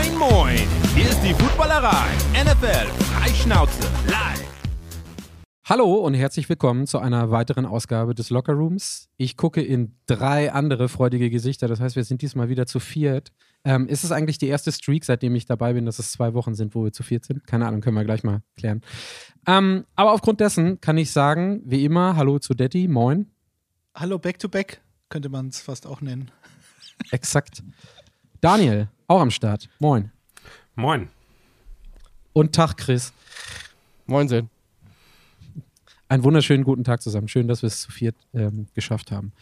Moin, moin! Hier ist die Footballerei. NFL Freischnauze live. Hallo und herzlich willkommen zu einer weiteren Ausgabe des Locker Rooms. Ich gucke in drei andere freudige Gesichter, das heißt, wir sind diesmal wieder zu viert. Ähm, ist es eigentlich die erste Streak, seitdem ich dabei bin, dass es zwei Wochen sind, wo wir zu viert sind? Keine Ahnung, können wir gleich mal klären. Ähm, aber aufgrund dessen kann ich sagen, wie immer, hallo zu Daddy, moin. Hallo Back to Back, könnte man es fast auch nennen. Exakt. Daniel, auch am Start, moin. Moin. Und Tag, Chris. Moinsen. Einen wunderschönen guten Tag zusammen. Schön, dass wir es zu viert ähm, geschafft haben.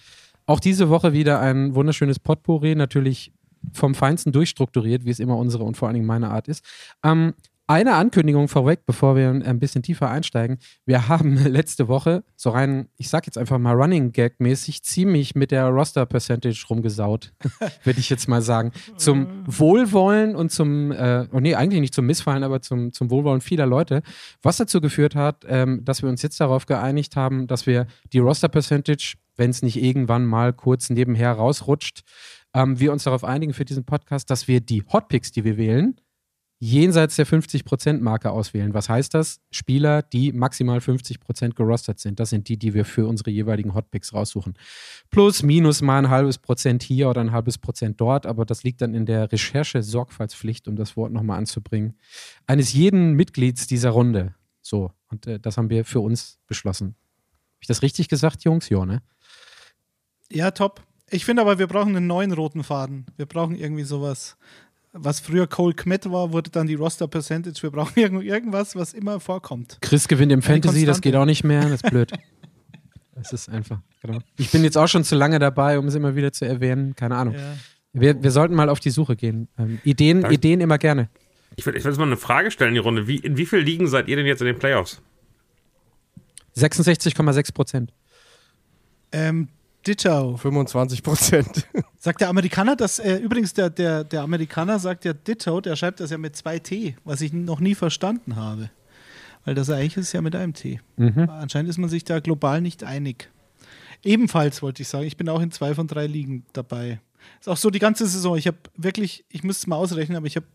Auch diese Woche wieder ein wunderschönes Potpourri, natürlich vom Feinsten durchstrukturiert, wie es immer unsere und vor allen Dingen meine Art ist. Ähm, eine Ankündigung vorweg, bevor wir ein bisschen tiefer einsteigen. Wir haben letzte Woche so rein, ich sag jetzt einfach mal Running Gag mäßig, ziemlich mit der Roster Percentage rumgesaut, würde ich jetzt mal sagen. Zum Wohlwollen und zum, äh, oh nee, eigentlich nicht zum Missfallen, aber zum, zum Wohlwollen vieler Leute. Was dazu geführt hat, ähm, dass wir uns jetzt darauf geeinigt haben, dass wir die Roster Percentage, wenn es nicht irgendwann mal kurz nebenher rausrutscht, ähm, wir uns darauf einigen für diesen Podcast, dass wir die Hotpicks, die wir wählen, jenseits der 50%-Marke auswählen. Was heißt das? Spieler, die maximal 50% gerostet sind. Das sind die, die wir für unsere jeweiligen Hotpicks raussuchen. Plus, minus mal ein halbes Prozent hier oder ein halbes Prozent dort, aber das liegt dann in der Recherche-Sorgfaltspflicht, um das Wort nochmal anzubringen, eines jeden Mitglieds dieser Runde. So, und äh, das haben wir für uns beschlossen. Habe ich das richtig gesagt, Jungs? Ja, ne? Ja, top. Ich finde aber, wir brauchen einen neuen roten Faden. Wir brauchen irgendwie sowas. Was früher Cole Kmet war, wurde dann die Roster Percentage. Wir brauchen irgend- irgendwas, was immer vorkommt. Chris gewinnt im Fantasy, das geht auch nicht mehr, das ist blöd. Das ist einfach, genau. Ich bin jetzt auch schon zu lange dabei, um es immer wieder zu erwähnen. Keine Ahnung. Ja. Wir, wir sollten mal auf die Suche gehen. Ähm, Ideen. Ideen immer gerne. Ich würde jetzt mal eine Frage stellen in die Runde. Wie, in wie vielen Ligen seid ihr denn jetzt in den Playoffs? 66,6 Prozent. Ähm, Ditto. 25 Prozent. Sagt der Amerikaner das, äh, übrigens, der, der, der Amerikaner sagt ja Ditto, der schreibt das ja mit zwei T, was ich noch nie verstanden habe. Weil das eigentlich ist ja mit einem T. Mhm. Anscheinend ist man sich da global nicht einig. Ebenfalls wollte ich sagen, ich bin auch in zwei von drei Ligen dabei. Ist auch so die ganze Saison. Ich habe wirklich, ich müsste es mal ausrechnen, aber ich habe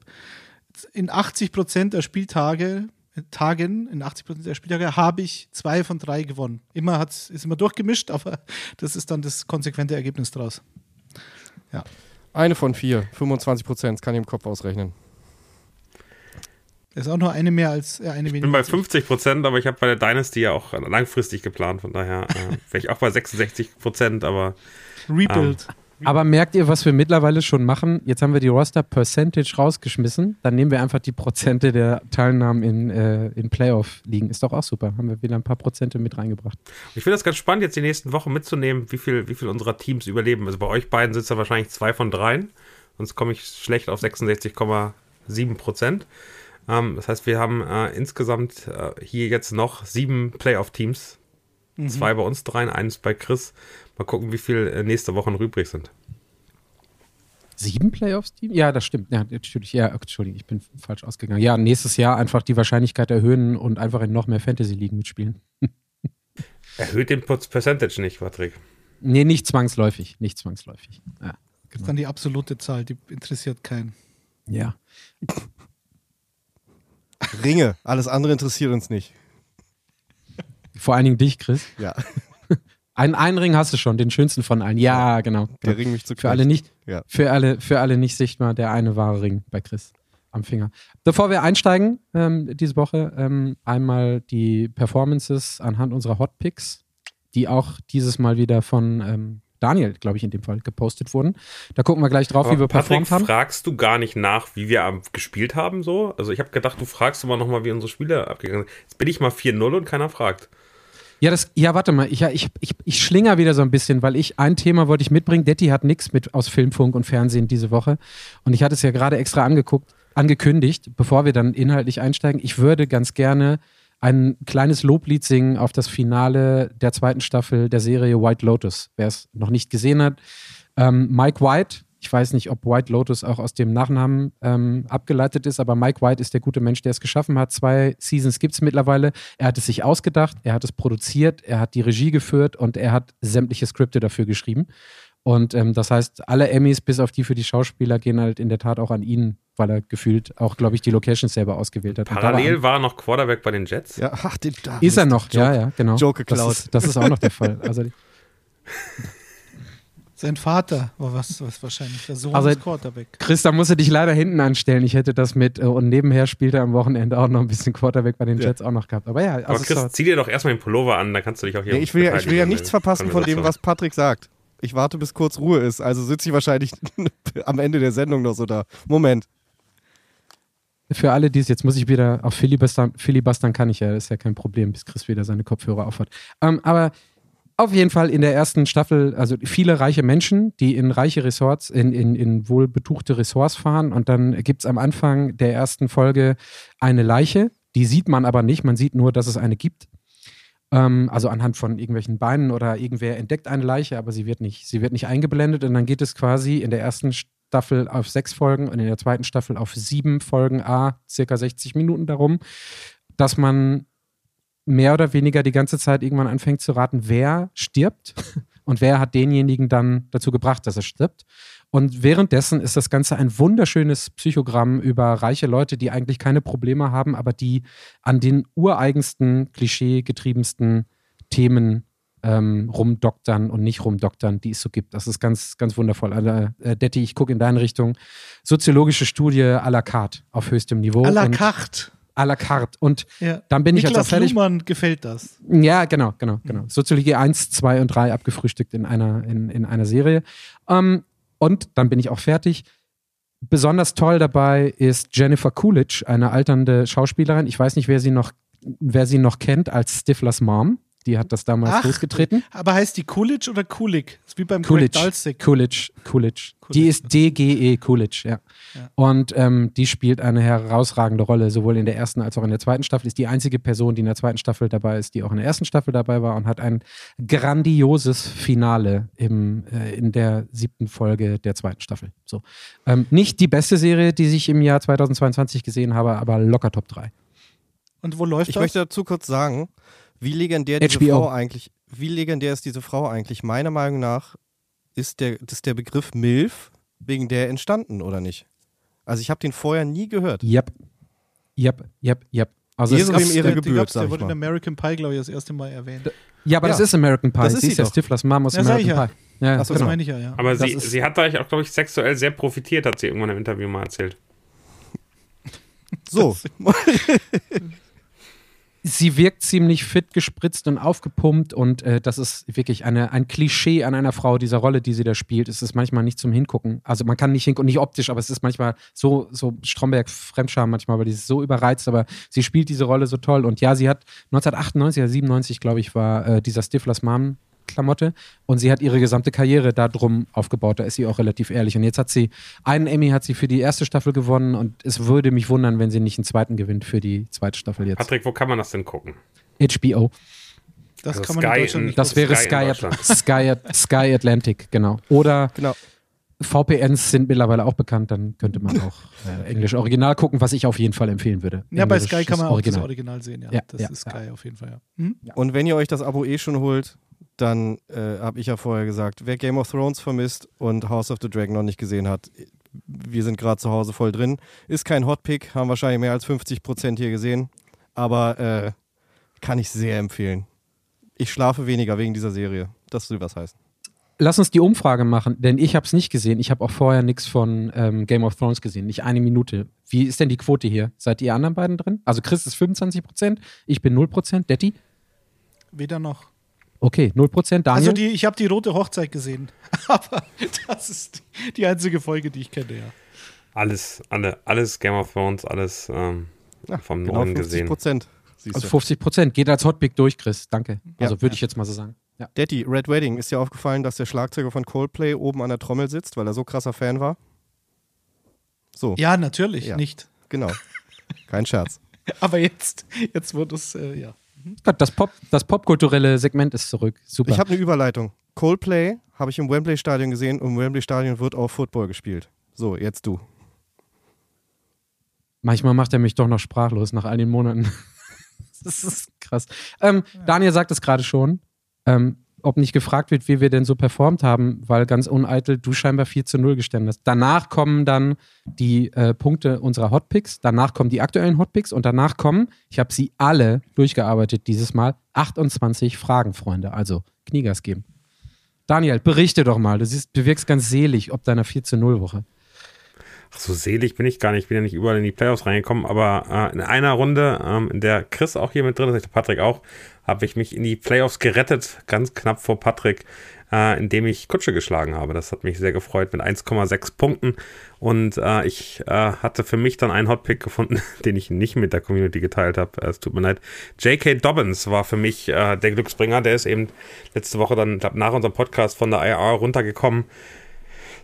in 80 Prozent der Spieltage, Tagen, in 80 Prozent der Spieltage habe ich zwei von drei gewonnen. Immer hat's, ist immer durchgemischt, aber das ist dann das konsequente Ergebnis draus. Eine von vier. 25 Prozent. Das kann ich im Kopf ausrechnen. Das ist auch nur eine mehr als äh, eine Ich weniger. bin bei als ich. 50 Prozent, aber ich habe bei der Dynasty ja auch langfristig geplant. Von daher äh, wäre ich auch bei 66 Prozent, aber Rebuild. Aber merkt ihr, was wir mittlerweile schon machen? Jetzt haben wir die Roster Percentage rausgeschmissen. Dann nehmen wir einfach die Prozente der Teilnahmen in, äh, in Playoff-Ligen. Ist doch auch super. Haben wir wieder ein paar Prozente mit reingebracht. ich finde das ganz spannend, jetzt die nächsten Wochen mitzunehmen, wie viel, wie viel unserer Teams überleben. Also bei euch beiden sitzt da wahrscheinlich zwei von dreien. Sonst komme ich schlecht auf 66,7 Prozent. Ähm, das heißt, wir haben äh, insgesamt äh, hier jetzt noch sieben Playoff-Teams. Zwei bei uns dreien, eines bei Chris. Mal gucken, wie viel äh, nächste Woche noch übrig sind. Sieben Playoffs-Team? Ja, das stimmt. Ja, natürlich. Ja, Entschuldigung, ich bin falsch ausgegangen. Ja, nächstes Jahr einfach die Wahrscheinlichkeit erhöhen und einfach in noch mehr Fantasy-Ligen mitspielen. Erhöht den Per- Percentage nicht, Patrick. Nee, nicht zwangsläufig. Nicht zwangsläufig. Ja. Das ist dann die absolute Zahl, die interessiert keinen. ja. Ringe. Alles andere interessiert uns nicht. Vor allen Dingen dich, Chris. Ja. Einen, einen Ring hast du schon, den schönsten von allen. Ja, genau. Der Ring mich zu Für alle nicht, Ja. für alle, für alle nicht sichtbar, der eine wahre Ring bei Chris am Finger. Bevor wir einsteigen ähm, diese Woche, ähm, einmal die Performances anhand unserer Hot Picks, die auch dieses Mal wieder von ähm, Daniel, glaube ich, in dem Fall gepostet wurden. Da gucken wir gleich drauf, wie wir Patrick, performt haben. fragst du gar nicht nach, wie wir am- gespielt haben so? Also ich habe gedacht, du fragst immer noch mal, wie unsere Spiele abgegangen sind. Jetzt bin ich mal 4-0 und keiner fragt. Ja, das, ja, warte mal, ich, ja, ich, ich, ich schlinger wieder so ein bisschen, weil ich ein Thema wollte ich mitbringen. Detti hat nichts mit aus Film, Funk und Fernsehen diese Woche. Und ich hatte es ja gerade extra angeguckt, angekündigt, bevor wir dann inhaltlich einsteigen. Ich würde ganz gerne ein kleines Loblied singen auf das Finale der zweiten Staffel der Serie White Lotus. Wer es noch nicht gesehen hat. Ähm, Mike White, ich weiß nicht, ob White Lotus auch aus dem Nachnamen ähm, abgeleitet ist, aber Mike White ist der gute Mensch, der es geschaffen hat. Zwei Seasons gibt es mittlerweile. Er hat es sich ausgedacht, er hat es produziert, er hat die Regie geführt und er hat sämtliche Skripte dafür geschrieben. Und ähm, das heißt, alle Emmys, bis auf die für die Schauspieler, gehen halt in der Tat auch an ihn, weil er gefühlt auch, glaube ich, die Locations selber ausgewählt hat. War Parallel war er noch Quarterback bei den Jets. Ja, ach, den, da ist er noch, Joke. ja, ja, genau. Joke das, geklaut. ist, das ist auch noch der Fall. Also, Sein Vater war was, was wahrscheinlich der Sohn Also- des Quarterback. Chris, da musst du dich leider hinten anstellen. Ich hätte das mit, äh, und nebenher spielt er am Wochenende auch noch ein bisschen Quarterback bei den Ja. Jets auch noch gehabt. Aber ja, Aber also Chris, so, zieh dir doch erstmal den Pullover an, dann kannst du dich auch hier Nee, ich, will ja, ich will ja nichts verpassen von dem, was Patrick sagt. Ich warte, bis kurz Ruhe ist. Also sitze ich wahrscheinlich am Ende der Sendung noch so da. Moment. für alle, die es jetzt muss ich wieder auf Filibustern, Filibustern kann ich ja, das ist ja kein Problem, bis Chris wieder seine Kopfhörer aufhat. Ähm, aber auf jeden Fall in der ersten Staffel, also viele reiche Menschen, die in reiche Resorts, in, in, in wohlbetuchte Resorts fahren. Und dann gibt es am Anfang der ersten Folge eine Leiche, die sieht man aber nicht, man sieht nur, dass es eine gibt. Ähm, also anhand von irgendwelchen Beinen oder irgendwer entdeckt eine Leiche, aber sie wird nicht, sie wird nicht eingeblendet. Und dann geht es quasi in der ersten Staffel auf sechs Folgen und in der zweiten Staffel auf sieben Folgen, a circa 60 Minuten darum, dass man mehr oder weniger die ganze Zeit irgendwann anfängt zu raten, wer stirbt und wer hat denjenigen dann dazu gebracht, dass er stirbt. Und währenddessen ist das Ganze ein wunderschönes Psychogramm über reiche Leute, die eigentlich keine Probleme haben, aber die an den ureigensten, klischeegetriebensten Themen ähm, rumdoktern und nicht rumdoktern, die es so gibt. Das ist ganz, ganz wundervoll. Äh, Detti, ich gucke in deine Richtung. Soziologische Studie à la carte auf höchstem Niveau. À la carte. À la carte. Und Ja. dann bin ich jetzt auch Niklas fertig. Luhmann gefällt das. Ja, genau, genau, genau. Soziologie 1, 2 und 3 abgefrühstückt in einer, in, in einer Serie. Ähm, und dann bin ich auch fertig. Besonders toll dabei ist Jennifer Coolidge, eine alternde Schauspielerin. Ich weiß nicht, wer sie noch, wer sie noch kennt als Stiflers Mom. Die hat das damals Ach, losgetreten. Aber heißt die Coolidge oder Kulik? Das ist wie beim Coolidge. Dulcich. Coolidge. Coolidge. Die Coolidge. ist DGE Coolidge, ja. Ja. Und ähm, die spielt eine herausragende Rolle, sowohl in der ersten als auch in der zweiten Staffel. Ist die einzige Person, die in der zweiten Staffel dabei ist, die auch in der ersten Staffel dabei war und hat ein grandioses Finale im, äh, in der siebten Folge der zweiten Staffel. So. Ähm, nicht die beste Serie, die ich im Jahr 2022 gesehen habe, aber locker Top 3. Und wo läuft Ich das? möchte dazu kurz sagen, wie legendär diese HBO. Frau eigentlich, wie legendär ist diese Frau eigentlich? Meiner Meinung nach ist der, ist der Begriff MILF wegen der entstanden, oder nicht? Also ich habe den vorher nie gehört. Yep. Yep, yep, yep. Also es Ehre gab's- wem Ehre der, wurde in. American Pie, glaube ich, das erste Mal erwähnt. ja, aber das Ja. ist American Pie. Das ist sie sie ist ja doch. Stiflers Mom aus Ja, American ja. Pie. Ja, Das genau. meine ich ja, ja. Aber Das sie, sie hat da auch, glaube ich, sexuell sehr profitiert, hat sie irgendwann im Interview mal erzählt. So, sie wirkt ziemlich fit gespritzt und aufgepumpt und äh, das ist wirklich eine, ein Klischee an einer Frau, dieser Rolle, die sie da spielt. Es ist manchmal nicht zum Hingucken. Also man kann nicht hingucken, nicht optisch, aber es ist manchmal so, so Stromberg-Fremdscham manchmal, weil die ist so überreizt, aber sie spielt diese Rolle so toll. Und ja, sie hat 1998 oder 97, glaube ich, war äh, dieser Stiflers Mom Klamotte und sie hat ihre gesamte Karriere da drum aufgebaut. Da ist sie auch relativ ehrlich. Und jetzt hat sie einen Emmy hat sie für die erste Staffel gewonnen und es würde mich wundern, wenn sie nicht einen zweiten gewinnt für die zweite Staffel jetzt. Patrick, wo kann man das denn gucken? HBO. Das Also kann man Sky in Deutschland in- nicht Das Sky wäre Sky, Deutschland. Sky, Sky Atlantic, genau. Oder genau. VPNs sind mittlerweile auch bekannt, dann könnte man auch äh, Englisch Original gucken, was ich auf jeden Fall empfehlen würde. Ja, bei Englisches Sky kann man auch Original. das Original sehen, ja. Ja, das ja, ist Sky ja. auf jeden Fall, ja. Hm? Und wenn ihr euch das Abo eh schon holt, dann äh, habe ich ja vorher gesagt, wer Game of Thrones vermisst und House of the Dragon noch nicht gesehen hat, wir sind gerade zu Hause voll drin. Ist kein Hotpick, haben wahrscheinlich mehr als 50% hier gesehen, aber äh, kann ich sehr empfehlen. Ich schlafe weniger wegen dieser Serie. Das will was heißen. Lass uns die Umfrage machen, denn ich habe es nicht gesehen. Ich habe auch vorher nichts von ähm, Game of Thrones gesehen, nicht eine Minute. Wie ist denn die Quote hier? Seid ihr anderen beiden drin? Also Chris ist 25%, ich bin 0%, Detti? Weder noch. Okay, 0%, Daniel? Also die, ich habe die rote Hochzeit gesehen. Aber das ist die, die einzige Folge, die ich kenne, ja. Alles, alle, alles Game of Thrones, alles ähm, Ja, vom genau Neuen gesehen. 50%. Siehst also du. 50%, geht als Hotpick durch, Chris, danke. Also Ja. würde ich jetzt mal so sagen. Ja. Daddy, Red Wedding, ist dir aufgefallen, dass der Schlagzeuger von Coldplay oben an der Trommel sitzt, weil er so krasser Fan war? So, Ja, natürlich, Ja. nicht. genau. Kein Scherz. Aber jetzt, jetzt wird es, äh, ja. Gott, das, Pop, das popkulturelle Segment ist zurück. Super. Ich habe eine Überleitung. Coldplay habe ich im Wembley Stadion gesehen und im Wembley Stadion wird auch Football gespielt. So, jetzt du. Manchmal macht er mich doch noch sprachlos nach all den Monaten. das ist krass. Ähm, Daniel sagt es gerade schon. Ähm, ob nicht gefragt wird, wie wir denn so performt haben, weil ganz uneitel du scheinbar 4 zu 0 gestanden hast. Danach kommen dann die äh, Punkte unserer Hotpicks, danach kommen die aktuellen Hotpicks und danach kommen, ich habe sie alle durchgearbeitet dieses Mal, 28 Fragen, Freunde. Also Kniegas geben. Daniel, berichte doch mal. Du, siehst, du wirkst ganz selig ob deiner 4 zu 0 Woche. Ach, so selig bin ich gar nicht. Ich bin ja nicht überall in die Playoffs reingekommen, aber äh, in einer Runde, ähm, in der Chris auch hier mit drin ist, der Patrick auch, habe ich mich in die Playoffs gerettet, ganz knapp vor Patrick, äh, indem ich Kutsche geschlagen habe. Das hat mich sehr gefreut mit 1,6 Punkten. Und äh, ich äh, hatte für mich dann einen Hotpick gefunden, den ich nicht mit der Community geteilt habe. Es tut mir leid. J.K. Dobbins war für mich äh, der Glücksbringer. Der ist eben letzte Woche dann, glaub, nach unserem Podcast von der IR runtergekommen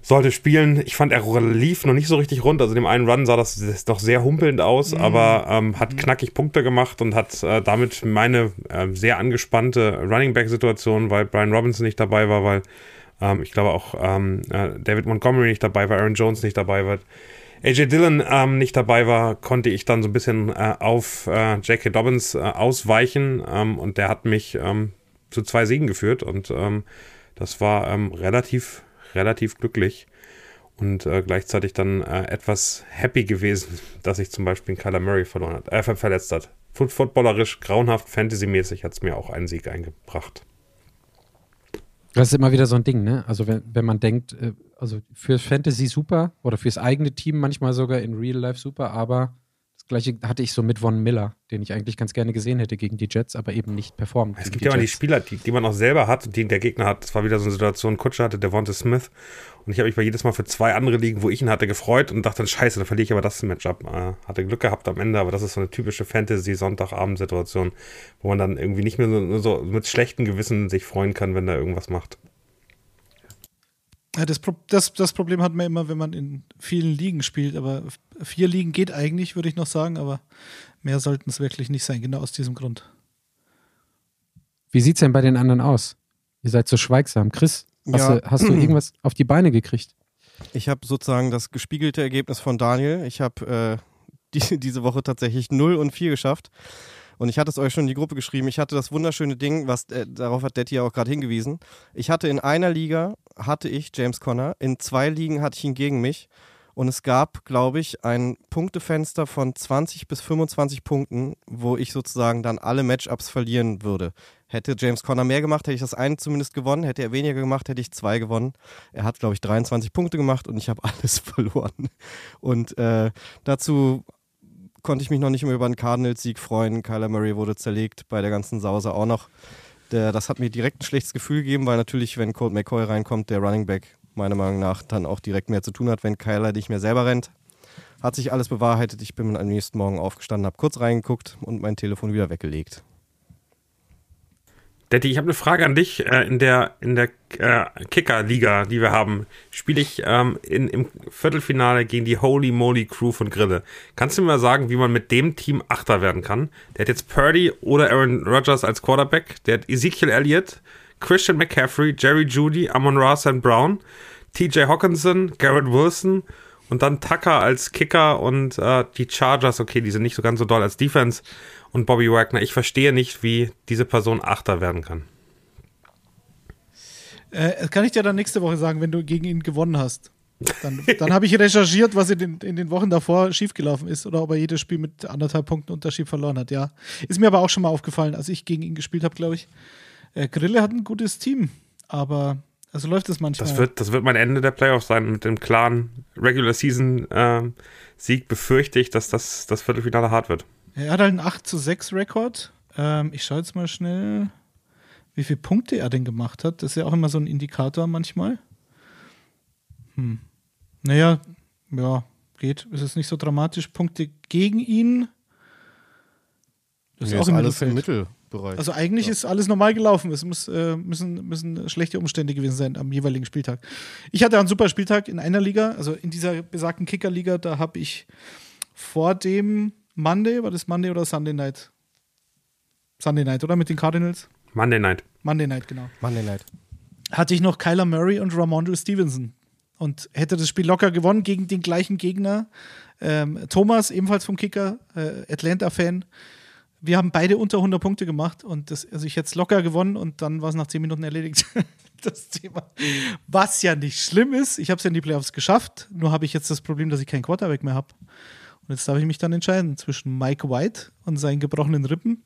sollte spielen. Ich fand, er lief noch nicht so richtig rund. Also dem einen Run sah das, das noch sehr humpelnd aus, mhm. aber ähm, hat mhm. knackig Punkte gemacht und hat äh, damit meine äh, sehr angespannte Running Back-Situation, weil Brian Robinson nicht dabei war, weil ähm, ich glaube auch ähm, äh, David Montgomery nicht dabei war, Aaron Jones nicht dabei war. AJ Dillon ähm, nicht dabei war, konnte ich dann so ein bisschen äh, auf äh, J.K. Dobbins äh, ausweichen ähm, und der hat mich ähm, zu zwei Siegen geführt und ähm, das war ähm, relativ relativ glücklich und äh, gleichzeitig dann äh, etwas happy gewesen, dass sich zum Beispiel Kyler Murray verloren hat, äh, verletzt hat. Footballerisch, grauenhaft, fantasymäßig hat es mir auch einen Sieg eingebracht. Das ist immer wieder so ein Ding, ne? Also wenn, wenn man denkt, äh, also für Fantasy super oder fürs eigene Team manchmal sogar in Real Life super, aber Gleiche hatte ich so mit Von Miller, den ich eigentlich ganz gerne gesehen hätte gegen die Jets, aber eben nicht performt. Es gibt ja mal die Spieler, die, die man auch selber hat und die der Gegner hat. Das war wieder so eine Situation, Kutscher hatte Devonta Smith und ich habe mich bei jedes Mal für zwei andere Ligen, wo ich ihn hatte, gefreut und dachte dann, scheiße, dann verliere ich aber das Matchup. Äh, hatte Glück gehabt am Ende, aber das ist so eine typische Fantasy-Sonntagabend-Situation, wo man dann irgendwie nicht mehr nur so mit schlechtem Gewissen sich freuen kann, wenn er irgendwas macht. Ja, das, das, das Problem hat man immer, wenn man in vielen Ligen spielt, aber vier Ligen geht eigentlich, würde ich noch sagen, aber mehr sollten es wirklich nicht sein, genau aus diesem Grund. Wie sieht es denn bei den anderen aus? Ihr seid so schweigsam. Chris, hast, ja. du, hast du irgendwas auf die Beine gekriegt? Ich habe sozusagen das gespiegelte Ergebnis von Daniel. Ich habe äh, die, diese Woche tatsächlich 0 und 4 geschafft. Und ich hatte es euch schon in die Gruppe geschrieben. Ich hatte das wunderschöne Ding, was äh, darauf hat Detti ja auch gerade hingewiesen. Ich hatte in einer Liga hatte ich James Conner, in zwei Ligen hatte ich ihn gegen mich. Und es gab, glaube ich, ein Punktefenster von 20 bis 25 Punkten, wo ich sozusagen dann alle Matchups verlieren würde. Hätte James Conner mehr gemacht, hätte ich das eine zumindest gewonnen. Hätte er weniger gemacht, hätte ich zwei gewonnen. Er hat, glaube ich, 23 Punkte gemacht und ich habe alles verloren. Und äh, dazu konnte ich mich noch nicht mehr über einen Cardinals-Sieg freuen. Kyler Murray wurde zerlegt bei der ganzen Sause auch noch. Der, das hat mir direkt ein schlechtes Gefühl gegeben, weil natürlich, wenn Colt McCoy reinkommt, der Running Back meiner Meinung nach dann auch direkt mehr zu tun hat, wenn Kyler nicht mehr selber rennt. Hat sich alles bewahrheitet. Ich bin am nächsten Morgen aufgestanden, habe kurz reingeguckt und mein Telefon wieder weggelegt. Detti, ich habe eine Frage an dich. Äh, in der, in der äh, Kicker-Liga, die wir haben, spiele ich ähm, in, im Viertelfinale gegen die Holy Moly Crew von Grille. Kannst du mir mal sagen, wie man mit dem Team Achter werden kann? Der hat jetzt Purdy oder Aaron Rodgers als Quarterback. Der hat Ezekiel Elliott, Christian McCaffrey, Jerry Judy, Amon Ross and Brown, TJ Hawkinson, Garrett Wilson und dann Tucker als Kicker und äh, die Chargers, okay, die sind nicht so ganz so doll als Defense und Bobby Wagner. Ich verstehe nicht, wie diese Person Achter werden kann. Äh, kann ich dir dann nächste Woche sagen, wenn du gegen ihn gewonnen hast. Dann, dann habe ich recherchiert, was in den, in den Wochen davor schiefgelaufen ist oder ob er jedes Spiel mit anderthalb Punkten Unterschied verloren hat. Ja, ist mir aber auch schon mal aufgefallen, als ich gegen ihn gespielt habe, glaube ich. Äh, Grille hat ein gutes Team, aber also läuft es manchmal. Das wird, das wird mein Ende der Playoffs sein. Mit dem klaren Regular Season äh, Sieg befürchte ich, dass das, das Viertelfinale hart wird. Er hat halt einen 8 zu 6 Rekord. Ähm, ich schaue jetzt mal schnell, wie viele Punkte er denn gemacht hat. Das ist ja auch immer so ein Indikator manchmal. Hm. Naja, ja, geht. Es ist nicht so dramatisch. Punkte gegen ihn. Das ist ja, auch ist alles im Mittelbereich. Also eigentlich ja. ist alles normal gelaufen. Es muss, äh, müssen, müssen schlechte Umstände gewesen sein am jeweiligen Spieltag. Ich hatte einen super Spieltag in einer Liga, also in dieser besagten Kickerliga. Da habe ich vor dem Monday, war das Monday oder Sunday Night? Sunday Night, oder? Mit den Cardinals? Monday Night. Monday Night, genau. Monday Night. Hatte ich noch Kyler Murray und Ramondre Stevenson. Und hätte das Spiel locker gewonnen gegen den gleichen Gegner. Ähm, Thomas, ebenfalls vom Kicker, äh, Atlanta-Fan, wir haben beide unter 100 Punkte gemacht und das, also ich hätte es locker gewonnen und dann war es nach 10 Minuten erledigt. das Thema. Was ja nicht schlimm ist. Ich habe es ja in die Playoffs geschafft. Nur habe ich jetzt das Problem, dass ich keinen Quarterback mehr habe. Und jetzt darf ich mich dann entscheiden zwischen Mike White und seinen gebrochenen Rippen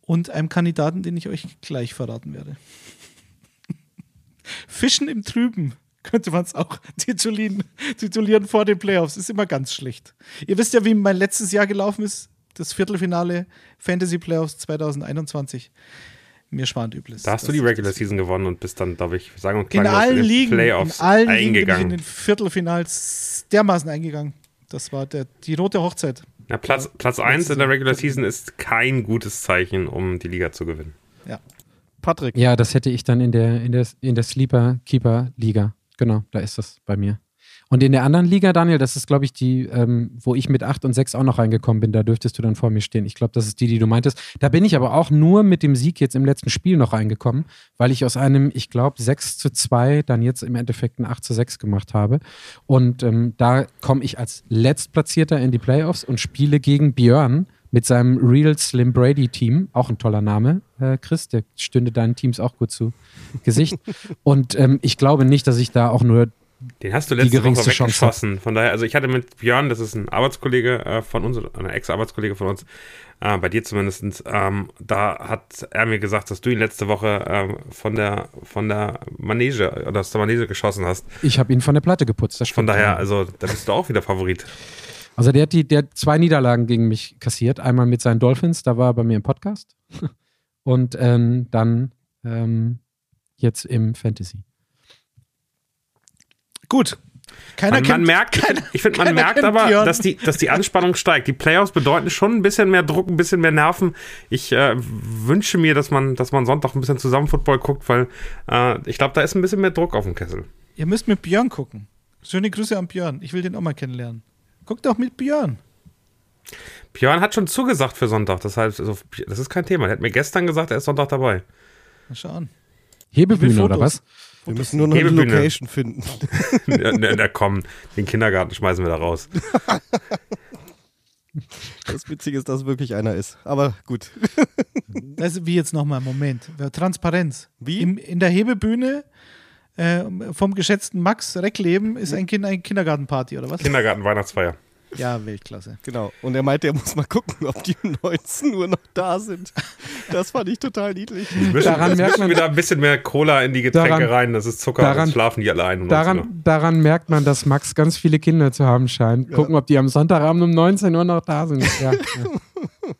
und einem Kandidaten, den ich euch gleich verraten werde. Fischen im Trüben könnte man es auch titulieren, titulieren vor den Playoffs. Ist immer ganz schlecht. Ihr wisst ja, wie mein letztes Jahr gelaufen ist. Das Viertelfinale Fantasy Playoffs 2021. Mir schwant übles. Da hast du die Regular Season gewonnen und bist dann, darf ich sagen, und in allen Ligen, Playoffs in allen Ligen bin ich eingegangen. in den Viertelfinals dermaßen eingegangen. Das war der, die rote Hochzeit. Ja, Platz, Platz 1 in der Regular Season ist kein gutes Zeichen, um die Liga zu gewinnen. Ja. Patrick, Ja, das hätte ich dann in der, in der, in der Sleeper-Keeper-Liga. Genau, da ist das bei mir. Und in der anderen Liga, Daniel, das ist, glaube ich, die, ähm, wo ich mit 8 und 6 auch noch reingekommen bin, da dürftest du dann vor mir stehen. Ich glaube, das ist die, die du meintest. Da bin ich aber auch nur mit dem Sieg jetzt im letzten Spiel noch reingekommen, weil ich aus einem, ich glaube, 6 zu 2 dann jetzt im Endeffekt ein 8 zu 6 gemacht habe. Und ähm, da komme ich als Letztplatzierter in die Playoffs und spiele gegen Björn mit seinem Real Slim Brady Team, auch ein toller Name, äh, Chris, der stünde deinen Teams auch gut zu Gesicht. und ähm, ich glaube nicht, dass ich da auch nur Den hast du letzte Woche Chance weggeschossen. Von daher, also ich hatte mit Björn, das ist ein Arbeitskollege äh, von uns, ein Ex-Arbeitskollege von uns, äh, bei dir zumindest, ähm, da hat er mir gesagt, dass du ihn letzte Woche ähm, von der von der Manege oder aus der Manege geschossen hast. Ich habe ihn von der Platte geputzt. Das Von daher, also da bist du auch wieder Favorit. Also der hat, die, der hat zwei Niederlagen gegen mich kassiert. Einmal mit seinen Dolphins, da war er bei mir im Podcast. Und ähm, dann ähm, jetzt im Fantasy. Gut. Keiner Man, man kennt, merkt, ich finde, man keiner merkt aber, dass die, dass die Anspannung steigt. Die Playoffs bedeuten schon ein bisschen mehr Druck, ein bisschen mehr Nerven. Ich äh, wünsche mir, dass man, dass man Sonntag ein bisschen zusammen Football guckt, weil äh, ich glaube, da ist ein bisschen mehr Druck auf dem Kessel. Ihr müsst mit Björn gucken. Schöne Grüße an Björn. Ich will den auch mal kennenlernen. Guckt doch mit Björn. Björn hat schon zugesagt für Sonntag. Das heißt, also, das ist kein Thema. Er hat mir gestern gesagt, er ist Sonntag dabei. Mal schauen. Hebebühne Fotos. oder was? Wir müssen nur noch eine. Location finden. ja, na, na komm, den Kindergarten schmeißen wir da raus. Das Witzige ist, dass wirklich einer ist. Aber gut. Das ist wie jetzt nochmal, Moment. Transparenz. Wie? Im, in der Hebebühne äh, vom geschätzten Max Reckleben ist ein, kind, ein Kindergartenparty, oder was? Kindergarten, Weihnachtsfeier. Ja, Weltklasse. Genau. Und er meinte, er muss mal gucken, ob die um 19 Uhr noch da sind. Das fand ich total niedlich. Mischen, Daran jetzt merkt man- wir da ein bisschen mehr Cola in die Getränke Daran- rein. Das ist Zucker, daran- schlafen die alle ein. um 19 Uhr. Daran, daran merkt man, dass Max ganz viele Kinder zu haben scheint. Gucken, ob die am Sonntagabend um 19 Uhr noch da sind. Ja, ja.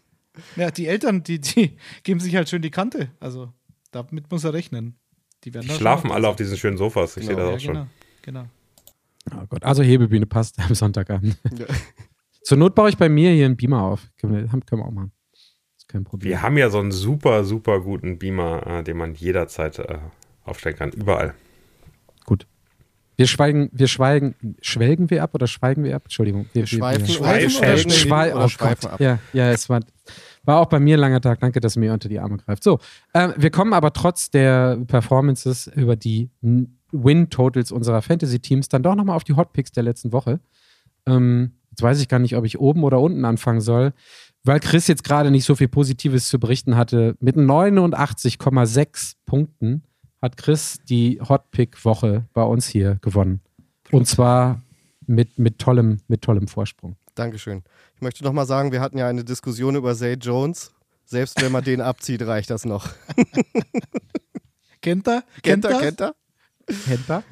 Ja, die Eltern, die, die geben sich halt schön die Kante. Also, damit muss er rechnen. Die werden Die schlafen alle auf diesen schönen Sofas. Ich Genau, sehe das auch schon. Ja, genau. genau. Oh Gott. Also Hebebühne passt am Sonntagabend. Ja. Zur Not baue ich bei mir hier einen Beamer auf. Können wir, können wir auch machen. Ist kein Problem. Wir haben ja so einen super, super guten Beamer, äh, den man jederzeit äh, aufstellen kann. Überall. Gut. Wir schweigen, wir schweigen, schwelgen wir ab oder schweigen wir ab? Entschuldigung. Wir, Schweifen, wir, Schweifen oder oder schwelgen Schwei oder oh schweifen Gott. ab. Ja, ja, es war, war auch bei mir ein langer Tag. Danke, dass ihr mir unter die Arme greift. So, äh, wir kommen aber trotz der Performances über die Win-Totals unserer Fantasy-Teams dann doch nochmal auf die Hotpicks der letzten Woche. Ähm, jetzt weiß ich gar nicht, ob ich oben oder unten anfangen soll, weil Chris jetzt gerade nicht so viel Positives zu berichten hatte. Mit 89,6 Punkten hat Chris die Hotpick-Woche bei uns hier gewonnen. Und zwar mit, mit, tollem, mit tollem Vorsprung. Dankeschön. Ich möchte noch mal sagen, wir hatten ja eine Diskussion über Zay Jones. Selbst wenn man den abzieht, reicht das noch. Kennt er? Kennt er, er? kennt er? Er?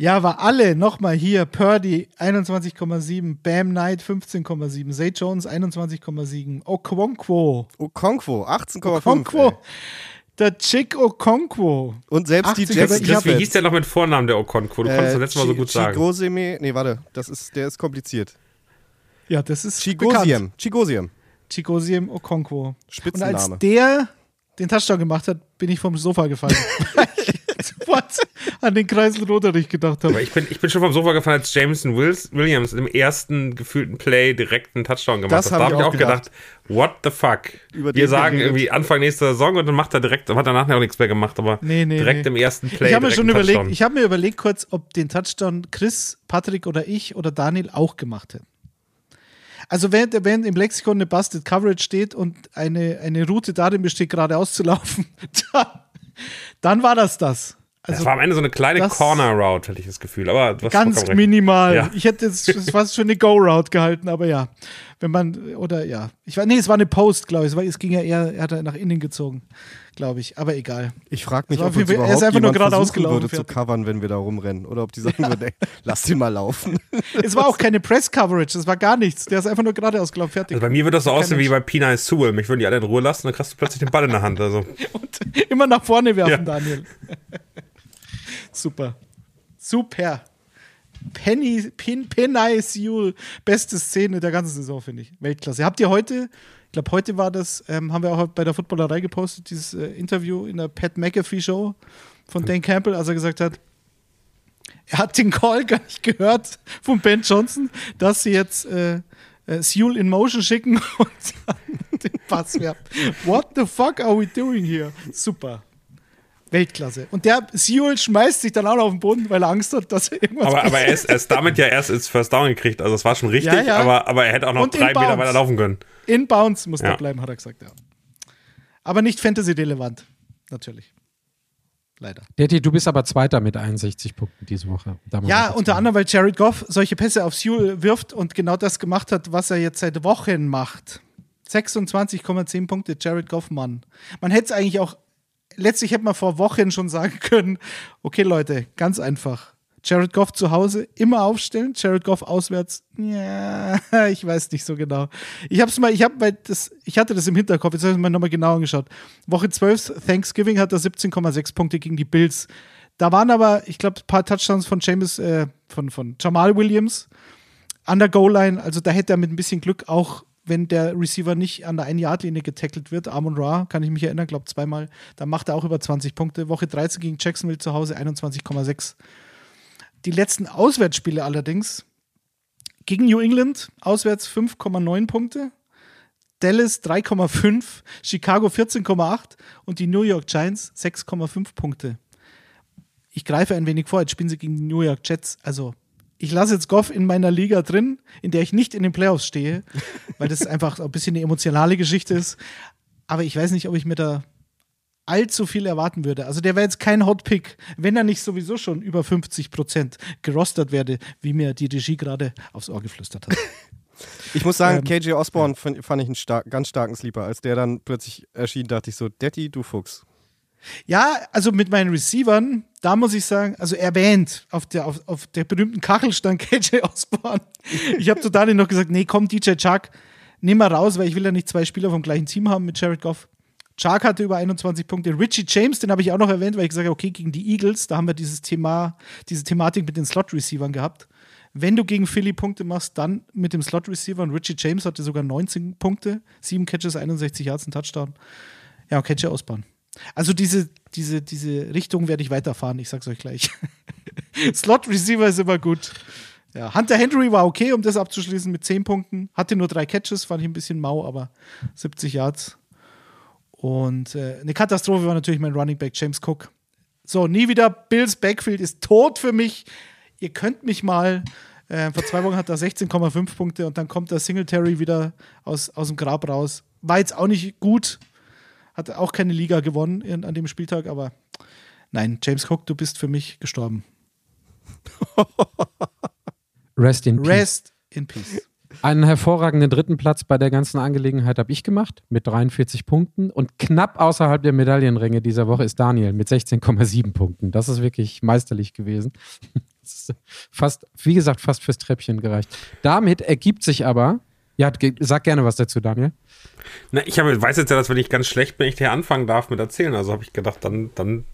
Ja, aber alle nochmal hier. Purdy 21,7, Bam Knight 15,7, Zay Jones 21,7, Okonkwo. Okonkwo, 18,5. Okonkwo. Der Chick Okonkwo. Und selbst die 80 Jets aber ich Chris, hab wie hieß der noch mit Vornamen, der Okonkwo? Du konntest das letzte Mal so gut sagen. Chigoseme, nee, warte, das ist, der ist kompliziert. Ja, das ist Chigosiem, bekannt. Chigosiem, Chigosiem Okonkwo. Und als der den Touchdown gemacht hat, bin ich vom Sofa gefallen. Sofort an den Kreisel Roderich gedacht habe. Aber ich bin, ich bin schon vom Sofa gefallen, als Jameson Williams im ersten gefühlten Play direkt einen Touchdown gemacht Das hat. Da habe ich auch auch gedacht, what the fuck? Über Wir sagen irgendwie Anfang nächster Saison und dann macht er direkt, hat danach noch nichts mehr gemacht, aber Nee, nee, direkt nee. im ersten Play. ich habe mir schon überlegt, ich habe mir überlegt kurz, ob den Touchdown Chris, Patrick oder ich oder Daniel auch gemacht hätten. Also während, während im Lexikon eine Busted Coverage steht und eine, eine Route darin besteht, geradeaus zu laufen, dann, dann war das das. Das Also war am Ende so eine kleine das- Corner Route, hatte ich das Gefühl. Aber ganz minimal. Ja. Ich hätte es es fast für eine Go-Route gehalten, aber ja. Wenn man, oder ja. Ich war, nee, es war eine Post, glaube ich. Es, war, es ging ja eher, er hat er nach innen gezogen, glaube ich. Aber egal. Ich frage mich, Das ob uns Fall- er überhaupt ist einfach nur jemand geradeaus versuchen gelaufen, würde zu fertig. covern, wenn wir da rumrennen. Oder ob die sagen würden, ey, lass den mal laufen. Es war auch keine Press-Coverage, das war gar nichts. Der ist einfach nur geradeaus gelaufen, fertig. Also bei mir wird das so aussehen wie bei Pina Sewell. Mich würden die alle in Ruhe lassen, dann kriegst du plötzlich den Ball in der Hand. Also. Und immer nach vorne werfen, Ja. Daniel. Super. Super. Penny, Pin, Penny Sewell, beste Szene der ganzen Saison, finde ich. Weltklasse. Habt ihr heute, ich glaube, heute war das, ähm, haben wir auch bei der Footballerei gepostet, dieses äh, Interview in der Pat McAfee Show von Dan Campbell, als er gesagt hat, er hat den Call gar nicht gehört von Ben Johnson, dass sie jetzt äh, äh, Sewell in Motion schicken und dann den Pass werfen. What the fuck are we doing here? Super. Weltklasse. Und der Sewell schmeißt sich dann auch noch auf den Boden, weil er Angst hat, dass er irgendwas Aber, aber er, ist, er ist damit ja erst ins First Down gekriegt. Also das war schon richtig, Ja, ja. Aber, aber er hätte auch noch Und drei Meter weiter laufen können. in Bounds muss Ja. der bleiben, hat er gesagt, ja. Aber nicht Fantasy-relevant. Natürlich. Leider. Detti, du bist aber Zweiter mit 61 Punkten diese Woche. Ja, unter anderem, weil Jared Goff solche Pässe auf Sewell wirft und genau das gemacht hat, was er jetzt seit Wochen macht. 26,10 Punkte, Jared Goff, Mann. Man hätte es eigentlich auch, letztlich hätte man vor Wochen schon sagen können, okay Leute, ganz einfach. Jared Goff zu Hause immer aufstellen, Jared Goff auswärts, ja, ich weiß nicht so genau. Ich hab's mal, ich hab mal das, ich hatte das im Hinterkopf, jetzt habe ich mir nochmal genau angeschaut. Woche 12, Thanksgiving hat er 17,6 Punkte gegen die Bills. Da waren aber, ich glaube, ein paar Touchdowns von James, äh, von, von Jamal Williams an der Goal-Line. Also da hätte er mit ein bisschen Glück auch, wenn der Receiver nicht an der 1-Yard-Linie getackelt wird, Amon Ra, kann ich mich erinnern, glaube zweimal, da macht er auch über 20 Punkte. Woche 13 gegen Jacksonville zu Hause 21,6. Die letzten Auswärtsspiele allerdings gegen New England auswärts 5,9 Punkte. Dallas 3,5, Chicago 14,8 und die New York Giants 6,5 Punkte. Ich greife ein wenig vor, jetzt spielen sie gegen die New York Jets. Also, ich lasse jetzt Goff in meiner Liga drin, in der ich nicht in den Playoffs stehe, weil das einfach ein bisschen eine emotionale Geschichte ist. Aber ich weiß nicht, ob ich mir da allzu viel erwarten würde. Also der wäre jetzt kein Hotpick, wenn er nicht sowieso schon über 50 Prozent gerostert werde, wie mir die Regie gerade aufs Ohr geflüstert hat. Ich muss sagen, Ähm, KJ Osborne fand, ich einen stark, ganz starken Sleeper. Als der dann plötzlich erschien, dachte ich so, Detti, du Fuchs. Ja, also mit meinen Receivern, da muss ich sagen, also erwähnt auf der, auf, auf der berühmten Kachel stand KJ Osborne. Ich habe zu Daniel noch gesagt, nee, komm, DJ Chuck, nimm mal raus, weil ich will ja nicht zwei Spieler vom gleichen Team haben mit Jared Goff. Chuck hatte über 21 Punkte. Richie James, den habe ich auch noch erwähnt, weil ich gesagt habe, okay, gegen die Eagles, da haben wir dieses Thema, diese Thematik mit den Slot-Receivern gehabt. Wenn du gegen Philly Punkte machst, dann mit dem Slot-Receiver. Und Richie James hatte sogar 19 Punkte, 7 Catches, 61 Yards, ein Touchdown. Ja, KJ Osborne. Also diese, diese, diese Richtung werde ich weiterfahren, ich sag's euch gleich. Slot Receiver ist immer gut. Ja, Hunter Henry war okay, um das abzuschließen mit 10 Punkten. Hatte nur drei Catches, fand ich ein bisschen mau, aber 70 Yards. Und äh, eine Katastrophe war natürlich mein Running Back James Cook. So, nie wieder. Bills Backfield ist tot für mich. Ihr könnt mich mal. Äh, vor zwei Wochen hat er 16,5 Punkte und dann kommt der Singletary wieder aus, aus dem Grab raus. War jetzt auch nicht gut. Hat auch keine Liga gewonnen in, an dem Spieltag, aber nein, James Cook, du bist für mich gestorben. Rest in Peace. Rest in Peace. Einen hervorragenden dritten Platz bei der ganzen Angelegenheit habe ich gemacht mit 43 Punkten und knapp außerhalb der Medaillenränge dieser Woche ist Daniel mit 16,7 Punkten. Das ist wirklich meisterlich gewesen. Fast, wie gesagt, fast fürs Treppchen gereicht. Damit ergibt sich aber, ja, sag gerne was dazu, Daniel. Na, ich habe, weiß jetzt ja, dass wenn ich ganz schlecht bin, ich hier anfangen darf mit erzählen. Also habe ich gedacht, dann, dann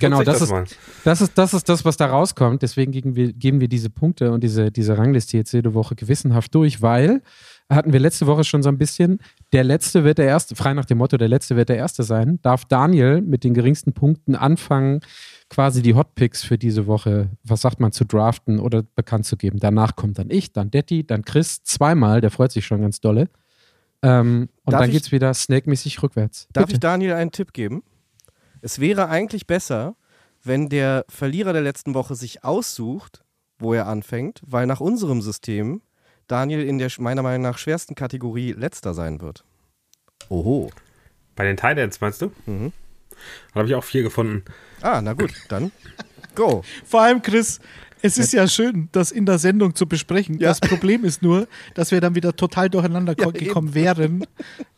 Genau, ich das ist, das ist, das ist das, was da rauskommt. Deswegen geben wir, geben wir diese Punkte und diese, diese Rangliste jetzt jede Woche gewissenhaft durch, weil hatten wir letzte Woche schon so ein bisschen, der Letzte wird der Erste, frei nach dem Motto, der Letzte wird der Erste sein, darf Daniel mit den geringsten Punkten anfangen, quasi die Hotpicks für diese Woche, was sagt man, zu draften oder bekannt zu geben. Danach kommt dann ich, dann Detti, dann Chris, zweimal, der freut sich schon ganz dolle. Ähm, und Darf dann ich- geht's wieder snake-mäßig rückwärts. Darf Bitte. ich Daniel einen Tipp geben? Es wäre eigentlich besser, wenn der Verlierer der letzten Woche sich aussucht, wo er anfängt, weil nach unserem System Daniel in der meiner Meinung nach schwersten Kategorie letzter sein wird. Oho. Bei den Titans meinst du? Mhm. Da habe ich auch vier gefunden. Ah, na gut, dann go. Vor allem, Chris, es ist ja schön, das in der Sendung zu besprechen. Ja. Das Problem ist nur, dass wir dann wieder total durcheinander Ja, ko- gekommen wären,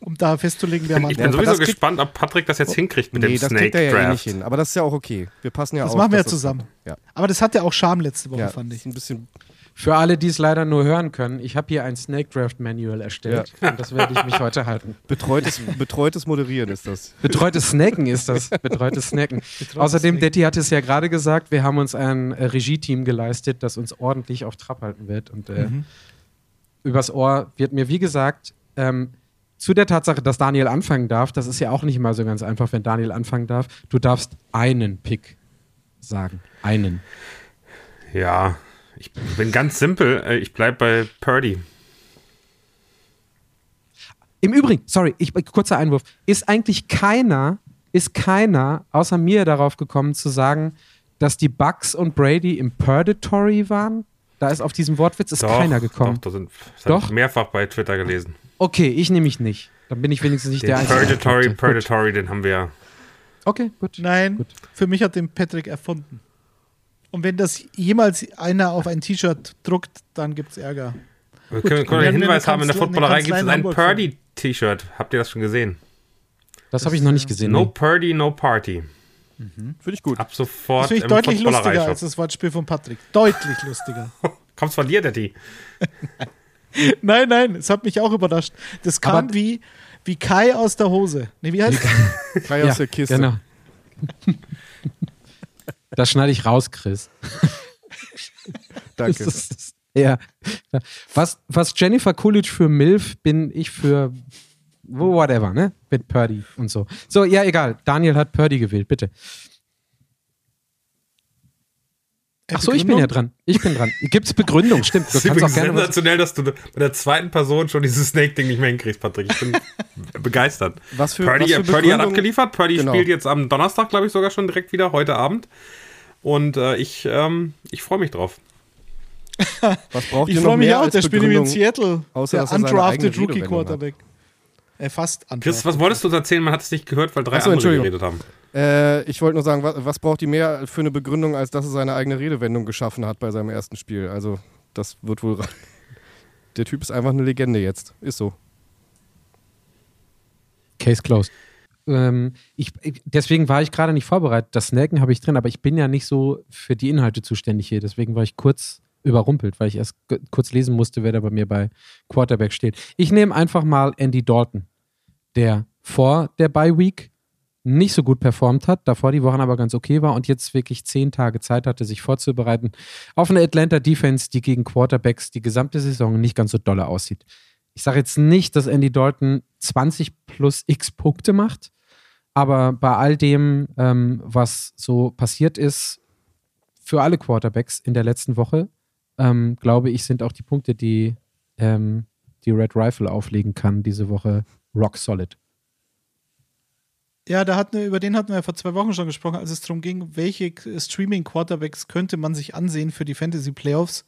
um da festzulegen, wer Ich man bin Ja, sowieso das gespannt, ob Patrick das jetzt hinkriegt mit nee, dem das Snake kriegt er ja eh nicht Draft. hin. Aber das ist ja auch okay. Wir passen ja Das auf. machen wir ja zusammen. Ja, Aber das hatte auch Charme letzte Woche, ja fand ich. ist ein bisschen. Für alle, die es leider nur hören können, ich habe hier ein Snake Draft Manual erstellt und das werde ich mich heute halten. Betreutes, betreutes Moderieren ist das. Betreutes Snacken ist das. Betreutes Snacken. Außerdem, Snacken. Detti hat es ja gerade gesagt, wir haben uns ein äh, Regie-Team geleistet, das uns ordentlich auf Trab halten wird. Und äh, Mhm. übers Ohr wird mir, wie gesagt, ähm, zu der Tatsache, dass Daniel anfangen darf, das ist ja auch nicht mal so ganz einfach, wenn Daniel anfangen darf. Du darfst einen Pick sagen. Einen. Ja, ich bin ganz simpel. Äh, Ich bleibe bei Purdy. Im Übrigen, sorry, ich, kurzer Einwurf. Ist eigentlich keiner, ist keiner außer mir darauf gekommen zu sagen, dass die Bucks und Brady im Purgatory waren? Da ist auf diesen Wortwitz ist keiner gekommen. Doch, da sind, das habe Doch? ich mehrfach bei Twitter gelesen. Okay, ich nehme mich nicht. Dann bin ich wenigstens nicht Den der Einzige. Purgatory. Purgatory, den haben wir ja. Okay, gut. Nein, Gut. für mich hat den Patrick erfunden. Und wenn das jemals einer auf ein T-Shirt druckt, dann gibt es Ärger. Wir können, können haben Hinweis haben, in der Footballerei gibt es ein. Purdy-T-Shirt. Habt ihr das schon gesehen? Das habe ich noch nicht gesehen. No nee. Purdy, no Party. Finde ich gut. Ab sofort Das finde ich im deutlich lustiger als das Wortspiel von Patrick. Deutlich lustiger. Kommt's von dir, Daddy? nein, nein, es hat mich auch überrascht. Das kam Aber- wie, wie Kai aus der Hose. Nee, wie heißt Kai aus der Kiste. Genau. das schneide ich raus, Chris. Danke. Das ist- ja. Was, was Jennifer Coolidge für MILF bin ich für whatever, ne? Mit Purdy und so. So, ja, egal. Daniel hat Purdy gewählt, bitte. Ach so, ich bin ja dran. Ich bin dran. Gibt's Begründung? Stimmt. Du Das kannst auch gerne was, sensationell, dass du bei der zweiten Person schon dieses Snake-Ding nicht mehr hinkriegst, Patrick. Ich bin begeistert. Was für, Purdy, was für Purdy hat abgeliefert. Purdy Genau. spielt jetzt am Donnerstag, glaube ich, sogar schon direkt wieder, heute Abend. Und äh, ich, ähm, ich freue mich drauf. Was braucht Ich ihr noch freue mich mehr auch, der spielt nämlich in Begründung? Seattle. außer, der er undrafted Rookie? Quarterback. Äh, fast undrafted. Chris, was wolltest du uns erzählen? Man hat es nicht gehört, weil drei Ach so, andere geredet haben. Äh, ich wollte nur sagen, was, was braucht die mehr für eine Begründung, als dass er seine eigene Redewendung geschaffen hat bei seinem ersten Spiel? Also, das wird wohl. Der Typ ist einfach eine Legende jetzt. Ist so. Case closed. Ähm, ich, deswegen war ich gerade nicht vorbereitet. Das Snacken habe ich drin, aber ich bin ja nicht so für die Inhalte zuständig hier. Deswegen war ich kurz überrumpelt, weil ich erst kurz lesen musste, wer da bei mir bei Quarterback steht. Ich nehme einfach mal Andy Dalton, der vor der Bye Week nicht so gut performt hat, davor die Wochen aber ganz okay war und jetzt wirklich zehn Tage Zeit hatte, sich vorzubereiten auf eine Atlanta Defense, die gegen Quarterbacks die gesamte Saison nicht ganz so dolle aussieht. Ich sage jetzt nicht, dass Andy Dalton 20 plus x Punkte macht, aber bei all dem, ähm, was so passiert ist, für alle Quarterbacks in der letzten Woche, ähm, glaube ich, sind auch die Punkte, die ähm, die Red Rifle auflegen kann, diese Woche rock solid. Ja, da hatten wir, über den hatten wir ja vor zwei Wochen schon gesprochen, als es darum ging, welche Streaming-Quarterbacks könnte man sich ansehen für die Fantasy-Playoffs.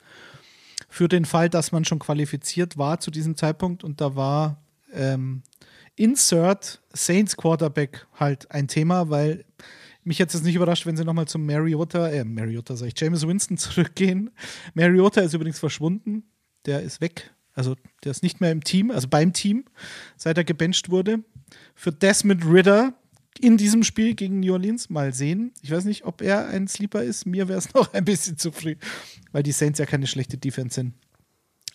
Für den Fall, dass man schon qualifiziert war zu diesem Zeitpunkt. Und da war ähm, Insert Saints Quarterback halt ein Thema, weil mich jetzt nicht überrascht, wenn sie nochmal zum Mariota, äh, Mariota sag ich, James Winston zurückgehen. Mariota ist übrigens verschwunden. Der ist weg. Also der ist nicht mehr im Team, also beim Team, seit er gebencht wurde. Für Desmond Ritter in diesem Spiel gegen New Orleans mal sehen. Ich weiß nicht, ob er ein Sleeper ist. Mir wäre es noch ein bisschen zu früh, weil die Saints ja keine schlechte Defense sind.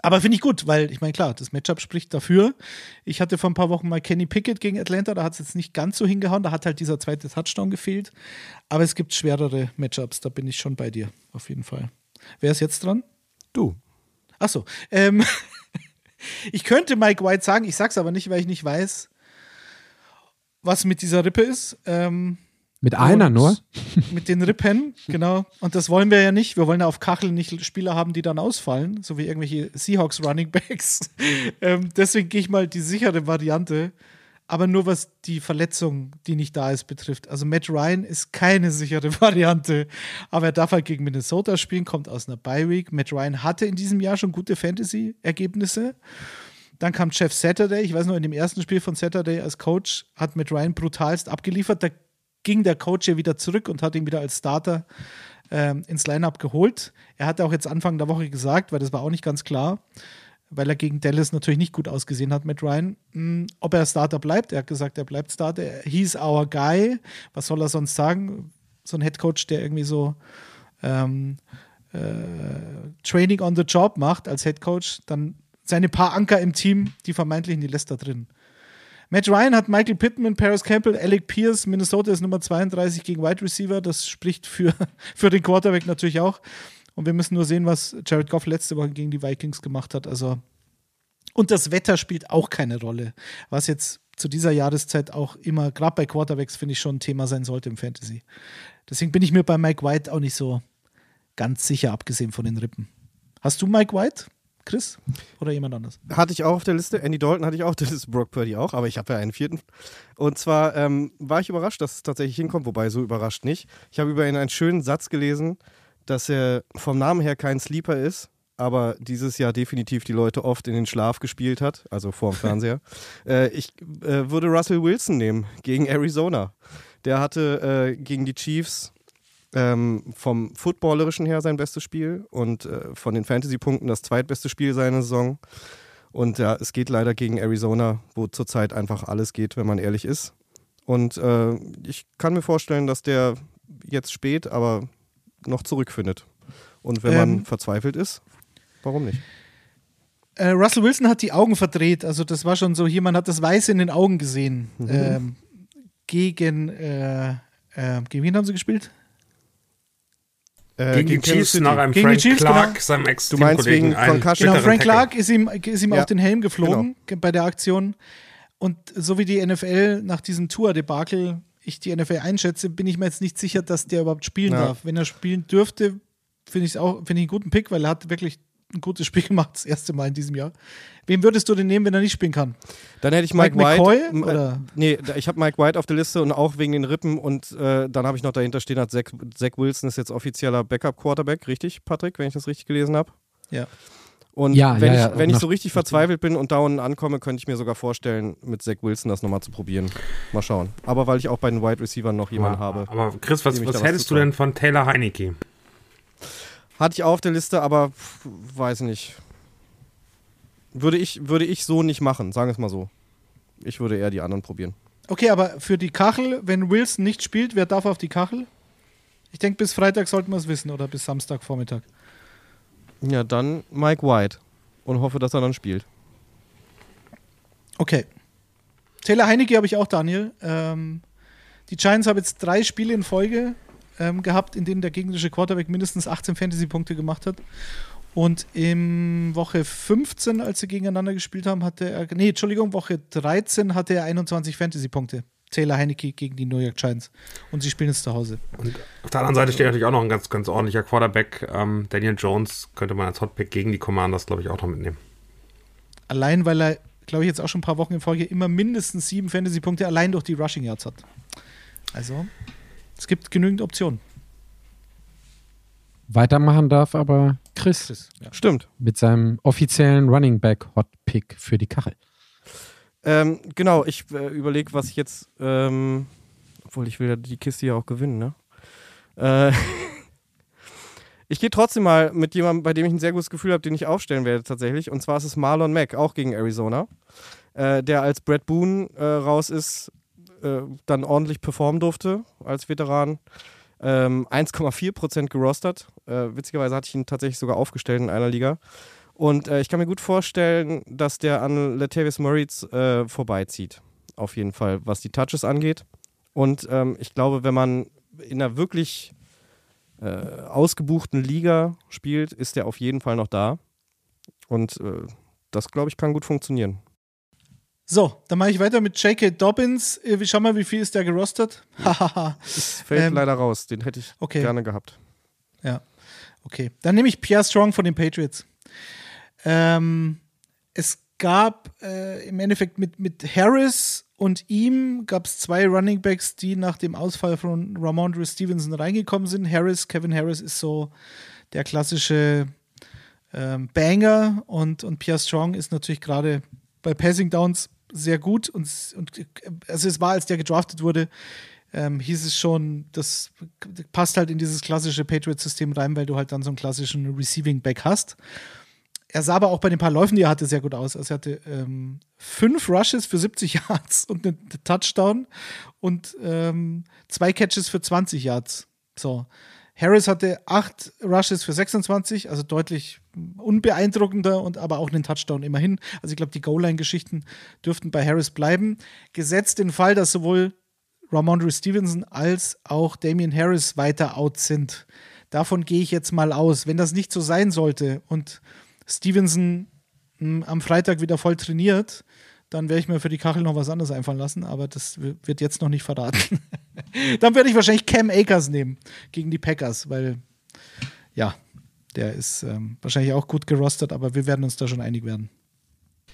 Aber finde ich gut, weil ich meine, klar, das Matchup spricht dafür. Ich hatte vor ein paar Wochen mal Kenny Pickett gegen Atlanta, da hat es jetzt nicht ganz so hingehauen, da hat halt dieser zweite Touchdown gefehlt. Aber es gibt schwerere Matchups, da bin ich schon bei dir, auf jeden Fall. Wer ist jetzt dran? Du. Achso. Ähm, ich könnte Mike White sagen, ich sag's aber nicht, weil ich nicht weiß, was mit dieser Rippe ist. Ähm, Mit einer nur? Mit den Rippen, genau. Und das wollen wir ja nicht. Wir wollen ja auf Kacheln nicht Spieler haben, die dann ausfallen, so wie irgendwelche Seahawks Running Backs. ähm, deswegen gehe ich mal die sichere Variante. aber nur was die Verletzung, die nicht da ist, betrifft. Also Matt Ryan ist keine sichere Variante, aber er darf halt gegen Minnesota spielen, kommt aus einer Bye Week. Matt Ryan hatte in diesem Jahr schon gute Fantasy-Ergebnisse. Dann kam Jeff Saturday. Ich weiß noch, in dem ersten Spiel von Saturday als Coach hat Matt Ryan brutalst abgeliefert. Da ging der Coach ja wieder zurück und hat ihn wieder als Starter ähm, ins Lineup geholt. Er hatte auch jetzt Anfang der Woche gesagt, weil das war auch nicht ganz klar, weil er gegen Dallas natürlich nicht gut ausgesehen hat mit Ryan, mh, hm, ob er Starter bleibt. Er hat gesagt, er bleibt Starter. He's our guy. Was soll er sonst sagen? So ein Headcoach, der irgendwie so ähm, äh, Training on the Job macht als Headcoach, dann seine paar Anker im Team, die vermeintlichen, die lässt drin. Matt Ryan hat Michael Pittman, Paris Campbell, Alec Pierce, Minnesota ist Nummer 32 gegen Wide Receiver. Das spricht für, für den Quarterback natürlich auch. Und wir müssen nur sehen, was Jared Goff letzte Woche gegen die Vikings gemacht hat. Also, und das Wetter spielt auch keine Rolle. Was jetzt zu dieser Jahreszeit auch immer, gerade bei Quarterbacks, finde ich schon ein Thema sein sollte im Fantasy. Deswegen bin ich mir bei Mike White auch nicht so ganz sicher, abgesehen von den Rippen. Hast du Mike White? Chris oder jemand anders? Hatte ich auch auf der Liste. Andy Dalton hatte ich auch, das ist Brock Purdy auch, aber ich habe ja einen vierten. Und zwar ähm, war ich überrascht, dass es tatsächlich hinkommt, wobei so überrascht nicht. Ich habe über ihn einen schönen Satz gelesen, dass er vom Namen her kein Sleeper ist, aber dieses Jahr definitiv die Leute oft in den Schlaf gespielt hat, also vor dem Fernseher. äh, ich äh, würde Russell Wilson nehmen gegen Arizona. Der hatte äh, gegen die Chiefs ähm, vom Footballerischen her sein bestes Spiel und äh, von den Fantasy-Punkten das zweitbeste Spiel seiner Saison. Und ja, es geht leider gegen Arizona, wo zurzeit einfach alles geht, wenn man ehrlich ist. Und äh, ich kann mir vorstellen, dass der jetzt spät, aber noch zurückfindet. Und wenn man ähm, verzweifelt ist, warum nicht? Äh, Russell Wilson hat die Augen verdreht. Also das war schon so, hier, man hat das Weiße in den Augen gesehen. Mhm. Ähm, gegen, äh, äh, gegen wen haben sie gespielt? Äh, gegen, gegen die Chiefs nach einem gegen Frank Chiefs, Clark, genau. seinem ex Du meinst wegen Genau, Frank Clark ist ihm, ist ihm ja. auf den Helm geflogen genau. bei der Aktion. Und so wie die NFL nach diesem Tour-Debakel ich die NFL einschätze, bin ich mir jetzt nicht sicher, dass der überhaupt spielen ja. darf. Wenn er spielen dürfte, finde ich auch, finde ich einen guten Pick, weil er hat wirklich ein gutes Spiel gemacht, das erste Mal in diesem Jahr. Wem würdest du denn nehmen, wenn er nicht spielen kann? Dann hätte ich Mike, Mike White. McCoy, oder? Nee, ich habe Mike White auf der Liste und auch wegen den Rippen und äh, dann habe ich noch dahinter stehen, hat Zach, Zach Wilson ist jetzt offizieller Backup-Quarterback, richtig, Patrick, wenn ich das richtig gelesen habe? Ja. Und ja, wenn, ja, ich, ja. wenn ich so richtig verzweifelt bin und down ankomme, könnte ich mir sogar vorstellen, mit Zach Wilson das nochmal zu probieren. Mal schauen. Aber weil ich auch bei den Wide Receivers noch jemanden aber, habe. Aber Chris, was, was hättest du denn von Taylor Heinecke? Hatte ich auch auf der Liste, aber pff, weiß nicht. Würde ich, würde ich so nicht machen, sagen wir es mal so. Ich würde eher die anderen probieren. Okay, aber für die Kachel, wenn Wilson nicht spielt, wer darf auf die Kachel? Ich denke, bis Freitag sollten wir es wissen oder bis Samstagvormittag. Ja, dann Mike White und hoffe, dass er dann spielt. Okay. Taylor Heinecke habe ich auch, Daniel. Ähm, die Giants haben jetzt drei Spiele in Folge ähm, gehabt, in denen der gegnerische Quarterback mindestens 18 Fantasy-Punkte gemacht hat. Und in Woche 15, als sie gegeneinander gespielt haben, hatte er, nee, Entschuldigung, Woche 13 hatte er 21 Fantasy-Punkte. Taylor Heinecke gegen die New York Giants. Und sie spielen es zu Hause. Und auf der anderen Seite steht natürlich auch noch ein ganz, ganz ordentlicher Quarterback. Ähm, Daniel Jones könnte man als Hotpick gegen die Commanders, glaube ich, auch noch mitnehmen. Allein, weil er, glaube ich, jetzt auch schon ein paar Wochen in Folge immer mindestens sieben Fantasy-Punkte allein durch die Rushing Yards hat. Also, es gibt genügend Optionen. Weitermachen darf aber Chris. Chris ja. Stimmt. Mit seinem offiziellen Running Back Hot Pick für die Kachel. Ähm, genau, ich äh, überlege, was ich jetzt, ähm, obwohl ich will ja die Kiste ja auch gewinnen, ne? Äh, ich gehe trotzdem mal mit jemandem, bei dem ich ein sehr gutes Gefühl habe, den ich aufstellen werde tatsächlich. Und zwar ist es Marlon Mack, auch gegen Arizona. Äh, der als Brad Boone äh, raus ist, äh, dann ordentlich performen durfte als Veteran. Ähm, 1,4% gerostert. Äh, witzigerweise hatte ich ihn tatsächlich sogar aufgestellt in einer Liga. Und äh, ich kann mir gut vorstellen, dass der an Latavius Murray äh, vorbeizieht. Auf jeden Fall, was die Touches angeht. Und ähm, ich glaube, wenn man in einer wirklich äh, ausgebuchten Liga spielt, ist der auf jeden Fall noch da. Und äh, das, glaube ich, kann gut funktionieren. So, dann mache ich weiter mit J.K. Dobbins. Äh, schau mal, wie viel ist der gerostet? das fällt ähm, leider raus. Den hätte ich okay. gerne gehabt. Ja, okay. Dann nehme ich Pierre Strong von den Patriots. Ähm, es gab äh, im Endeffekt mit, mit Harris und ihm gab es zwei Running Backs, die nach dem Ausfall von Ramondre Stevenson reingekommen sind. Harris, Kevin Harris ist so der klassische ähm, Banger und, und Pierre Strong ist natürlich gerade bei Passing Downs sehr gut und, und also es war, als der gedraftet wurde, ähm, hieß es schon, das passt halt in dieses klassische Patriot-System rein, weil du halt dann so einen klassischen Receiving Back hast. Er sah aber auch bei den paar Läufen, die er hatte, sehr gut aus. Also er hatte ähm, fünf Rushes für 70 Yards und einen Touchdown und ähm, zwei Catches für 20 Yards. So. Harris hatte acht Rushes für 26, also deutlich unbeeindruckender und aber auch einen Touchdown immerhin. Also ich glaube, die Goal-Line-Geschichten dürften bei Harris bleiben. Gesetzt den Fall, dass sowohl Ramondre Stevenson als auch Damian Harris weiter out sind. Davon gehe ich jetzt mal aus. Wenn das nicht so sein sollte und Stevenson mh, hm, am Freitag wieder voll trainiert, dann werde ich mir für die Kachel noch was anderes einfallen lassen, aber das wird jetzt noch nicht verraten. dann werde ich wahrscheinlich Cam Akers nehmen gegen die Packers, weil ja, der ist ähm, wahrscheinlich auch gut gerostet, aber wir werden uns da schon einig werden.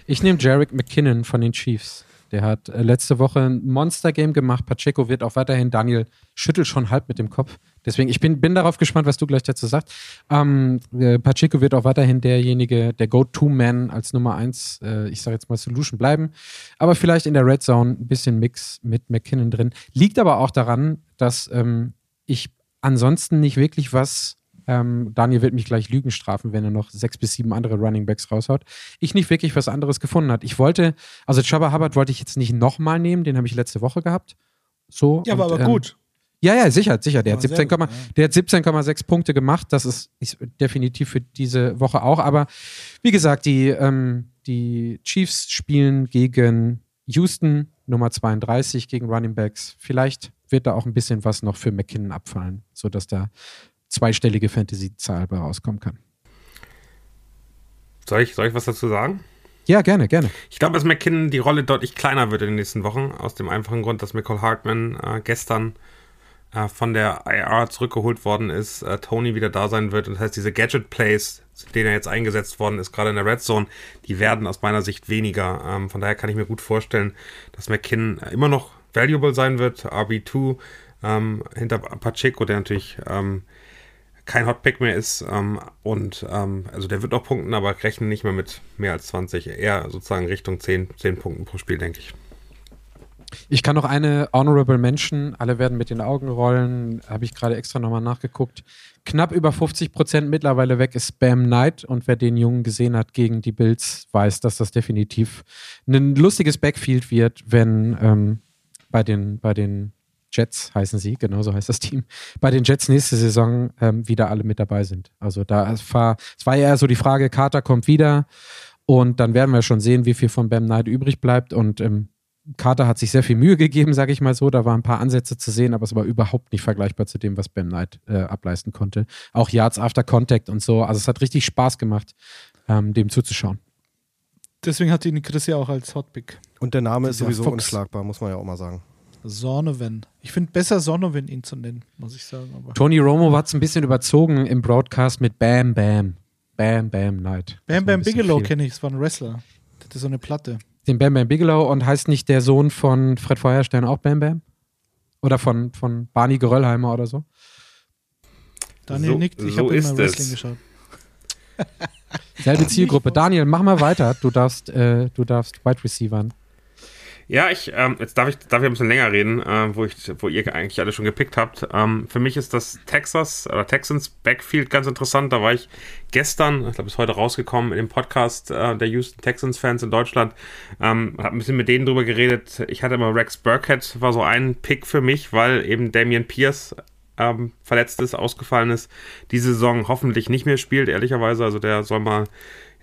Ich nehme Jarek McKinnon von den Chiefs. Der hat äh, letzte Woche ein Monster-Game gemacht. Pacheco wird auch weiterhin. Daniel schüttelt schon halb mit dem Kopf. Deswegen, ich bin, bin darauf gespannt, was du gleich dazu sagst. Ähm, äh, Pacheco wird auch weiterhin derjenige, der Go-To-Man als Nummer 1, äh, ich sage jetzt mal Solution bleiben. Aber vielleicht in der Red Zone ein bisschen Mix mit McKinnon drin. Liegt aber auch daran, dass ähm, ich ansonsten nicht wirklich was ähm, Daniel wird mich gleich Lügen strafen, wenn er noch sechs bis sieben andere Running Backs raushaut. Ich nicht wirklich was anderes gefunden hat. Ich wollte, also Chubba Hubbard wollte ich jetzt nicht nochmal nehmen, den habe ich letzte Woche gehabt. So. Ja, und, aber, aber ähm, gut. Ja, ja, sicher, sicher. Der hat 17,6 17, Punkte gemacht. Das ist, ist, definitiv für diese Woche auch. Aber wie gesagt, die, ähm, die Chiefs spielen gegen Houston, Nummer 32, gegen Running Backs. Vielleicht wird da auch ein bisschen was noch für McKinnon abfallen, sodass da zweistellige Fantasy-Zahl bei rauskommen kann. Soll ich, soll ich was dazu sagen? Ja, gerne, gerne. Ich glaube, dass McKinnon die Rolle deutlich kleiner wird in den nächsten Wochen, aus dem einfachen Grund, dass Michael Hartman äh, gestern äh, von der IR zurückgeholt worden ist, äh, Tony wieder da sein wird. Und das heißt, diese Gadget-Plays, zu denen er jetzt eingesetzt worden ist, gerade in der Red Zone, die werden aus meiner Sicht weniger. Ähm, von daher kann ich mir gut vorstellen, dass McKinnon immer noch valuable sein wird, RB2 ähm, hinter Pacheco, der natürlich ähm, kein Hotpick mehr ist. Ähm, und ähm, also der wird noch punkten, aber rechnen nicht mehr mit mehr als 20. Eher sozusagen Richtung 10, 10 Punkten pro Spiel, denke ich. Ich kann noch eine Honorable Mention, alle werden mit den Augen rollen, habe ich gerade extra nochmal nachgeguckt. Knapp über 50 Prozent mittlerweile weg ist Spam Knight und wer den Jungen gesehen hat gegen die Bills, weiß, dass das definitiv ein lustiges Backfield wird, wenn ähm, bei den, bei den Jets heißen sie, genauso heißt das Team, bei den Jets nächste Saison ähm, wieder alle mit dabei sind. Also da es war, es war eher so die Frage, Carter kommt wieder und dann werden wir schon sehen, wie viel von Bam Knight übrig bleibt und ähm, Carter hat sich sehr viel Mühe gegeben, sage ich mal so. Da waren ein paar Ansätze zu sehen, aber es war überhaupt nicht vergleichbar zu dem, was Bam Knight äh, ableisten konnte. Auch Yards After Contact und so. Also es hat richtig Spaß gemacht, ähm, dem zuzuschauen. Deswegen hat ihn Chris ja auch als Hotpick. Und der Name ist sowieso Fox. unschlagbar, muss man ja auch mal sagen. Sornoven. Ich finde besser Sornoven ihn zu nennen, muss ich sagen. Aber. Tony Romo hat es ein bisschen überzogen im Broadcast mit Bam Bam. Bam Bam Night. Bam Bam Bigelow kenne ich, es war ein Wrestler. Das ist so eine Platte. Den Bam Bam Bigelow und heißt nicht der Sohn von Fred Feuerstein auch Bam Bam? Oder von, von Barney Geröllheimer oder so? Daniel so, nickt, ich so habe immer Wrestling geschaut. Selbe Zielgruppe. Daniel, mach mal weiter. Du darfst, äh, du darfst Wide Receivern. Ja, ich, ähm, jetzt darf ich, darf ich ein bisschen länger reden, äh, wo, ich, wo ihr eigentlich alle schon gepickt habt. Ähm, für mich ist das Texas oder Texans Backfield ganz interessant. Da war ich gestern, ich glaube, ist heute rausgekommen in dem Podcast äh, der Houston Texans Fans in Deutschland. Ähm, hab ein bisschen mit denen drüber geredet. Ich hatte immer Rex Burkhead, war so ein Pick für mich, weil eben Damian Pierce ähm, verletzt ist, ausgefallen ist, diese Saison hoffentlich nicht mehr spielt, ehrlicherweise. Also der soll mal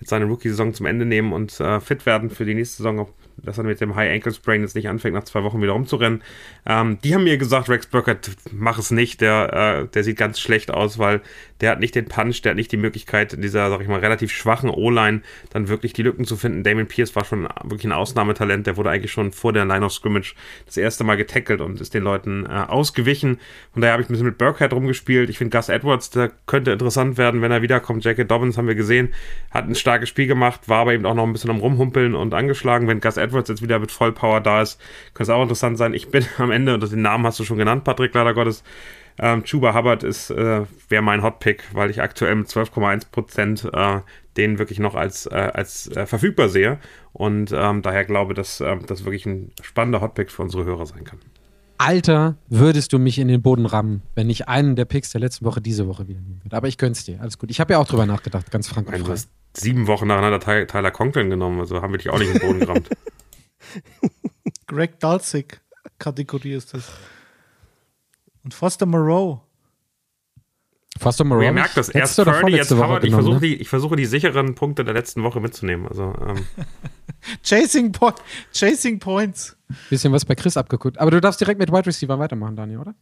jetzt seine Rookie-Saison zum Ende nehmen und äh, fit werden für die nächste Saison, dass er mit dem High Ankle Sprain jetzt nicht anfängt, nach zwei Wochen wieder rumzurennen. Ähm, die haben mir gesagt, Rex Burkett, mach es nicht, der, äh, der sieht ganz schlecht aus, weil der hat nicht den Punch, der hat nicht die Möglichkeit, in dieser, sag ich mal, relativ schwachen O-Line dann wirklich die Lücken zu finden. Damon Pierce war schon wirklich ein Ausnahmetalent, der wurde eigentlich schon vor der Line of Scrimmage das erste Mal getackelt und ist den Leuten äh, ausgewichen. Und daher habe ich ein bisschen mit Burkhead rumgespielt. Ich finde Gus Edwards, der könnte interessant werden, wenn er wiederkommt. Jackie Dobbins haben wir gesehen, hat starken starkes Spiel gemacht, war aber eben auch noch ein bisschen am Rumhumpeln und angeschlagen. Wenn Gus Edwards jetzt wieder mit Vollpower da ist, könnte es auch interessant sein. Ich bin am Ende, und den Namen hast du schon genannt, Patrick, leider Gottes, ähm, Chuba Hubbard ist, äh, wäre mein Hotpick, weil ich aktuell mit 12,1 Prozent äh, den wirklich noch als, äh, als äh, verfügbar sehe und ähm, daher glaube, dass äh, das wirklich ein spannender Hotpick für unsere Hörer sein kann. Alter, würdest du mich in den Boden rammen, wenn ich einen der Picks der letzten Woche diese Woche wieder nehmen würde. Aber ich gönn's dir. Alles gut. Ich habe ja auch drüber nachgedacht, ganz frank und Du hast sieben Wochen nacheinander Ty- Tyler Conklin genommen, also haben wir dich auch nicht in den Boden gerammt. Greg Dulcich Kategorie ist das. Und Foster Moreau. Foster Moreau. ihr merkt das, erst Purdy, jetzt Hubbard. Ich versuche ne? die, ich versuche die sicheren Punkte der letzten Woche mitzunehmen. Also, ähm, Chasing, po Chasing Points. Bisschen was bei Chris abgeguckt. Aber du darfst direkt mit Wide Receiver weitermachen, Daniel, oder?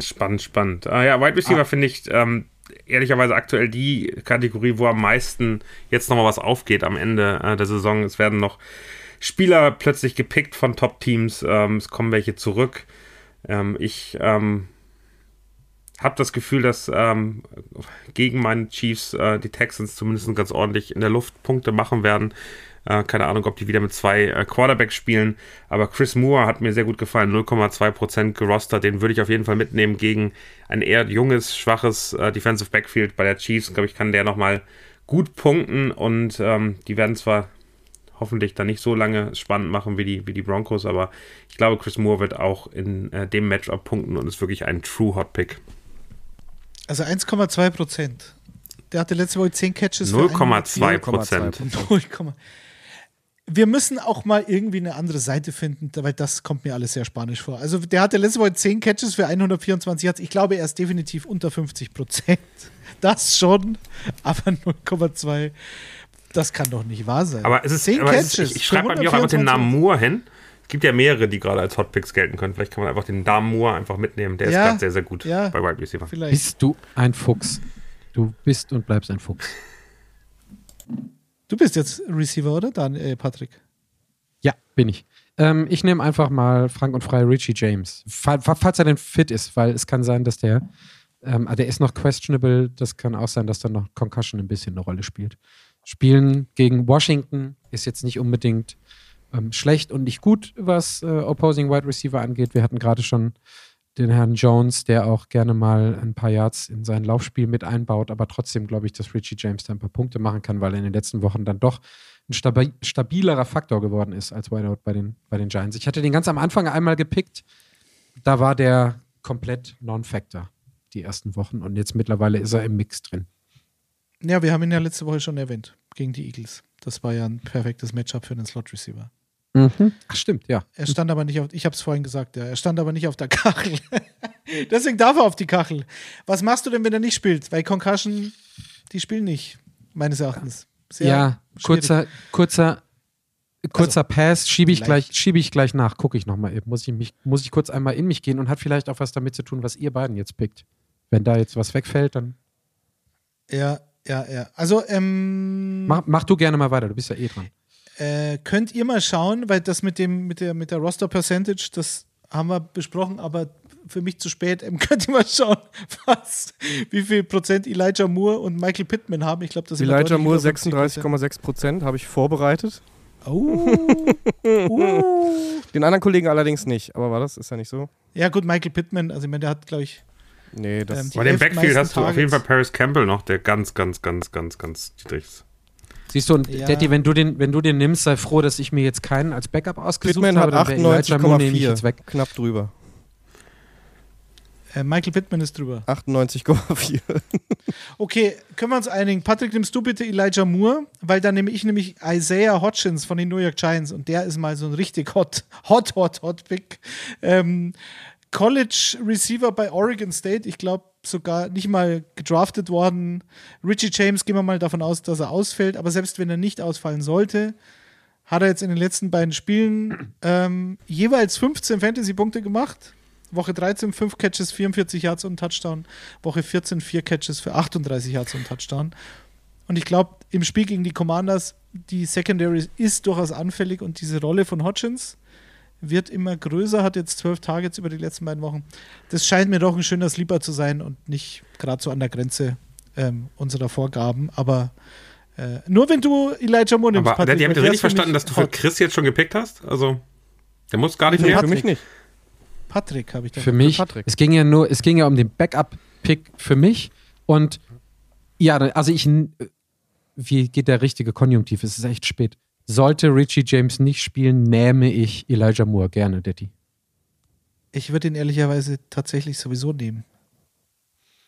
spannend, spannend. Ah, ja, Wide Receiver finde ich ähm, ehrlicherweise aktuell die Kategorie, wo am meisten jetzt nochmal was aufgeht am Ende äh, der Saison. Es werden noch Spieler plötzlich gepickt von Top-Teams. Ähm, es kommen welche zurück. Ähm, ich ähm, habe das Gefühl, dass ähm, gegen meine Chiefs äh, die Texans zumindest ganz ordentlich in der Luft Punkte machen werden. Äh, keine Ahnung, ob die wieder mit zwei äh, Quarterbacks spielen. Aber Chris Moore hat mir sehr gut gefallen. 0,2% gerostert. Den würde ich auf jeden Fall mitnehmen gegen ein eher junges, schwaches äh, Defensive Backfield bei der Chiefs. Glaube ich, kann der nochmal gut punkten. Und ähm, die werden zwar hoffentlich dann nicht so lange spannend machen wie die, wie die Broncos. Aber ich glaube, Chris Moore wird auch in äh, dem Matchup punkten und ist wirklich ein True Hot Pick. Also 1,2 Prozent. Der hatte letzte Woche 10 Catches. für 0,2 0,2 Prozent. 0,2. Wir müssen auch mal irgendwie eine andere Seite finden, weil das kommt mir alles sehr spanisch vor. Also der hatte letzte Woche 10 Catches für 124 Yards. Ich glaube, er ist definitiv unter 50 Prozent. Das schon, aber 0,2. Das kann doch nicht wahr sein. Aber es ist, 10 aber es Catches. ist ich, ich schreibe bei mir auch einfach den Namen Moore hin. Es gibt ja mehrere, die gerade als Hotpicks gelten können. Vielleicht kann man einfach den Namen Moore einfach mitnehmen. Der ist Ja, gerade sehr, sehr gut ja. bei Wide Receiver. Vielleicht. Bist du ein Fuchs? Du bist und bleibst ein Fuchs. Du bist jetzt Receiver, oder, Dan, äh, Patrick? Ja, bin ich. Ähm, ich nehme einfach mal Frank und frei Richie James. Fall, fa- falls er denn fit ist, weil es kann sein, dass der, ähm, ah, der ist noch questionable. Das kann auch sein, dass dann noch Concussion ein bisschen eine Rolle spielt. Spielen gegen Washington ist jetzt nicht unbedingt ähm, schlecht und nicht gut, was äh, Opposing Wide Receiver angeht. Wir hatten gerade schon den Herrn Jones, der auch gerne mal ein paar Yards in sein Laufspiel mit einbaut, aber trotzdem glaube ich, dass Richie James da ein paar Punkte machen kann, weil er in den letzten Wochen dann doch ein stabi stabilerer Faktor geworden ist als Wideout bei den, bei den Giants. Ich hatte den ganz am Anfang einmal gepickt, da war der komplett Non-Factor die ersten Wochen und jetzt mittlerweile ist er im Mix drin. Ja, wir haben ihn ja letzte Woche schon erwähnt, gegen die Eagles. Das war ja ein perfektes Matchup für einen Slot-Receiver. Ach, stimmt, ja. Er stand aber nicht auf, ich habe es vorhin gesagt, ja, er stand aber nicht auf der Kachel. Deswegen darf er auf die Kachel. Was machst du denn, wenn er nicht spielt? Weil Concussion, die spielen nicht, meines Erachtens. Sehr ja, schwierig. kurzer, kurzer, kurzer Pass schiebe ich, gleich, schiebe ich gleich nach. Gucke ich nochmal eben. Muss ich, mich, muss ich kurz einmal in mich gehen und hat vielleicht auch was damit zu tun, was ihr beiden jetzt pickt. Wenn da jetzt was wegfällt, dann Ja, ja, ja. Also, ähm, mach, mach du gerne mal weiter. Du bist ja eh dran. Äh, könnt ihr mal schauen, weil das mit dem, mit der, mit der Roster Percentage, das haben wir besprochen, aber für mich zu spät. Ähm, könnt ihr mal schauen, was, wie viel Prozent Elijah Moore und Michael Pittman haben? Ich glaube, das Elijah Moore über 50%. 36,6 Prozent habe ich vorbereitet. Oh. uh. Den anderen Kollegen allerdings nicht. Aber war das? Ist ja nicht so? Ja, gut, Michael Pittman, also ich meine, der hat, glaube ich, Nee, das. Ähm, die Bei dem Backfield hast du auf jeden Fall Targets. Paris Campbell noch, der ganz, ganz, ganz, ganz, ganz niedrig ist. Siehst du, und Ja. Daddy, wenn du, den, wenn du den nimmst, sei froh, dass ich mir jetzt keinen als Backup ausgesucht Pittman habe. hat ich jetzt 98,4. weg. Knapp drüber. äh, Michael Pittman ist drüber. 98,4. Okay, können wir uns einigen? Patrick, nimmst du bitte Elijah Moore, weil dann nehme ich nämlich Isaiah Hodgins von den New York Giants und der ist mal so ein richtig hot, hot, hot, hot Pick. Ähm, College Receiver bei Oregon State, ich glaube sogar nicht mal gedraftet worden. Richie James, gehen wir mal davon aus, dass er ausfällt, aber selbst wenn er nicht ausfallen sollte, hat er jetzt in den letzten beiden Spielen ähm, jeweils 15 Fantasy-Punkte gemacht. Woche 13 5 Catches, 44 Yards und Touchdown. Woche 14 4 Catches für 38 Yards und Touchdown. Und ich glaube, im Spiel gegen die Commanders, die Secondary ist durchaus anfällig und diese Rolle von Hodgins wird immer größer, hat jetzt 12 Targets über die letzten beiden Wochen. Das scheint mir doch ein schöner Sleeper zu sein und nicht gerade so an der Grenze ähm, unserer Vorgaben, aber äh, nur wenn du Elijah Moore nimmst, Aber Patrick, Daddy, habt ihr weil der richtig für verstanden, dass du für hot. Chris jetzt schon gepickt hast? Also, der muss gar nicht Nee, mehr. für mich nicht. Patrick habe ich da. Für mich, Patrick. es ging ja nur, es ging ja um den Backup-Pick für mich und ja, also ich, wie geht der richtige Konjunktiv? Es ist echt spät. Sollte Richie James nicht spielen, nähme ich Elijah Moore gerne, Daddy. Ich würde ihn ehrlicherweise tatsächlich sowieso nehmen.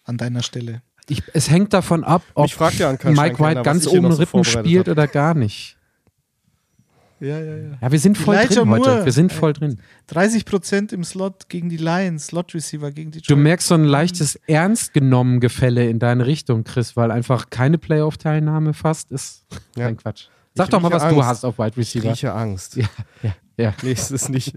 An deiner Stelle. Ich, es hängt davon ab, ob ja Mike White ganz oben so vorbereitet spielt hab. oder gar nicht. Ja, ja, ja. Ja, wir sind voll Elijah drin heute. Moore. Wir sind voll drin. 30% im Slot gegen die Lions, Slot Receiver gegen die Du merkst so ein leichtes ernst genommen Gefälle in deine Richtung, Chris, weil einfach keine Playoff-Teilnahme fast ist. Ja. Kein Quatsch. Sag Ich doch mal, was du Angst. hast auf Wide Ich Receiver. rieche Angst. Ja, ja, ja. Nee, es ist nicht.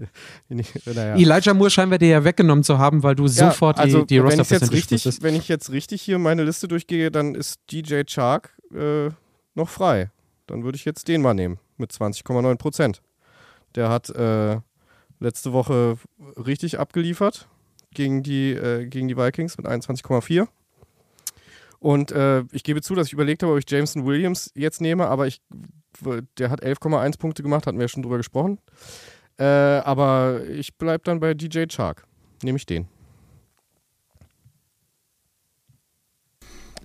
nicht naja. Elijah Moore scheinen wir dir ja weggenommen zu haben, weil du Ja, sofort also, die, die wenn ich roster jetzt richtig, wusstest. wenn ich jetzt richtig hier meine Liste durchgehe, dann ist DJ Chark äh, noch frei. Dann würde ich jetzt den mal nehmen mit 20,9 Prozent. Der hat äh, letzte Woche richtig abgeliefert gegen die, äh, gegen die Vikings mit 21,4. Und äh, ich gebe zu, dass ich überlegt habe, ob ich Jameson Williams jetzt nehme, aber ich, der hat 11,1 Punkte gemacht, hatten wir ja schon drüber gesprochen. Äh, aber ich bleibe dann bei DJ Chark. Nehme ich den.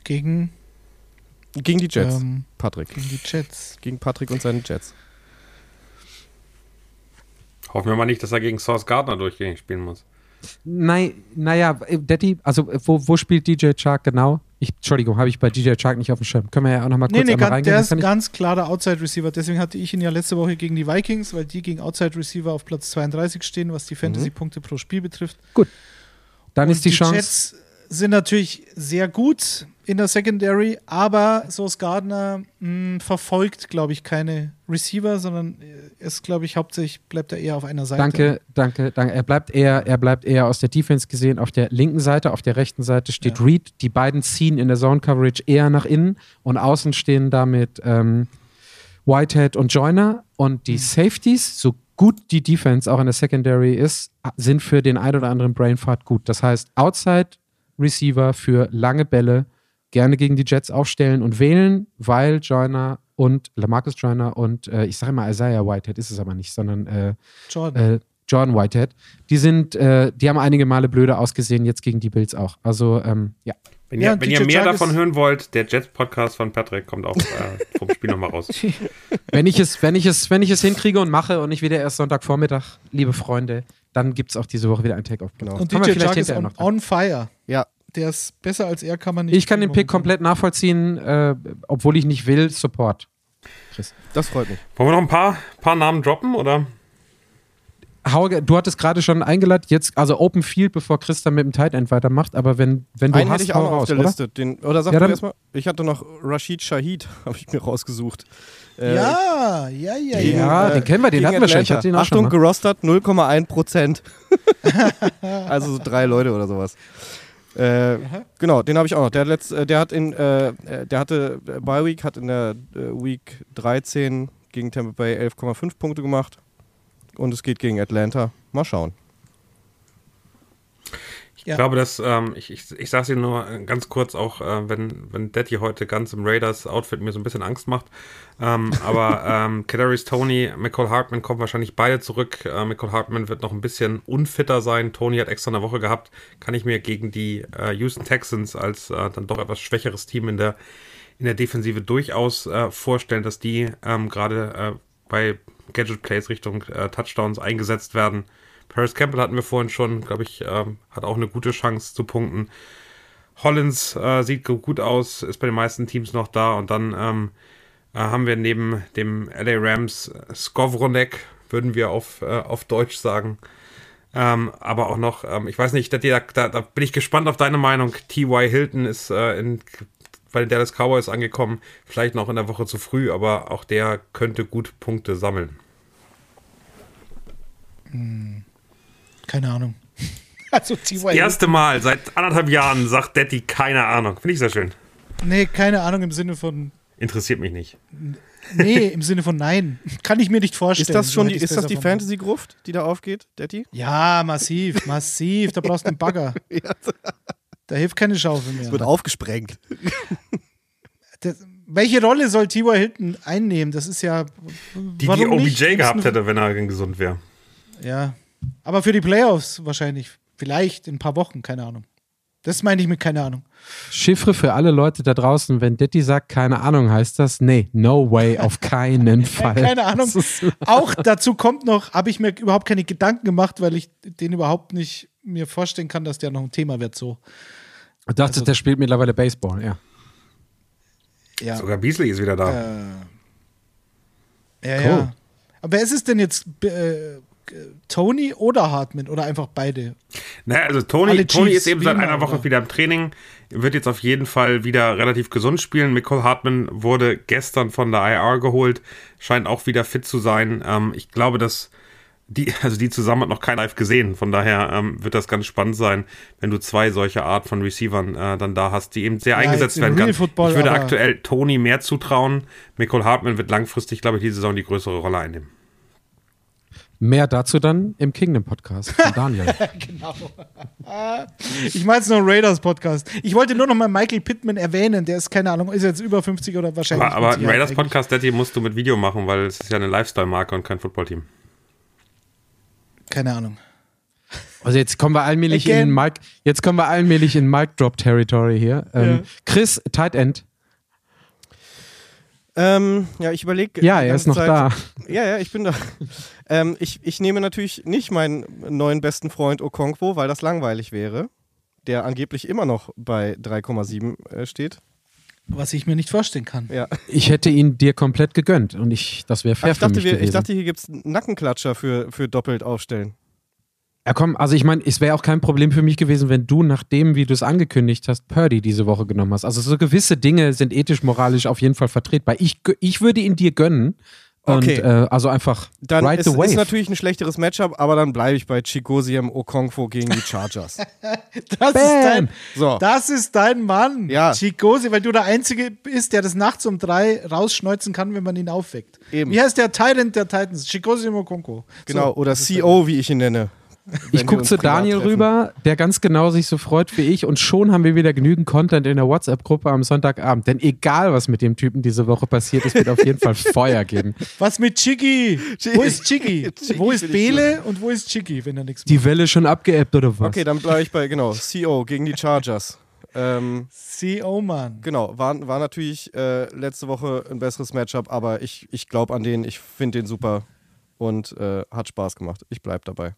Gegen, Gegen die Jets, ähm, Patrick. gegen die Jets. Gegen Patrick und seine Jets. Hoffen wir mal nicht, dass er gegen Source Gardner durchgängig spielen muss. Nein, naja, äh, Daddy, also äh, wo, wo spielt DJ Chark genau? Ich, Entschuldigung, habe ich bei DJ Chark nicht auf dem Schirm. Können wir ja auch nochmal kurz Nee, nee, einmal ganz, reingehen? der ist ganz klarer Outside Receiver. Deswegen hatte ich ihn ja letzte Woche gegen die Vikings, weil die gegen Outside Receiver auf Platz 32 stehen, was die Fantasy-Punkte pro Spiel betrifft. dann ist die, die Chance. Jets sind natürlich sehr gut in der Secondary, aber Sauce Gardner mh, verfolgt, glaube ich, keine Receiver, sondern äh, ist, glaube ich, hauptsächlich bleibt er eher auf einer Seite. Danke, danke, danke. Er bleibt eher, er bleibt eher aus der Defense gesehen auf der linken Seite, auf der rechten Seite steht Ja. Reed. Die beiden ziehen in der Zone Coverage eher nach innen und außen stehen damit ähm, Whitehead und Joyner und Mhm. die Safeties, so gut die Defense auch in der Secondary ist, sind für den ein oder anderen Brainfart gut. Das heißt, Outside Receiver für lange Bälle gerne gegen die Jets aufstellen und wählen, weil Joyner und Lamarcus Joyner und äh, ich sage mal Isaiah Whitehead ist es aber nicht, sondern äh, Jordan. äh, Jordan Whitehead, die sind, äh, die haben einige Male blöde ausgesehen, jetzt gegen die Bills auch. Also, ähm, ja. Wenn Ja, ihr, und wenn ihr mehr davon hören wollt, der Jets-Podcast von Patrick kommt auch äh, vom Spiel nochmal raus. Wenn ich es, wenn ich es, wenn ich es hinkriege und mache und nicht wieder erst Sonntagvormittag, liebe Freunde, dann gibt es auch diese Woche wieder ein Take-Off. Genau. Und DJ vielleicht Chark ist on, on fire. Ja, Der ist besser als er, kann man nicht. Ich kann den Pick komplett nachvollziehen, äh, obwohl ich nicht will, Support. das freut mich. Wollen wir noch ein paar, paar Namen droppen, oder? Hauge, du hattest gerade schon eingeleitet, jetzt, also Open Field, bevor Chris dann mit dem Tight End weitermacht, aber wenn, wenn du Einen hast, hätte ich auch noch auf raus, der oder? Liste. Den, oder sag Ja, erstmal. Ich hatte noch Rashid Shahid, habe ich mir rausgesucht. Äh, Ja, ja, ja, gegen, Ja, äh, den kennen wir, den hatten wir schon. Ich hatte den Achtung, schon gerostert 0,1 Prozent. also so drei Leute oder sowas. Äh, genau, den habe ich auch noch. Der, hat letzt, äh, der hat in, äh, äh, der hatte äh, Bye Week, hat in der äh, Week 13 gegen Tampa Bay 11,5 Punkte gemacht. Und es geht gegen Atlanta. Mal schauen. Ich Ja. glaube, dass, ähm, ich, ich, ich sage es Ihnen nur äh, ganz kurz, auch äh, wenn, wenn Daddy heute ganz im Raiders-Outfit mir so ein bisschen Angst macht. Ähm, aber ähm, Kadarius Tony, McCall Hartman kommen wahrscheinlich beide zurück. Äh, McCall Hartman wird noch ein bisschen unfitter sein. Tony hat extra eine Woche gehabt. Kann ich mir gegen die äh, Houston Texans als äh, dann doch etwas schwächeres Team in der, in der Defensive durchaus äh, vorstellen, dass die ähm, gerade äh, bei Gadget Plays Richtung äh, Touchdowns eingesetzt werden. Paris Campbell hatten wir vorhin schon, glaube ich, ähm, hat auch eine gute Chance zu punkten. Hollins äh, sieht gu- gut aus, ist bei den meisten Teams noch da und dann ähm, äh, haben wir neben dem LA Rams Skovronek, würden wir auf, äh, auf Deutsch sagen. Ähm, aber auch noch, ähm, ich weiß nicht, da, da, da bin ich gespannt auf deine Meinung. T.Y. Hilton ist äh, in, bei den Dallas Cowboys angekommen, vielleicht noch in der Woche zu früh, aber auch der könnte gut Punkte sammeln. Keine Ahnung. Also Das erste Mal seit anderthalb Jahren sagt Daddy keine Ahnung. Finde ich sehr schön. Nee, keine Ahnung im Sinne von. Interessiert mich nicht. Nee, im Sinne von nein. Kann ich mir nicht vorstellen. Ist das So schon die, ist das die. Fantasy-Gruft, die da aufgeht, Detti? Ja, massiv, massiv. Da brauchst du einen Bagger. Da hilft keine Schaufel mehr. Es wird aufgesprengt. Das, welche Rolle soll T.Y. Hilton einnehmen? Das ist ja. Die, die OBJ nicht? gehabt hätte, wenn er gesund wäre. Ja. Aber für die Playoffs wahrscheinlich. Vielleicht in ein paar Wochen, keine Ahnung. Das meine ich mit keine Ahnung. Chiffre für alle Leute da draußen, wenn Detti sagt, keine Ahnung, heißt das, nee, no way, auf keinen Fall. Keine Ahnung. Auch dazu kommt noch, habe ich mir überhaupt keine Gedanken gemacht, weil ich den überhaupt nicht mir vorstellen kann, dass der noch ein Thema wird so. Ich dachte, der spielt mittlerweile Baseball, ja. Ja. Sogar Beasley ist wieder da. Ja, Cool. ja. Aber wer ist es denn jetzt? Äh, Tony oder Hartman oder einfach beide? Naja, also Tony, Tony ist eben seit einer Woche oder? wieder im Training, wird jetzt auf jeden Fall wieder relativ gesund spielen. Nicole Hartman wurde gestern von der IR geholt, scheint auch wieder fit zu sein. Ähm, ich glaube, dass die, also die zusammen hat noch kein Live gesehen, von daher ähm, wird das ganz spannend sein, wenn du zwei solche Art von Receivern äh, dann da hast, die eben sehr eingesetzt jetzt im werden. Football, ich würde aktuell Tony mehr zutrauen. Nicole Hartman wird langfristig, glaube ich, die Saison die größere Rolle einnehmen. Mehr dazu dann im Kingdom Podcast von Daniel. Ich meine es nur Raiders Podcast. Ich wollte nur noch mal Michael Pittman erwähnen. Der ist, keine Ahnung, ist jetzt über 50 oder wahrscheinlich. Aber, aber 50 ein Raiders eigentlich. Podcast, Daddy, musst du mit Video machen, weil es ist ja eine Lifestyle-Marke und kein Footballteam. Keine Ahnung. Also jetzt kommen wir allmählich Again. in Mike, jetzt kommen wir allmählich in Mic Drop Territory hier. Ähm, Ja. Chris, Tight End. Ähm, ja, ich überlege. Ja, er ist noch da. Ja, ja, ich bin da. Ähm, ich, ich nehme natürlich nicht meinen neuen besten Freund Okonkwo, weil das langweilig wäre. Der angeblich immer noch bei 3,7 äh, steht. Was ich mir nicht vorstellen kann. Ja. Ich hätte ihn dir komplett gegönnt und ich, das wäre fair ich, für dachte, mich wir, gewesen. ich dachte, hier gibt es Nackenklatscher für, für doppelt aufstellen. Ja, komm, also ich meine, es wäre auch kein Problem für mich gewesen, wenn du, nachdem, wie du es angekündigt hast, Purdy diese Woche genommen hast. Also so gewisse Dinge sind ethisch, moralisch auf jeden Fall vertretbar. Ich, ich würde ihn dir gönnen. Und Okay. äh, also einfach Dann ride ist, the wave. ist natürlich ein schlechteres Matchup, aber dann bleibe ich bei Chigosiem Okonkwo gegen die Chargers. Das ist, dein, So. das ist dein Mann. Ja. Chicosi, weil du der Einzige bist, der das nachts um drei rausschneuzen kann, wenn man ihn aufweckt. Eben. Wie heißt der Tyrant der Titans? Chicosi Mokonko. Genau, So, oder CO, wie ich ihn nenne. Ich gucke zu Daniel treffen. rüber, der ganz genau sich so freut wie ich und schon haben wir wieder genügend Content in der WhatsApp-Gruppe am Sonntagabend. Denn egal, was mit dem Typen diese Woche passiert, es wird auf jeden Fall Feuer geben. Was mit Chiggy? Wo ist Chiggy? Chiggy wo ist Bele und wo ist Chiggy, wenn er nichts Die macht? Welle schon abgeebbt oder was? Okay, dann bleibe ich bei, genau, CO gegen die Chargers. Ähm, CO, Mann. genau, war, war natürlich äh, letzte Woche ein besseres Matchup, aber ich, ich glaube an den, ich finde den super und äh, hat Spaß gemacht. Ich bleibe dabei.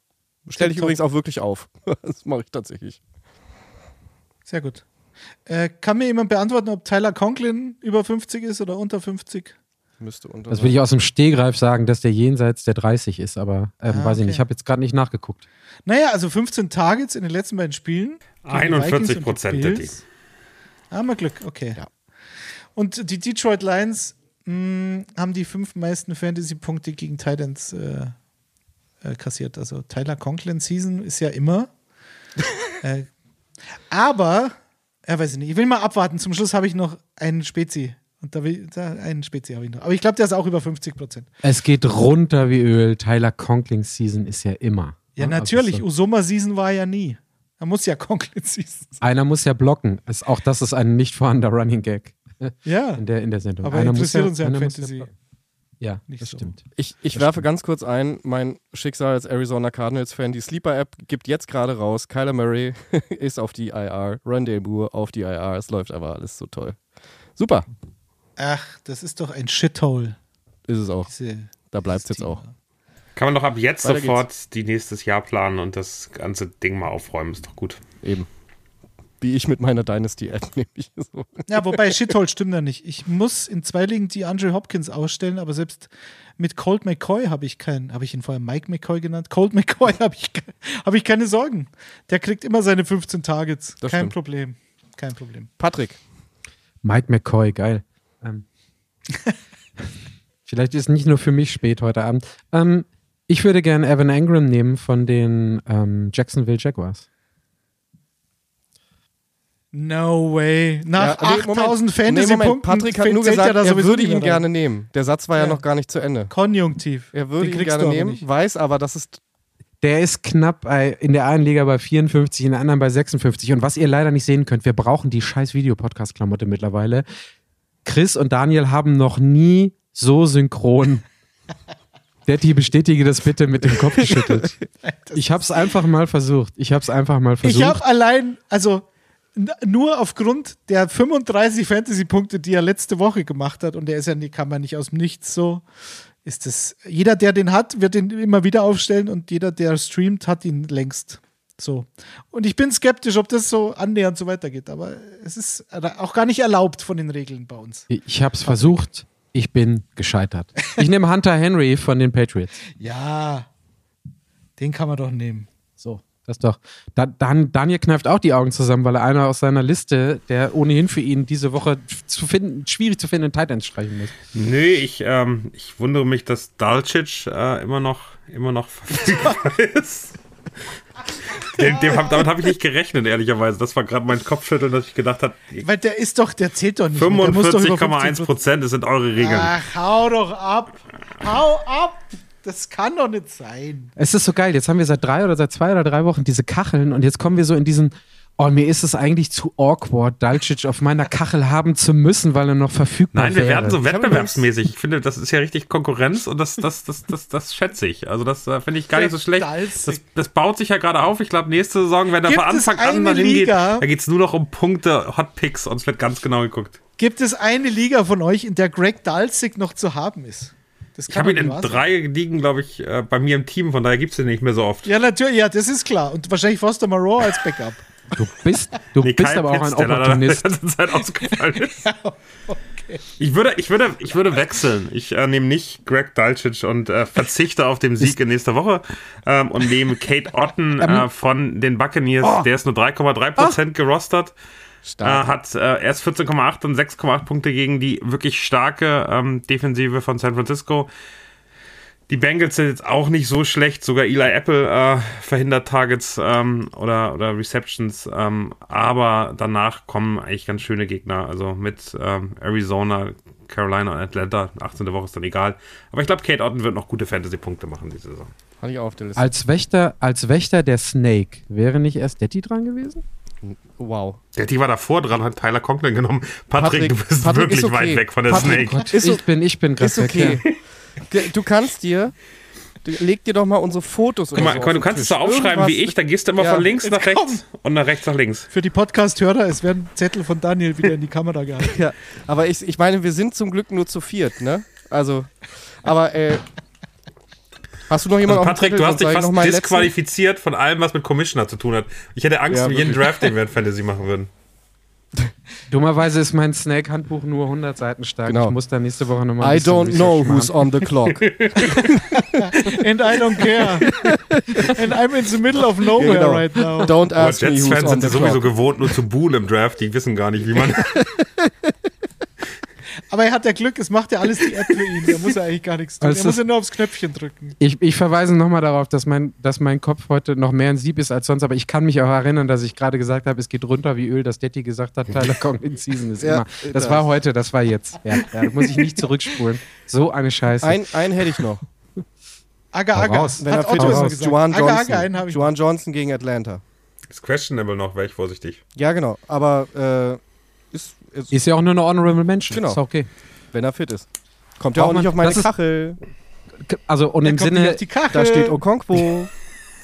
Stelle ich übrigens auch wirklich auf. das mache ich tatsächlich. Sehr gut. Äh, kann mir jemand beantworten, ob Tyler Conklin über 50 ist oder unter 50? Müsste unter. Das würde ich aus dem Stehgreif sagen, dass der jenseits der 30 ist, aber ähm, Ah, weiß ich okay. nicht. Ich habe jetzt gerade nicht nachgeguckt. Naja, also 15 Targets in den letzten beiden Spielen. gegen die 41 Vikings und die Prozent, Bills. Haben wir Glück, okay. Ja. Und die Detroit Lions mh, haben die fünf meisten Fantasy-Punkte gegen Titans äh, äh, kassiert. Also Tyler Conklin Season ist ja immer. äh, aber, ja, weiß ich nicht, ich will mal abwarten. Zum Schluss habe ich noch einen Spezi. Und da will, da, einen Spezi habe ich noch. Aber ich glaube, der ist auch über 50 Prozent. Es geht runter wie Öl. Tyler Conklings Season ist ja immer. Ja, Ne? natürlich. So- Usoma Season war ja nie. Er muss ja Conklin Season sein. einer muss ja blocken. Es, auch das ist ein nicht vorhandener Running Gag Ja. in der, in der Sendung. Aber einer interessiert uns ja im einer muss Fantasy. blocken. Ja, nicht das so. stimmt. Ich, ich Das werfe stimmt. ganz kurz ein, mein Schicksal als Arizona Cardinals-Fan. Die Sleeper-App gibt jetzt gerade raus. Kyler Murray ist auf die IR, Rondale Moore auf die IR. Es läuft aber alles so toll. Super, Ach, das ist doch ein Shithole. ist es auch. Diese, Da bleibt es jetzt auch. Team. Kann man doch ab jetzt Weiter sofort die nächstes Jahr planen und das ganze Ding mal aufräumen. Ist doch gut. Eben. Wie ich mit meiner Dynasty-App nämlich so. Ja, wobei Shithole stimmt ja nicht. Ich muss in zwei Ligen die Andre Hopkins ausstellen, aber selbst mit Colt McCoy habe ich keinen. Habe ich ihn vorher Mike McCoy genannt? Colt McCoy habe ich, hab ich keine Sorgen. Der kriegt immer seine 15 Targets. Das Kein stimmt. Problem. Kein Problem. Patrick, Mike McCoy, geil. Ähm. Vielleicht ist nicht nur für mich spät heute Abend. Ähm, ich würde gerne Evan Engram nehmen von den ähm, Jacksonville Jaguars. No way. Nach Ja, nee, Moment. 8000 Nee, Moment. Fantasy-Punkten Patrick hat nur ja gesagt, da er sowieso würde ihn gerne nehmen. Der Satz war ja, Ja. noch gar nicht zu Ende. Konjunktiv. Er würde Den ihn gerne nehmen, nicht. weiß aber, dass es Der ist knapp in der einen Liga bei 54, in der anderen bei 56. Und was ihr leider nicht sehen könnt, wir brauchen die scheiß Videopodcast-Klamotte mittlerweile. Chris und Daniel haben noch nie so synchron. Detti, bestätige das bitte mit dem Kopf geschüttelt. Ich habe es einfach mal versucht. Ich habe es einfach mal versucht. Ich habe allein, also nur aufgrund der 35 Fantasy-Punkte, die er letzte Woche gemacht hat, und der ist ja, die kann man nicht aus dem Nichts so, ist das, jeder, der den hat, wird ihn immer wieder aufstellen und jeder, der streamt, hat ihn längst. So. Und ich bin skeptisch, ob das so annähernd so weitergeht, aber es ist auch gar nicht erlaubt von den Regeln bei uns. Ich habe es versucht. Ich bin gescheitert. Ich nehme Hunter Henry von den Patriots. Ja, den kann man doch nehmen. So, das doch. Da, Dan, Daniel kneift auch die Augen zusammen, weil er einer aus seiner Liste, der ohnehin für ihn diese Woche zu finden, schwierig zu finden, Titans streichen muss. Nö, ich, ähm, ich wundere mich, dass Dalcic äh, immer noch, immer noch verfügbar ist. Dem, dem hab, damit habe ich nicht gerechnet, ehrlicherweise. Das war gerade mein Kopfschütteln, dass ich gedacht habe, Weil der ist doch, der zählt doch nicht. mehr. Der muss doch über 45,1 Prozent, das sind eure Regeln. Ach, hau doch ab. Hau ab. Das kann doch nicht sein. Es ist so geil. Jetzt haben wir seit drei oder seit zwei oder drei Wochen diese Kacheln und jetzt kommen wir so in diesen. Oh, mir ist es eigentlich zu awkward, Dalcic auf meiner Kachel haben zu müssen, weil er noch verfügbar Nein, wir wäre. werden so wettbewerbsmäßig. Ich finde, das ist ja richtig Konkurrenz und das, das, das, das, das schätze ich. Also das äh, finde ich gar nicht so schlecht. Das, das baut sich ja gerade auf. Ich glaube, nächste Saison, wenn er Gibt von Anfang an mal hingeht, Liga? da geht es nur noch um Punkte, Hotpicks und es wird ganz genau geguckt. Gibt es eine Liga von euch, in der Greg Dalzig noch zu haben ist? Das Ich habe ihn in drei liegen, glaube ich, äh, bei mir im Team, von daher gibt es ihn nicht mehr so oft. Ja, natürlich, ja, das ist klar. Und wahrscheinlich Foster Moreau als Backup. Du bist, du Nee, bist aber auch Pitts, ein der leider Opportunist. ganze Zeit ausgefallen ist. Ich würde, ich würde, ich würde wechseln. Ich äh, nehme nicht Greg Dalcic und äh, verzichte auf den Sieg in nächster Woche ähm, und nehme Kate Otten äh, von den Buccaneers. Oh. Der ist nur 3,3% gerostert. Äh, Stark. hat äh, erst 14,8 und 6,8 Punkte gegen die wirklich starke ähm, Defensive von San Francisco. Die Bengals sind jetzt auch nicht so schlecht. Sogar Eli Apple äh, verhindert Targets ähm, oder, oder Receptions. Ähm, aber danach kommen eigentlich ganz schöne Gegner. Also mit ähm, Arizona, Carolina und Atlanta. 18. Woche ist dann egal. Aber ich glaube, Kate Otten wird noch gute Fantasy-Punkte machen diese Saison. Hatte ich auch auf der Liste. Als Wächter, als Wächter der Snake wäre nicht erst Detti dran gewesen? Wow. Der die war davor dran, hat Tyler Conklin genommen. Patrick, Patrick- du bist Patrick wirklich okay. weit weg von der Patrick- Snake. Ist ich bin, ich bin gerade Ist okay. Ge- Du kannst dir, leg dir doch mal unsere Fotos Guck mal, so guck mal, auf du kannst es so aufschreiben Irgendwas- wie ich, da gehst du immer Ja. von links nach rechts und nach rechts nach links. Für die Podcast-Hörer, es werden Zettel von Daniel wieder in die Kamera gehalten. Ja, aber ich, ich meine, wir sind zum Glück nur zu viert, ne? Also, aber äh, hast du noch jemanden Also auf dem Patrick, du hast dich fast noch meinen letzten. disqualifiziert von allem, was mit Commissioner zu tun hat. Ich hätte Angst Ja, um jeden. Draft, den wir in Fantasy machen würden. Dummerweise ist mein Snake-Handbuch nur 100 Seiten stark. Genau. Ich muss da nächste Woche nochmal I don't know who's on the clock. And I don't care. And I'm in the middle of nowhere Genau. right now. Don't Aber ask me who's Jets-Fans on sind the sowieso clock. gewohnt, nur zu buhlen im Draft. Die wissen gar nicht, wie man. Aber er hat ja Glück, es macht ja alles die App für ihn. Da muss er eigentlich gar nichts tun. Also er muss ja nur aufs Knöpfchen drücken. Ich, ich verweise nochmal darauf, dass mein, dass mein Kopf heute noch mehr ein Sieb ist als sonst, aber ich kann mich auch erinnern, dass ich gerade gesagt habe, es geht runter wie Öl, dass Detti gesagt hat, Tyler Conklin Season ist Ja, immer. Das das- war heute, das war jetzt. Ja, ja, da muss ich nicht zurückspulen. So eine Scheiße. Ein, einen hätte ich noch. Aga, aga. Wenn er Hat fit Otto ist. Juan Aga, aga, Johnson. einen habe ich. Juan Johnson gegen Atlanta. Ist questionable noch, wäre ich vorsichtig. Ja, genau. Aber äh, ist, ist, ist ja auch nur eine Honorable Mention. Genau. Ist okay. wenn er fit ist. Kommt ja auch nicht auf meine das ist- Kachel. Also, und Der im Sinne, auf die Kachel. Da steht Okonkwo.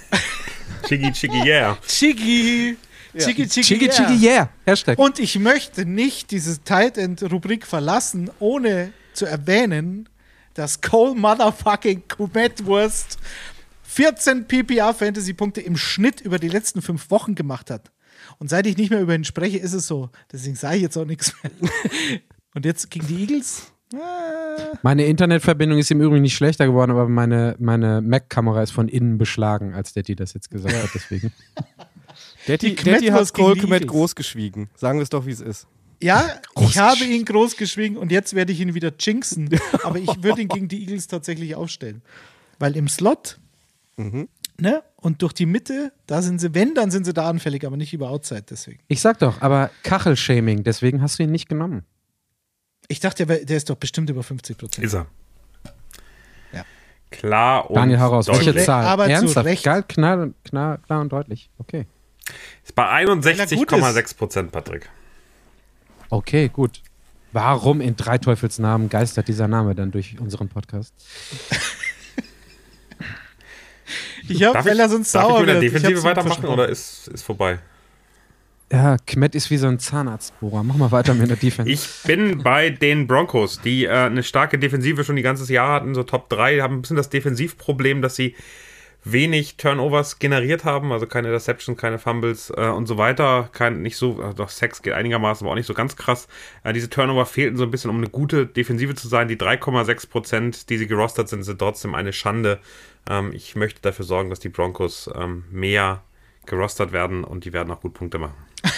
Chiggy, chiggy, yeah. Chigi. Chigi, Chigi, Chigi yeah. Chigi Yeah. Hashtag. Und ich möchte nicht diese Tight End Rubrik verlassen, ohne zu erwähnen, dass Cole Motherfucking Kumetwurst 14 PPA Fantasy Punkte im Schnitt über die letzten fünf Wochen gemacht hat. Und seit ich nicht mehr über ihn spreche, ist es so. Deswegen sage ich jetzt auch nichts mehr. Und jetzt gegen die Eagles? Ah, Meine Internetverbindung ist im Übrigen nicht schlechter geworden, aber meine, meine Mac-Kamera ist von innen beschlagen, als Detti das jetzt gesagt hat. Deswegen. Die Detti hat Cole groß geschwiegen. Sagen wir es doch, wie es ist. Ja, ich habe ihn groß geschwiegen und jetzt werde ich ihn wieder jinxen. Aber ich würde ihn gegen die Eagles tatsächlich aufstellen. Weil im Slot, ne, und durch die Mitte, da sind sie, wenn, dann sind sie da anfällig, aber nicht über Outside deswegen. Ich sag doch, aber Kachelshaming, deswegen hast du ihn nicht genommen. Ich dachte, der, ist doch bestimmt über 50 Prozent. Ist er. Ja. Klar und Daniel, heraus. Welche deutlich. Zahl? Aber zu Ernsthaft? Recht. Klar, klar, klar, klar und deutlich. Okay. Ist bei Weil er gut 61,6 Prozent, Patrick. Okay, gut. Warum in drei Teufelsnamen geistert dieser Name dann durch unseren Podcast? Ich hab, Darf weil ich, er sonst darf ich sauer mit der Defensive weitermachen oder ist, ist vorbei? Ja, Kmet ist wie so ein Zahnarztbohrer. Mach mal weiter mit der Defense. Ich bin bei den Broncos, die äh, eine starke Defensive schon die ganzes Jahr hatten, so Top 3, haben ein bisschen das Defensivproblem, dass sie wenig Turnovers generiert haben, also keine Interceptions, keine Fumbles äh, und so weiter. Kein, nicht so, äh, doch Sex geht einigermaßen, aber auch nicht so ganz krass. Äh, diese Turnover fehlten so ein bisschen, um eine gute Defensive zu sein. Die 3,6 Prozent, die sie gerostert sind, sind trotzdem eine Schande. Ähm, ich möchte dafür sorgen, dass die Broncos ähm, mehr gerostert werden und die werden auch gut Punkte machen.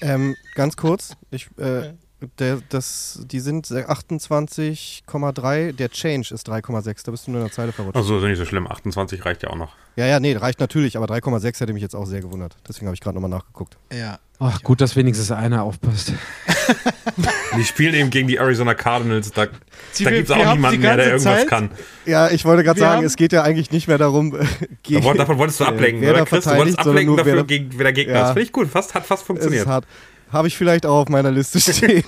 Ähm, ganz kurz, ich, äh, der, das, die sind 28,3, der Change ist 3,6, da bist du nur in der Zeile verrutscht. Also ist nicht so schlimm, 28 reicht ja auch noch. Ja, ja, nee, reicht natürlich, aber 3,6 hätte mich jetzt auch sehr gewundert. Deswegen habe ich gerade nochmal nachgeguckt. Ja. Ach, gut, dass wenigstens einer aufpasst. Die spielen eben gegen die Arizona Cardinals, da, Sie- da gibt es auch niemanden mehr, der irgendwas Zeit- kann. Ja, ich wollte gerade sagen, haben- es geht ja eigentlich nicht mehr darum, äh, gegen, Davon, davon wolltest du äh, ablenken, wer oder Chris? Du wolltest ablenken nur, dafür, wer da, gegen, wer der Gegner Ja. ist. Finde ich gut, fast, hat fast es ist funktioniert. hart. Habe ich vielleicht auch auf meiner Liste stehen.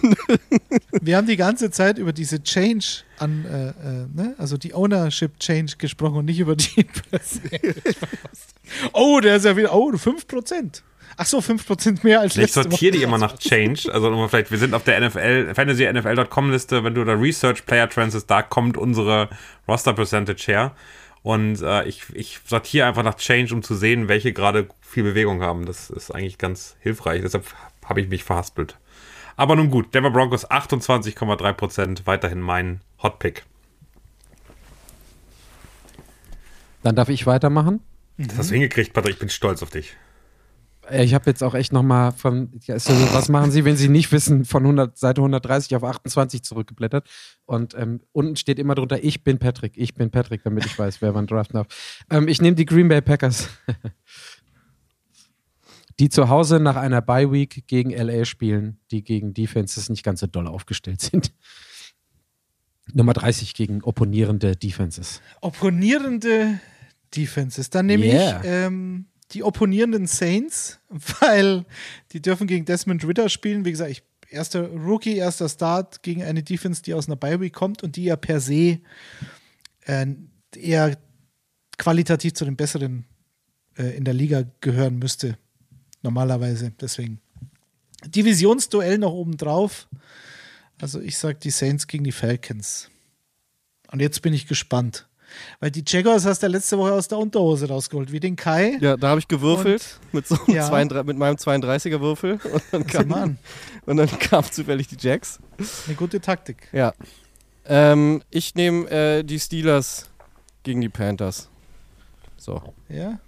Wir haben die ganze Zeit über diese Change an, äh, äh, ne? also die Ownership Change gesprochen und nicht über die. Oh, der ist ja wieder, oh, 5%. Ach so, 5% mehr als Ich letzte sortiere die immer nach Change. Also nochmal vielleicht, wir sind auf der NFL, Fantasy NFL.com Liste, wenn du da Research Player Trends ist, da kommt unsere Roster Percentage her. Und äh, ich, ich sortiere einfach nach Change, um zu sehen, welche gerade viel Bewegung haben. Das ist eigentlich ganz hilfreich. Deshalb habe ich mich verhaspelt. Aber nun gut, Denver Broncos 28,3%, weiterhin mein Hot Pick. Dann darf ich weitermachen. Das hast du hingekriegt, Patrick. Ich bin stolz auf dich. Ich habe jetzt auch echt nochmal von, was machen Sie, wenn Sie nicht wissen, von 100, Seite 130 auf 28 zurückgeblättert. Und ähm, unten steht immer drunter, ich bin Patrick, ich bin Patrick, damit ich weiß, wer wann draften darf. Ähm, ich nehme die Green Bay Packers, die zu Hause nach einer Bye Week gegen LA spielen, die gegen Defenses nicht ganz so doll aufgestellt sind. Nummer 30 gegen opponierende Defenses. Opponierende Defenses. Dann nehme Yeah. ich ähm, die opponierenden Saints, weil die dürfen gegen Desmond Ritter spielen. Wie gesagt, ich, erster Rookie, erster Start gegen eine Defense, die aus einer Bye kommt und die ja per se äh, eher qualitativ zu den besseren äh, in der Liga gehören müsste. Normalerweise. Deswegen. Divisionsduell noch oben drauf. Also ich sage die Saints gegen die Falcons. Und jetzt bin ich gespannt. Weil die Jaguars hast du ja letzte Woche aus der Unterhose rausgeholt, wie den Kai. Ja, da habe ich gewürfelt mit, so einem Ja. 32, mit meinem 32er Würfel und dann, mal kam, an. und dann kamen zufällig die Jacks. Eine gute Taktik. Ja. Ähm, ich nehme äh, die Steelers gegen die Panthers. So, Ja?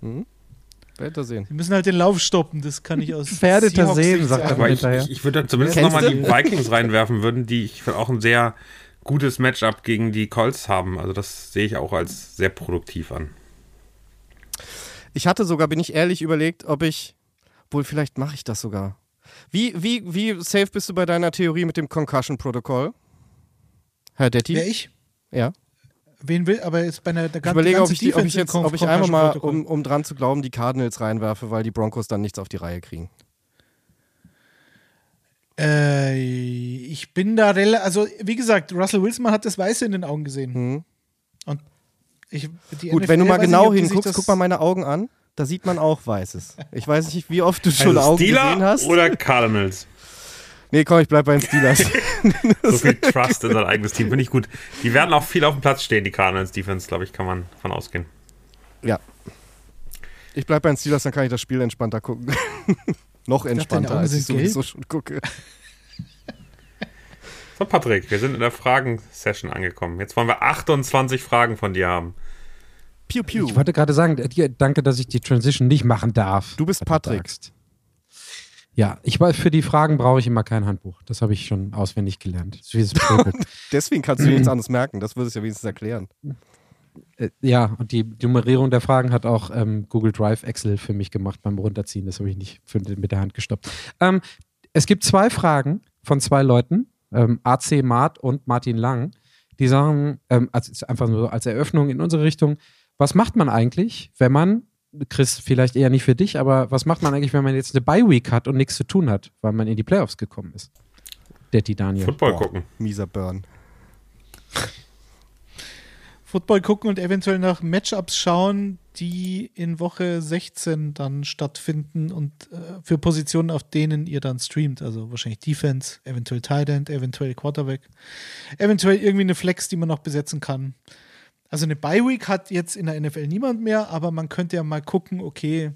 werdet ihr sehen. Die müssen halt den Lauf stoppen, das kann ich aus Seahawks sehen, sagt er ich, hinterher. ich, ich würde da zumindest nochmal die Vikings reinwerfen würden, die ich finde auch ein sehr gutes Matchup gegen die Colts haben. Also das sehe ich auch als sehr produktiv an. Ich hatte sogar, bin ich ehrlich, überlegt, ob ich, wohl vielleicht mache ich das sogar. Wie, wie, wie safe bist du bei deiner Theorie mit dem Concussion-Protokoll? Herr Detti? Wer ich? Ja. Wen will, aber jetzt bei einer der Ich überlege, ob ich, die, ob ich jetzt, ob ich einfach mal, um, um dran zu glauben, die Cardinals reinwerfe, weil die Broncos dann nichts auf die Reihe kriegen. Äh, ich bin da relativ, also wie gesagt, Russell Wilson hat das Weiße in den Augen gesehen. Mhm. Und ich, die Gut, NFL wenn du mal nicht, genau hinguckst, guck mal meine Augen an, da sieht man auch Weißes. Ich weiß nicht, wie oft du schon Also Augen Steeler gesehen hast. oder Cardinals? Nee, komm, ich bleib bei den Steelers. So viel Trust in sein eigenes Team. Finde ich gut. Die werden auch viel auf dem Platz stehen, die Cardinals Defense, glaube ich, kann man von ausgehen. ja. Ich bleib bei den Steelers, dann kann ich das Spiel entspannter gucken. Noch entspannter, Augen als ich sowieso schon gucke. So, Patrick, wir sind in der Fragen-Session angekommen. Jetzt wollen wir 28 Fragen von dir haben. Piu, piu. Ich wollte gerade sagen, äh, danke, dass ich die Transition nicht machen darf. Du bist Patrick. Ja, ich weiß, für die Fragen brauche ich immer kein Handbuch. Das habe ich schon auswendig gelernt. Deswegen kannst du dir nichts anderes merken. Das würde es ja wenigstens erklären. Äh, ja, und die Nummerierung der Fragen hat auch ähm, Google Drive Excel für mich gemacht beim Runterziehen. Das habe ich nicht für, mit der Hand gestoppt. Ähm, es gibt zwei Fragen von zwei Leuten, ähm, AC Mart und Martin Lang, die sagen, ähm, als, einfach nur als Eröffnung in unsere Richtung, was macht man eigentlich, wenn man, Chris, vielleicht eher nicht für dich, aber was macht man eigentlich, wenn man jetzt eine Bye-Week hat und nichts zu tun hat, weil man in die Playoffs gekommen ist? Der Daniel. Football Boah. gucken. Mieser Burn. Football gucken und eventuell nach Matchups schauen, die in Woche 16 dann stattfinden und äh, für Positionen, auf denen ihr dann streamt. Also wahrscheinlich Defense, eventuell Tight End, eventuell Quarterback, eventuell irgendwie eine Flex, die man noch besetzen kann. Also eine Bye Week hat jetzt in der NFL niemand mehr, aber man könnte ja mal gucken, okay,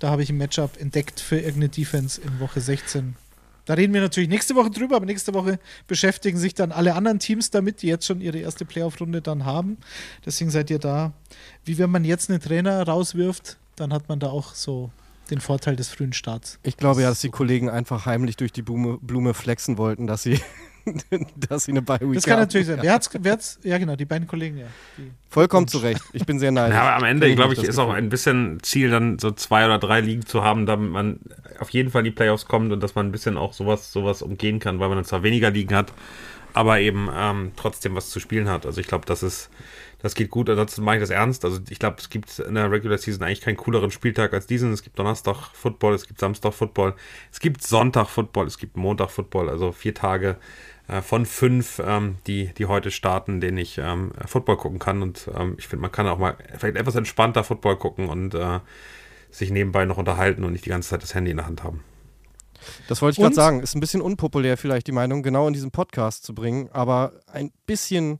da habe ich ein Matchup entdeckt für irgendeine Defense in Woche 16. Da reden wir natürlich nächste Woche drüber, aber nächste Woche beschäftigen sich dann alle anderen Teams damit, die jetzt schon ihre erste Playoff-Runde dann haben. Deswegen seid ihr da. Wie wenn man jetzt einen Trainer rauswirft, dann hat man da auch so den Vorteil des frühen Starts. Ich glaube ja, dass die Kollegen einfach heimlich durch die Blume, Blume flexen wollten, dass sie, dass sie eine Bye Week Das kann haben. natürlich sein. Wer hat's, wer hat's, ja, genau, die beiden Kollegen, ja. Die, Vollkommen zu Recht. Ich bin sehr neidisch. Ja, aber am Ende, glaube ich, ist auch Gefühl. ein bisschen Ziel, dann so zwei oder drei Ligen zu haben, damit man auf jeden Fall in die Playoffs kommt und dass man ein bisschen auch sowas, sowas umgehen kann, weil man dann zwar weniger Ligen hat, aber eben ähm, trotzdem was zu spielen hat. Also ich glaube, das ist, das geht gut. Ansonsten mache ich das ernst. Also ich glaube, es gibt in der Regular Season eigentlich keinen cooleren Spieltag als diesen. Es gibt Donnerstag Football, es gibt Samstag Football, es gibt Sonntag Football, es gibt Montag Football, also vier Tage äh, von fünf, ähm, die, die heute starten, denen ich ähm, Football gucken kann. Und ähm, ich finde, man kann auch mal vielleicht etwas entspannter Football gucken und äh, sich nebenbei noch unterhalten und nicht die ganze Zeit das Handy in der Hand haben. Das wollte ich gerade sagen. Ist ein bisschen unpopulär vielleicht die Meinung, genau in diesem Podcast zu bringen, aber ein bisschen,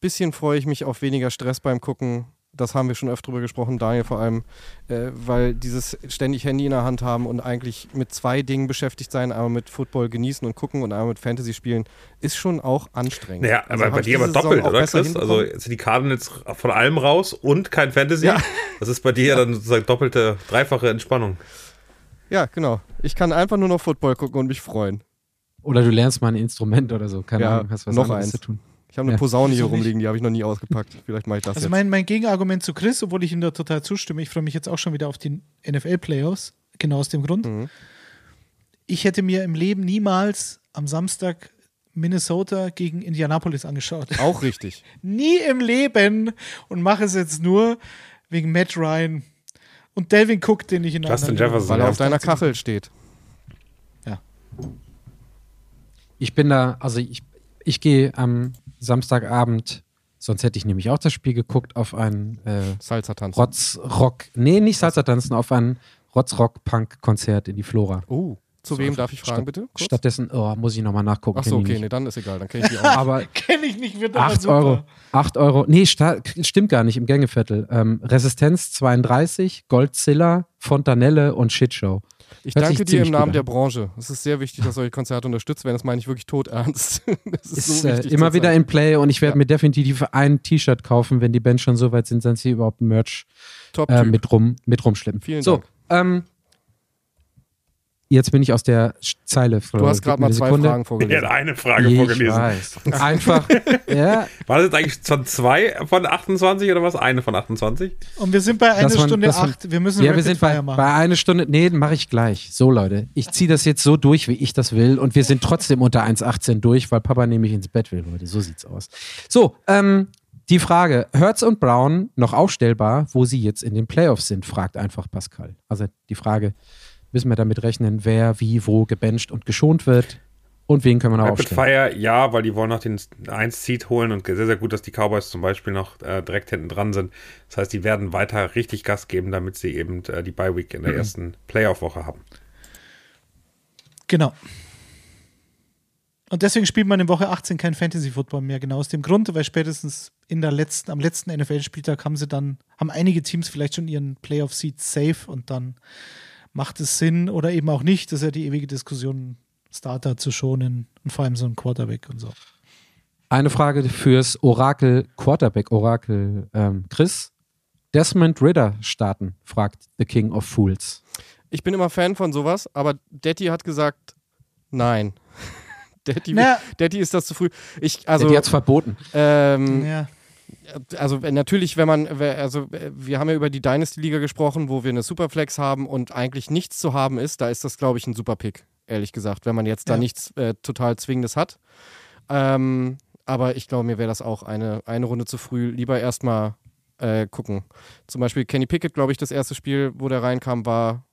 bisschen freue ich mich auf weniger Stress beim Gucken. Das haben wir schon öfter drüber gesprochen, Daniel vor allem, äh, weil dieses ständig Handy in der Hand haben und eigentlich mit zwei Dingen beschäftigt sein, einmal mit Football genießen und gucken und einmal mit Fantasy spielen, ist schon auch anstrengend. Naja, Also aber bei dir aber doppelt, oder Chris? Also jetzt sind die Cardinals von allem raus und kein Fantasy. Ja. Das ist bei dir ja dann sozusagen doppelte, dreifache Entspannung. Ja, genau. Ich kann einfach nur noch Football gucken und mich freuen. Oder du lernst mal ein Instrument oder so. Keine Ja, Ahnung, hast was noch anderes eins. zu tun. Ich habe eine Ja. Posaune hier nicht? rumliegen, die habe ich noch nie ausgepackt. Vielleicht mache ich das Also jetzt. mein, mein Gegenargument zu Chris, obwohl ich ihm da total zustimme, ich freue mich jetzt auch schon wieder auf die NFL-Playoffs, genau aus dem Grund. Mhm. Ich hätte mir im Leben niemals am Samstag Minnesota gegen Indianapolis angeschaut. Auch richtig. Nie im Leben und mache es jetzt nur wegen Matt Ryan und Delvin Cook, den ich in Justin einer- Jefferson, Weil er ja. auf deiner Kachel steht. Ich bin da, also ich, ich gehe am Samstagabend, sonst hätte ich nämlich auch das Spiel geguckt, auf ein äh, Salsa tanzen. Rotzrock, nee, nicht Salsa tanzen, auf ein Rotzrock-Punk-Konzert in die Flora. Oh, zu wem darf ich fragen, Statt- bitte? Kurz? Stattdessen, oh, muss ich nochmal nachgucken. Achso, okay, nee, dann ist egal, dann kenne ich die auch. Aber Kenne ich nicht, wird aber 8 super. Euro. 8 Euro. Nee, stimmt gar nicht im Gängeviertel. Ähm, Resistenz 32, Goldzilla, Fontanelle und Shitshow. Ich Hört danke dir im Namen der an. Branche. Es ist sehr wichtig, dass solche Konzerte unterstützt werden. Das meine ich wirklich tot ernst. Das ist, Ist so äh, immer wieder in Play und ich werde Ja. mir definitiv ein T-Shirt kaufen, wenn die Bands schon so weit sind, dass sie überhaupt Merch äh, mit, rum, mit rumschleppen. Vielen so, Dank. Ähm, jetzt bin ich aus der Zeile. Du hast gerade mal zwei Fragen Er hat vorgelesen. eine Frage ich vorgelesen. weiß. Einfach, ja, War das jetzt eigentlich schon zwei von 28 oder was? Eine von 28? Und wir sind bei einer Stunde waren- acht. Wir müssen ja, wir sind bei, machen. bei einer Stunde. Nee, mache ich gleich. So, Leute. Ich ziehe das jetzt so durch, wie ich das will. Und wir sind trotzdem unter 1,18 durch, weil Papa nämlich ins Bett will, Leute. So sieht's aus. So, ähm, die Frage: Hertz und Brown noch aufstellbar, wo sie jetzt in den Playoffs sind, fragt einfach Pascal. Also die Frage: Müssen wir damit rechnen, wer wie wo gebencht und geschont wird? Und wen können wir noch Rapid aufstellen? Fire, ja, weil die wollen noch den 1-Seed holen und sehr, sehr gut, dass die Cowboys zum Beispiel noch äh, direkt hinten dran sind. Das heißt, die werden weiter richtig Gas geben, damit sie eben äh, die Bye Week in der ersten Playoff-Woche haben. Genau. Und deswegen spielt man in Woche 18 kein Fantasy-Football mehr. Genau aus dem Grund, weil spätestens in der letzten, am letzten NFL-Spieltag haben sie dann, haben einige Teams vielleicht schon ihren Playoff-Seed safe und dann macht es Sinn oder eben auch nicht. Das ist ja die ewige Diskussion, Starter zu schonen und vor allem so ein Quarterback und so. Eine Frage fürs Orakel Quarterback Orakel ähm, Chris. Desmond Ritter starten, fragt The King of Fools. Ich bin immer Fan von sowas, aber Daddy hat gesagt, nein. Daddy, Naja. Daddy ist das zu früh. Ich, Also, die hat's verboten. ähm, Ja. Also äh, natürlich, wenn man, wer- also äh, wir haben ja über die Dynasty-Liga gesprochen, wo wir eine Superflex haben und eigentlich nichts zu haben ist, da ist das, glaube ich, ein super Pick, ehrlich gesagt, wenn man jetzt da Ja. nichts äh, total Zwingendes hat. Ähm, aber ich glaube, mir wäre das auch eine, eine Runde zu früh. Lieber erstmal äh, gucken. Zum Beispiel Kenny Pickett, glaube ich, das erste Spiel, wo der reinkam, war,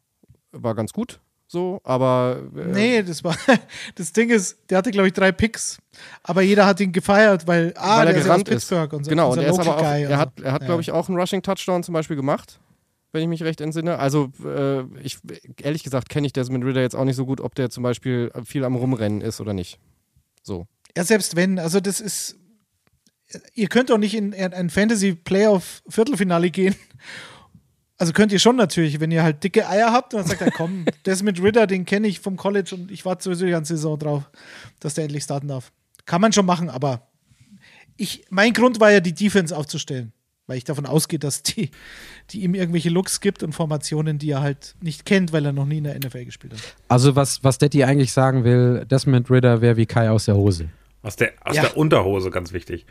war ganz gut. So, aber. Äh, Nee, das war. Das Ding ist, der hatte, glaube ich, drei Picks. Aber jeder hat ihn gefeiert, weil, ah, weil er der ist ja gerannt ist. Und so. Genau, und er ist aber auch, er hat, er hat Ja. glaube ich, auch einen Rushing-Touchdown zum Beispiel gemacht, wenn ich mich recht entsinne. Also, äh, ich, ehrlich gesagt, kenne ich Desmond Ritter jetzt auch nicht so gut, ob der zum Beispiel viel am Rumrennen ist oder nicht. So. Ja, selbst wenn, also das ist. Ihr könnt doch nicht in ein Fantasy-Playoff-Viertelfinale gehen. Also könnt ihr schon natürlich, wenn ihr halt dicke Eier habt und dann sagt er, komm, Desmond Ritter, den kenne ich vom College und ich warte sowieso die ganze Saison drauf, dass der endlich starten darf. Kann man schon machen, aber ich, mein Grund war ja, die Defense aufzustellen. Weil ich davon ausgehe, dass die, die ihm irgendwelche Looks gibt und Formationen, die er halt nicht kennt, weil er noch nie in der NFL gespielt hat. Also was, was Detti eigentlich sagen will, Desmond Ritter wäre wie Kai aus der Hose. Aus der, aus Ja. der Unterhose, ganz wichtig.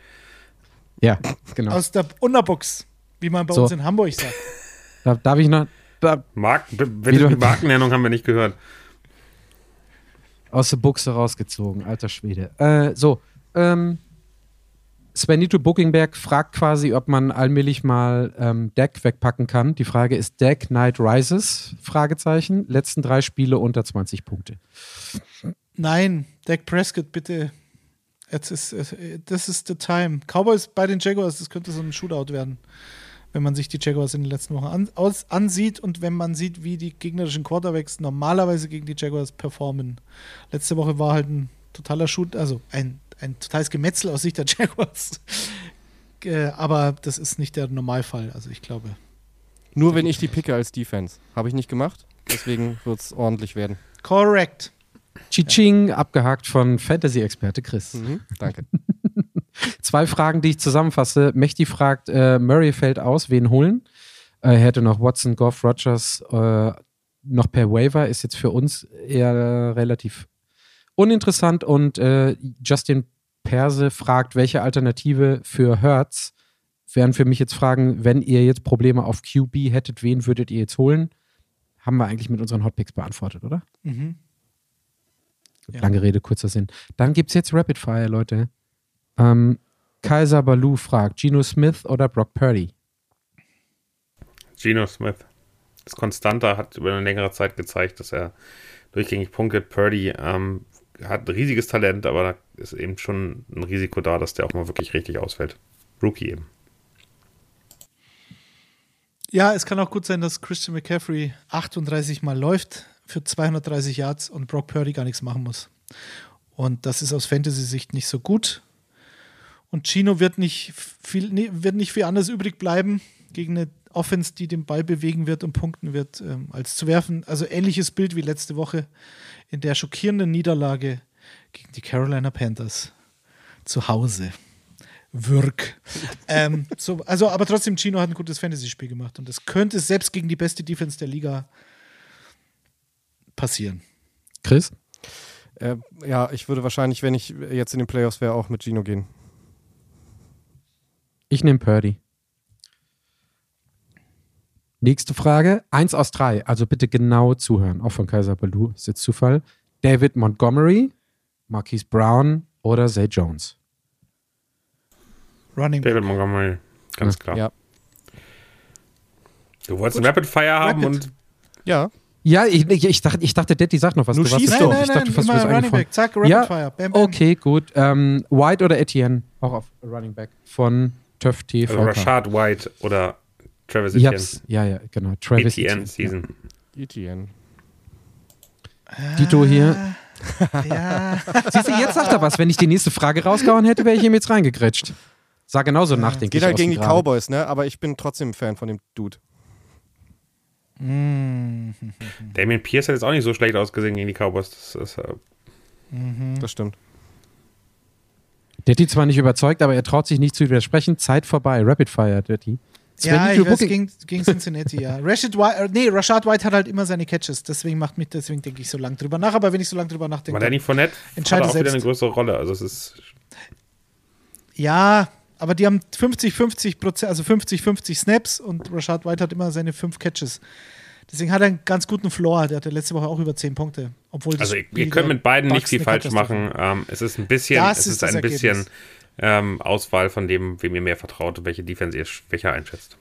Ja, genau. Aus der Unterbox, wie man bei So. uns in Hamburg sagt. Da, darf ich noch da, Mark, bitte du- die Markennennung haben wir nicht gehört. aus der Buchse rausgezogen, alter Schwede. Äh, so, ähm, Svenito Bookingberg fragt quasi, ob man allmählich mal ähm, Deck wegpacken kann. Die Frage ist Deck Night Rises? Fragezeichen. Letzten drei Spiele unter 20 Punkte. Nein, Dak Prescott, bitte. Jetzt ist, äh, das ist the time. Cowboys bei den Jaguars, das könnte so ein Shootout werden, wenn man sich die Jaguars in den letzten Wochen an, aus, ansieht und wenn man sieht, wie die gegnerischen Quarterbacks normalerweise gegen die Jaguars performen. Letzte Woche war halt ein totaler Shoot, also ein, ein totales Gemetzel aus Sicht der Jaguars. Äh, Aber das ist nicht der Normalfall, also ich glaube. Nur wenn ich die picke als Defense. Habe ich nicht gemacht. Deswegen wird es ordentlich werden. Correct. Chiching, abgehakt von Fantasy-Experte Chris. Mhm, danke. Zwei Fragen, die ich zusammenfasse. Mechti fragt, äh, Murray fällt aus, wen holen? Äh, er hätte noch Watson, Goff, Rogers äh, noch per Waiver, ist jetzt für uns eher relativ uninteressant. Und äh, Justin Perse fragt, welche Alternative für Hertz wären für mich jetzt Fragen, wenn ihr jetzt Probleme auf QB hättet, wen würdet ihr jetzt holen? Haben wir eigentlich mit unseren Hotpicks beantwortet, oder? Mhm. Ja. Lange Rede, kurzer Sinn. Dann gibt es jetzt Rapid Fire, Leute. Ähm, Kaiser Baloo fragt, Geno Smith oder Brock Purdy? Geno Smith. Das Konstanter hat über eine längere Zeit gezeigt, dass er durchgängig punktet. Purdy ähm, hat ein riesiges Talent, aber da ist eben schon ein Risiko da, dass der auch mal wirklich richtig ausfällt. Rookie eben. Ja, es kann auch gut sein, dass Christian McCaffrey 38 Mal läuft für 230 Yards und Brock Purdy gar nichts machen muss. Und das ist aus Fantasy-Sicht nicht so gut. Und Chino wird nicht viel, nee, wird nicht viel anders übrig bleiben gegen eine Offense, die den Ball bewegen wird und punkten wird, ähm, als zu werfen. Also ähnliches Bild wie letzte Woche in der schockierenden Niederlage gegen die Carolina Panthers zu Hause. Würg. ähm, so, also, aber trotzdem, Chino hat ein gutes Fantasy-Spiel gemacht und es könnte selbst gegen die beste Defense der Liga passieren. Chris? Äh, ja, ich würde wahrscheinlich, wenn ich jetzt in den Playoffs wäre, auch mit Gino gehen. Ich nehme Purdy. Nächste Frage. Eins aus drei. Also bitte genau zuhören. Auch von Kaiser Baloo. Ist jetzt Zufall. David Montgomery, Marquise Brown oder Zay Jones? Running Back. David Montgomery, ganz klar. Ja. Du wolltest ein Rapid Fire haben Rapid. und Ja, Ja, ich, ich, ich dachte, ich dachte, Detti sagt noch was. Du warst schieß jetzt doch. doof. Nein, ich nein, dachte, nein, du immer bist Running. Back. Zack, Rapid Ja, Fire. Bam, bam. Okay, gut. Ähm, White oder Etienne? Auch auf Running Back von Töff TV. also Rashad White oder Travis Etienne. Ja, ja, genau. Travis ETN Etienne. Season. ETN. Ja. Dito hier. Ja, Siehst du, jetzt sagt er was. Wenn ich die nächste Frage rausgehauen hätte, wäre ich ihm jetzt reingegrätscht. Sah genauso nachdenklich Geht halt gegen die gerade. Cowboys, ne? Aber ich bin trotzdem ein Fan von dem Dude. Damien Pierce hat jetzt auch nicht so schlecht ausgesehen gegen die Cowboys. Das ist, äh, Das stimmt. Detti zwar nicht überzeugt, aber er traut sich nicht zu widersprechen. Zeit vorbei. Rapid Fire, Detti. ja ich weiß, gegen, gegen Cincinnati, ja. Rashad White, äh, nee, Rashad White hat halt immer seine Catches, deswegen macht mich, deswegen denke ich so lange drüber nach, aber wenn ich so lange drüber nachdenke. war Danny Fournette hat Entscheide auch wieder selbst. eine größere Rolle. Also es ist Ja, aber die haben 50-50 Prozent, also 50-50 Snaps und Rashad White hat immer seine fünf Catches. Deswegen hat er einen ganz guten Floor. Der hatte letzte Woche auch über 10 Punkte. Obwohl Also ihr, könnt mit beiden nicht Bucks viel falsch machen. Ähm, es ist ein bisschen, Das es ist ist das ein bisschen Ergebnis. ähm, Auswahl von dem, wem ihr mehr vertraut und welche Defense ihr schwächer einschätzt.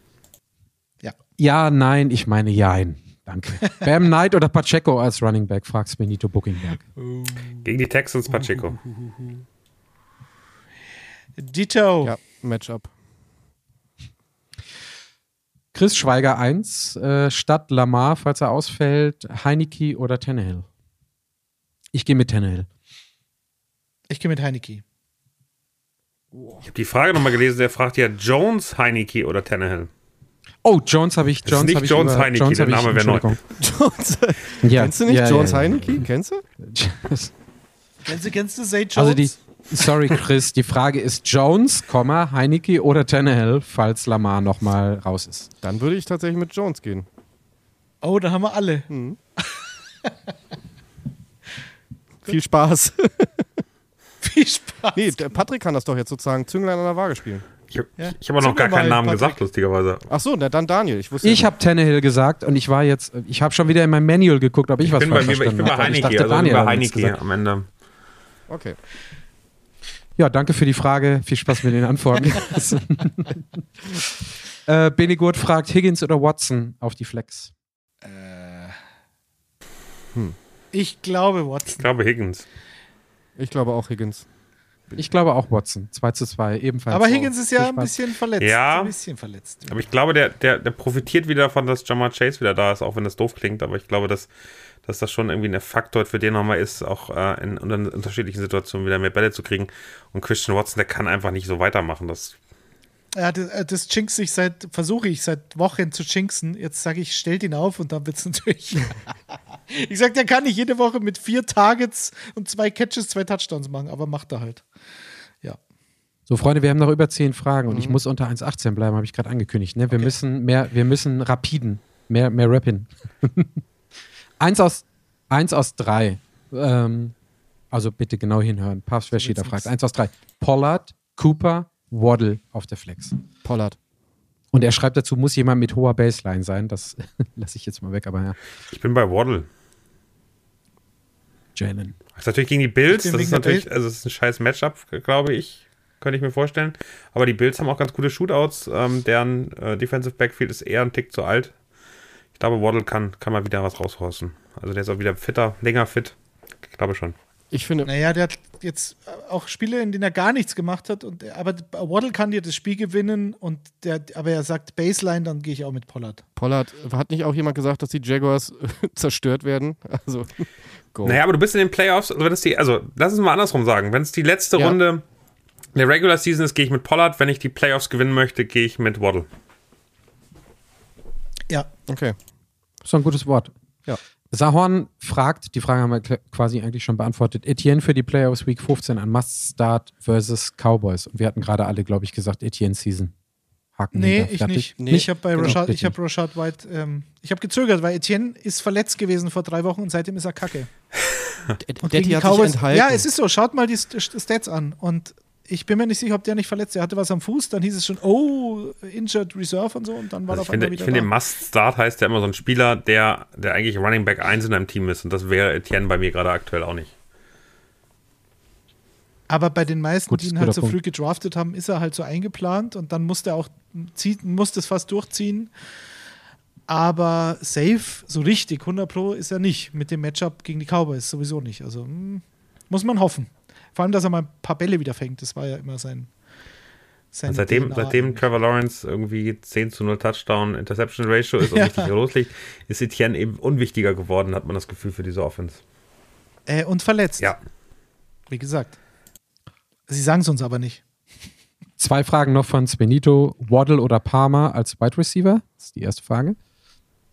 Ja, nein, ich meine jein. Danke. Bam Knight oder Pacheco als Running Back, fragt Benito Bookingberg. Gegen die Texans Pacheco. Ditto. Ja, Matchup. Chris Schweiger 1, äh, statt Lamar, falls er ausfällt, Heineke oder Tannehill? Ich gehe mit Tannehill. Ich gehe mit Heineke. Ich habe die Frage nochmal gelesen, der fragt ja Jones, Heineke oder Tannehill. Oh, Jones habe ich. Das ist Jones nicht hab ich Jones über- Heineke, Jones der Name wäre neu. Jones. Ja, Kennst du nicht ja, Jones ja, ja. Heineke? Kennst du? Kennst du, kennst du Zay Jones? Also die, sorry Chris, die Frage ist Jones, Komma, Heineke oder Tannehill, falls Lamar nochmal raus ist. Dann würde ich tatsächlich mit Jones gehen. oh, da haben wir alle. Viel Spaß. Viel Spaß. nee, der Patrick kann das doch jetzt sozusagen Zünglein an der Waage spielen. Ich habe Ja. ich hab aber noch gar keinen Namen Patrick. gesagt, lustigerweise. Ach so, na dann Daniel. Ich wusste Ich habe Tannehill gesagt und ich war jetzt, ich habe schon wieder in meinem Manual geguckt, ob ich, Ich was bin bei, falsch ich verstanden bin bei habe. weil Ich Heineke, dachte, also Daniel bei Heineke gesagt. am Ende. Okay. Ja, danke für die Frage. Viel Spaß mit den Antworten. äh, Benigurt fragt Higgins oder Watson auf die Flex. Ich glaube, Ich Watson. glaube Higgins. Ich glaube auch Higgins. Ich glaube auch Watson. 2 zu 2, ebenfalls. Aber. Higgins ist ja ein bisschen verletzt. Ja. Ein bisschen verletzt. Aber ich glaube, der, der, der profitiert wieder davon, dass Jamar Chase wieder da ist, auch wenn das doof klingt. Aber ich glaube, dass, dass das schon irgendwie ein Faktor für den nochmal ist, auch äh, in, in unterschiedlichen Situationen wieder mehr Bälle zu kriegen. Und Christian Watson, der kann einfach nicht so weitermachen. Das, Ja, das, äh, das jinx ich seit, versuche ich seit Wochen zu jinxen. Jetzt sage ich, stellt ihn auf und dann wird es natürlich. ich sage, der kann nicht jede Woche mit vier Targets und zwei Catches, zwei Touchdowns machen, aber macht er halt. Ja. So, Freunde, wir haben noch über 10 Fragen und ich muss unter 1,18 bleiben, habe ich gerade angekündigt. Ne? Wir, Okay. müssen mehr, wir müssen rapiden, mehr, mehr rappen. eins, aus, eins aus drei. Ähm, also bitte genau hinhören. Papst Verschieder wird's fragt. Eins aus drei. Pollard, Cooper, Waddle auf der Flex. Pollard. Und er schreibt dazu, muss jemand mit hoher Baseline sein. Das lasse ich jetzt mal weg, aber ja. ich bin bei Waddle. Jalen. Das ist natürlich gegen die Bills. Das ist natürlich, also es ist ein scheiß Matchup, glaube ich. Könnte ich mir vorstellen. Aber die Bills haben auch ganz gute Shootouts. Ähm, deren äh, Defensive Backfield ist eher ein Tick zu alt. Ich glaube, Waddle kann, kann mal wieder was raushorsten. Also der ist auch wieder fitter, länger fit. Ich glaube schon. Ich finde, Naja, der hat jetzt auch Spiele, in denen er gar nichts gemacht hat. Und, aber Waddle kann dir das Spiel gewinnen. Und der, aber er sagt Baseline, dann gehe ich auch mit Pollard. Pollard, hat nicht auch jemand gesagt, dass die Jaguars zerstört werden? Also, go. Naja, aber du bist in den Playoffs, also wenn es die, also lass es mal andersrum sagen. Wenn es die letzte Ja. Runde der Regular Season ist, gehe ich mit Pollard. Wenn ich die Playoffs gewinnen möchte, gehe ich mit Waddle. Ja. Okay. So ein gutes Wort. Ja. Sahorn fragt, die Frage haben wir quasi eigentlich schon beantwortet. Etienne für die Playoffs Week 15 an Must-Start versus Cowboys. Und wir hatten gerade alle, glaube ich, gesagt, Etienne Season. Haken Nee, ich nicht. Nee, ich habe bei genau, Rashad, ich richtig. habe Rashad White, ähm, ich habe gezögert, weil Etienne ist verletzt gewesen vor drei Wochen und seitdem ist er kacke. Und Daddy hat die sich Cowboys- enthalten. Ja, es ist so. Schaut mal die St- St- Stats an. Und ich bin mir nicht sicher, ob der nicht verletzt ist. Er hatte was am Fuß, dann hieß es schon, oh, Injured Reserve und so. Und dann war Also er ich auf einmal finde, ich wieder finde da. Must-Start heißt ja immer so ein Spieler, der, der eigentlich Running Back 1 in einem Team ist. Und das wäre Etienne bei mir gerade aktuell auch nicht. Aber bei den meisten, Gut, die ihn halt so früh gedraftet haben, ist er halt so eingeplant und dann musste er auch zieht, muss das fast durchziehen. Aber safe, so richtig, 100 Pro ist er nicht. Mit dem Matchup gegen die Cowboys sowieso nicht. Also hm, muss man hoffen. Vor allem, dass er mal ein paar Bälle wieder fängt. Das war ja immer sein. sein Und seitdem, DNA seitdem. Trevor Lawrence irgendwie 10 zu 0 Touchdown Interception Ratio ist und Ja. richtig loslegt, ist Etienne eben unwichtiger geworden, hat man das Gefühl für diese Offense. äh, und verletzt. Ja. Wie gesagt. Sie sagen es uns aber nicht. Zwei Fragen noch von Spenito. Waddle oder Palmer als Wide Receiver? Das ist die erste Frage.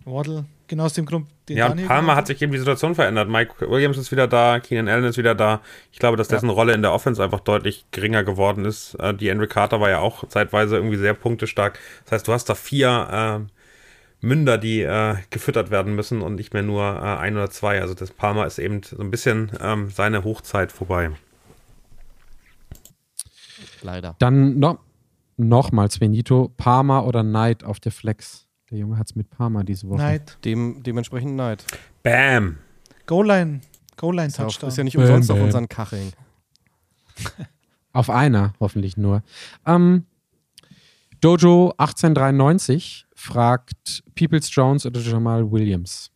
Waddle, genau aus dem Grund, den Ja, und Daniel Palmer hat sich eben die Situation verändert. Mike Williams ist wieder da, Keenan Allen ist wieder da. Ich glaube, dass dessen Rolle in der Offense einfach deutlich geringer geworden ist. Äh, die Henry Carter war ja auch zeitweise irgendwie sehr punktestark. Das heißt, du hast da vier äh, Münder, die äh, gefüttert werden müssen und nicht mehr nur äh, ein oder zwei. Also das Palmer ist eben so ein bisschen ähm, seine Hochzeit vorbei. Leider. Dann noch, nochmals Benito. Palmer oder Knight auf der Flex? Der Junge hat es mit Palmer diese Woche. Knight. Dem, dementsprechend Neid. Bam! Goal-Line. Goal-Line Ist ja, nicht Bam, umsonst auf bam. unseren Kacheln. Auf einer, hoffentlich nur. Ähm, Dojo 1893 fragt Peoples Jones oder Jamal Williams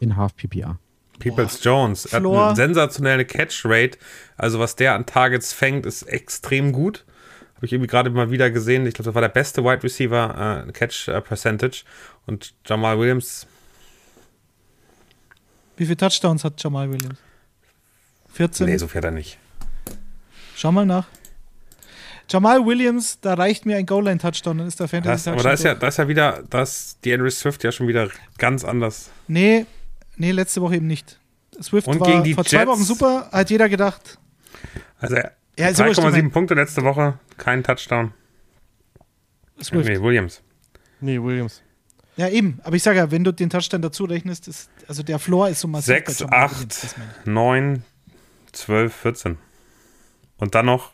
in Half PPR. Peoples Jones hat eine sensationelle Catch-Rate. Also was der an Targets fängt, ist extrem gut. Habe ich irgendwie gerade mal wieder gesehen. Ich glaube, das war der beste Wide Receiver äh, Catch äh, Percentage. Und Jamal Williams, Wie viele Touchdowns hat Jamal Williams? 14? nee, so fährt er nicht. Schau mal nach. Jamal Williams, da reicht mir ein Goal-Line-Touchdown, dann ist der Das, Fantasy aber da ist ja, da ist ja wieder, das die Andrew Swift ja schon wieder ganz anders. Nee, nee, letzte Woche eben nicht. Swift Und war gegen die vor zwei Jets? Wochen super, hat jeder gedacht. Also er- Ja, ist wurscht, ich 3,7 mein- Punkte letzte Woche, kein Touchdown. Swift. Nee, Williams. Nee, Williams. Ja, eben. Aber ich sage ja, wenn du den Touchdown dazu rechnest, ist, also der Floor ist so massiv. bei 6, Jamal 8, Williams, das meine ich. 9, 12, 14. Und dann noch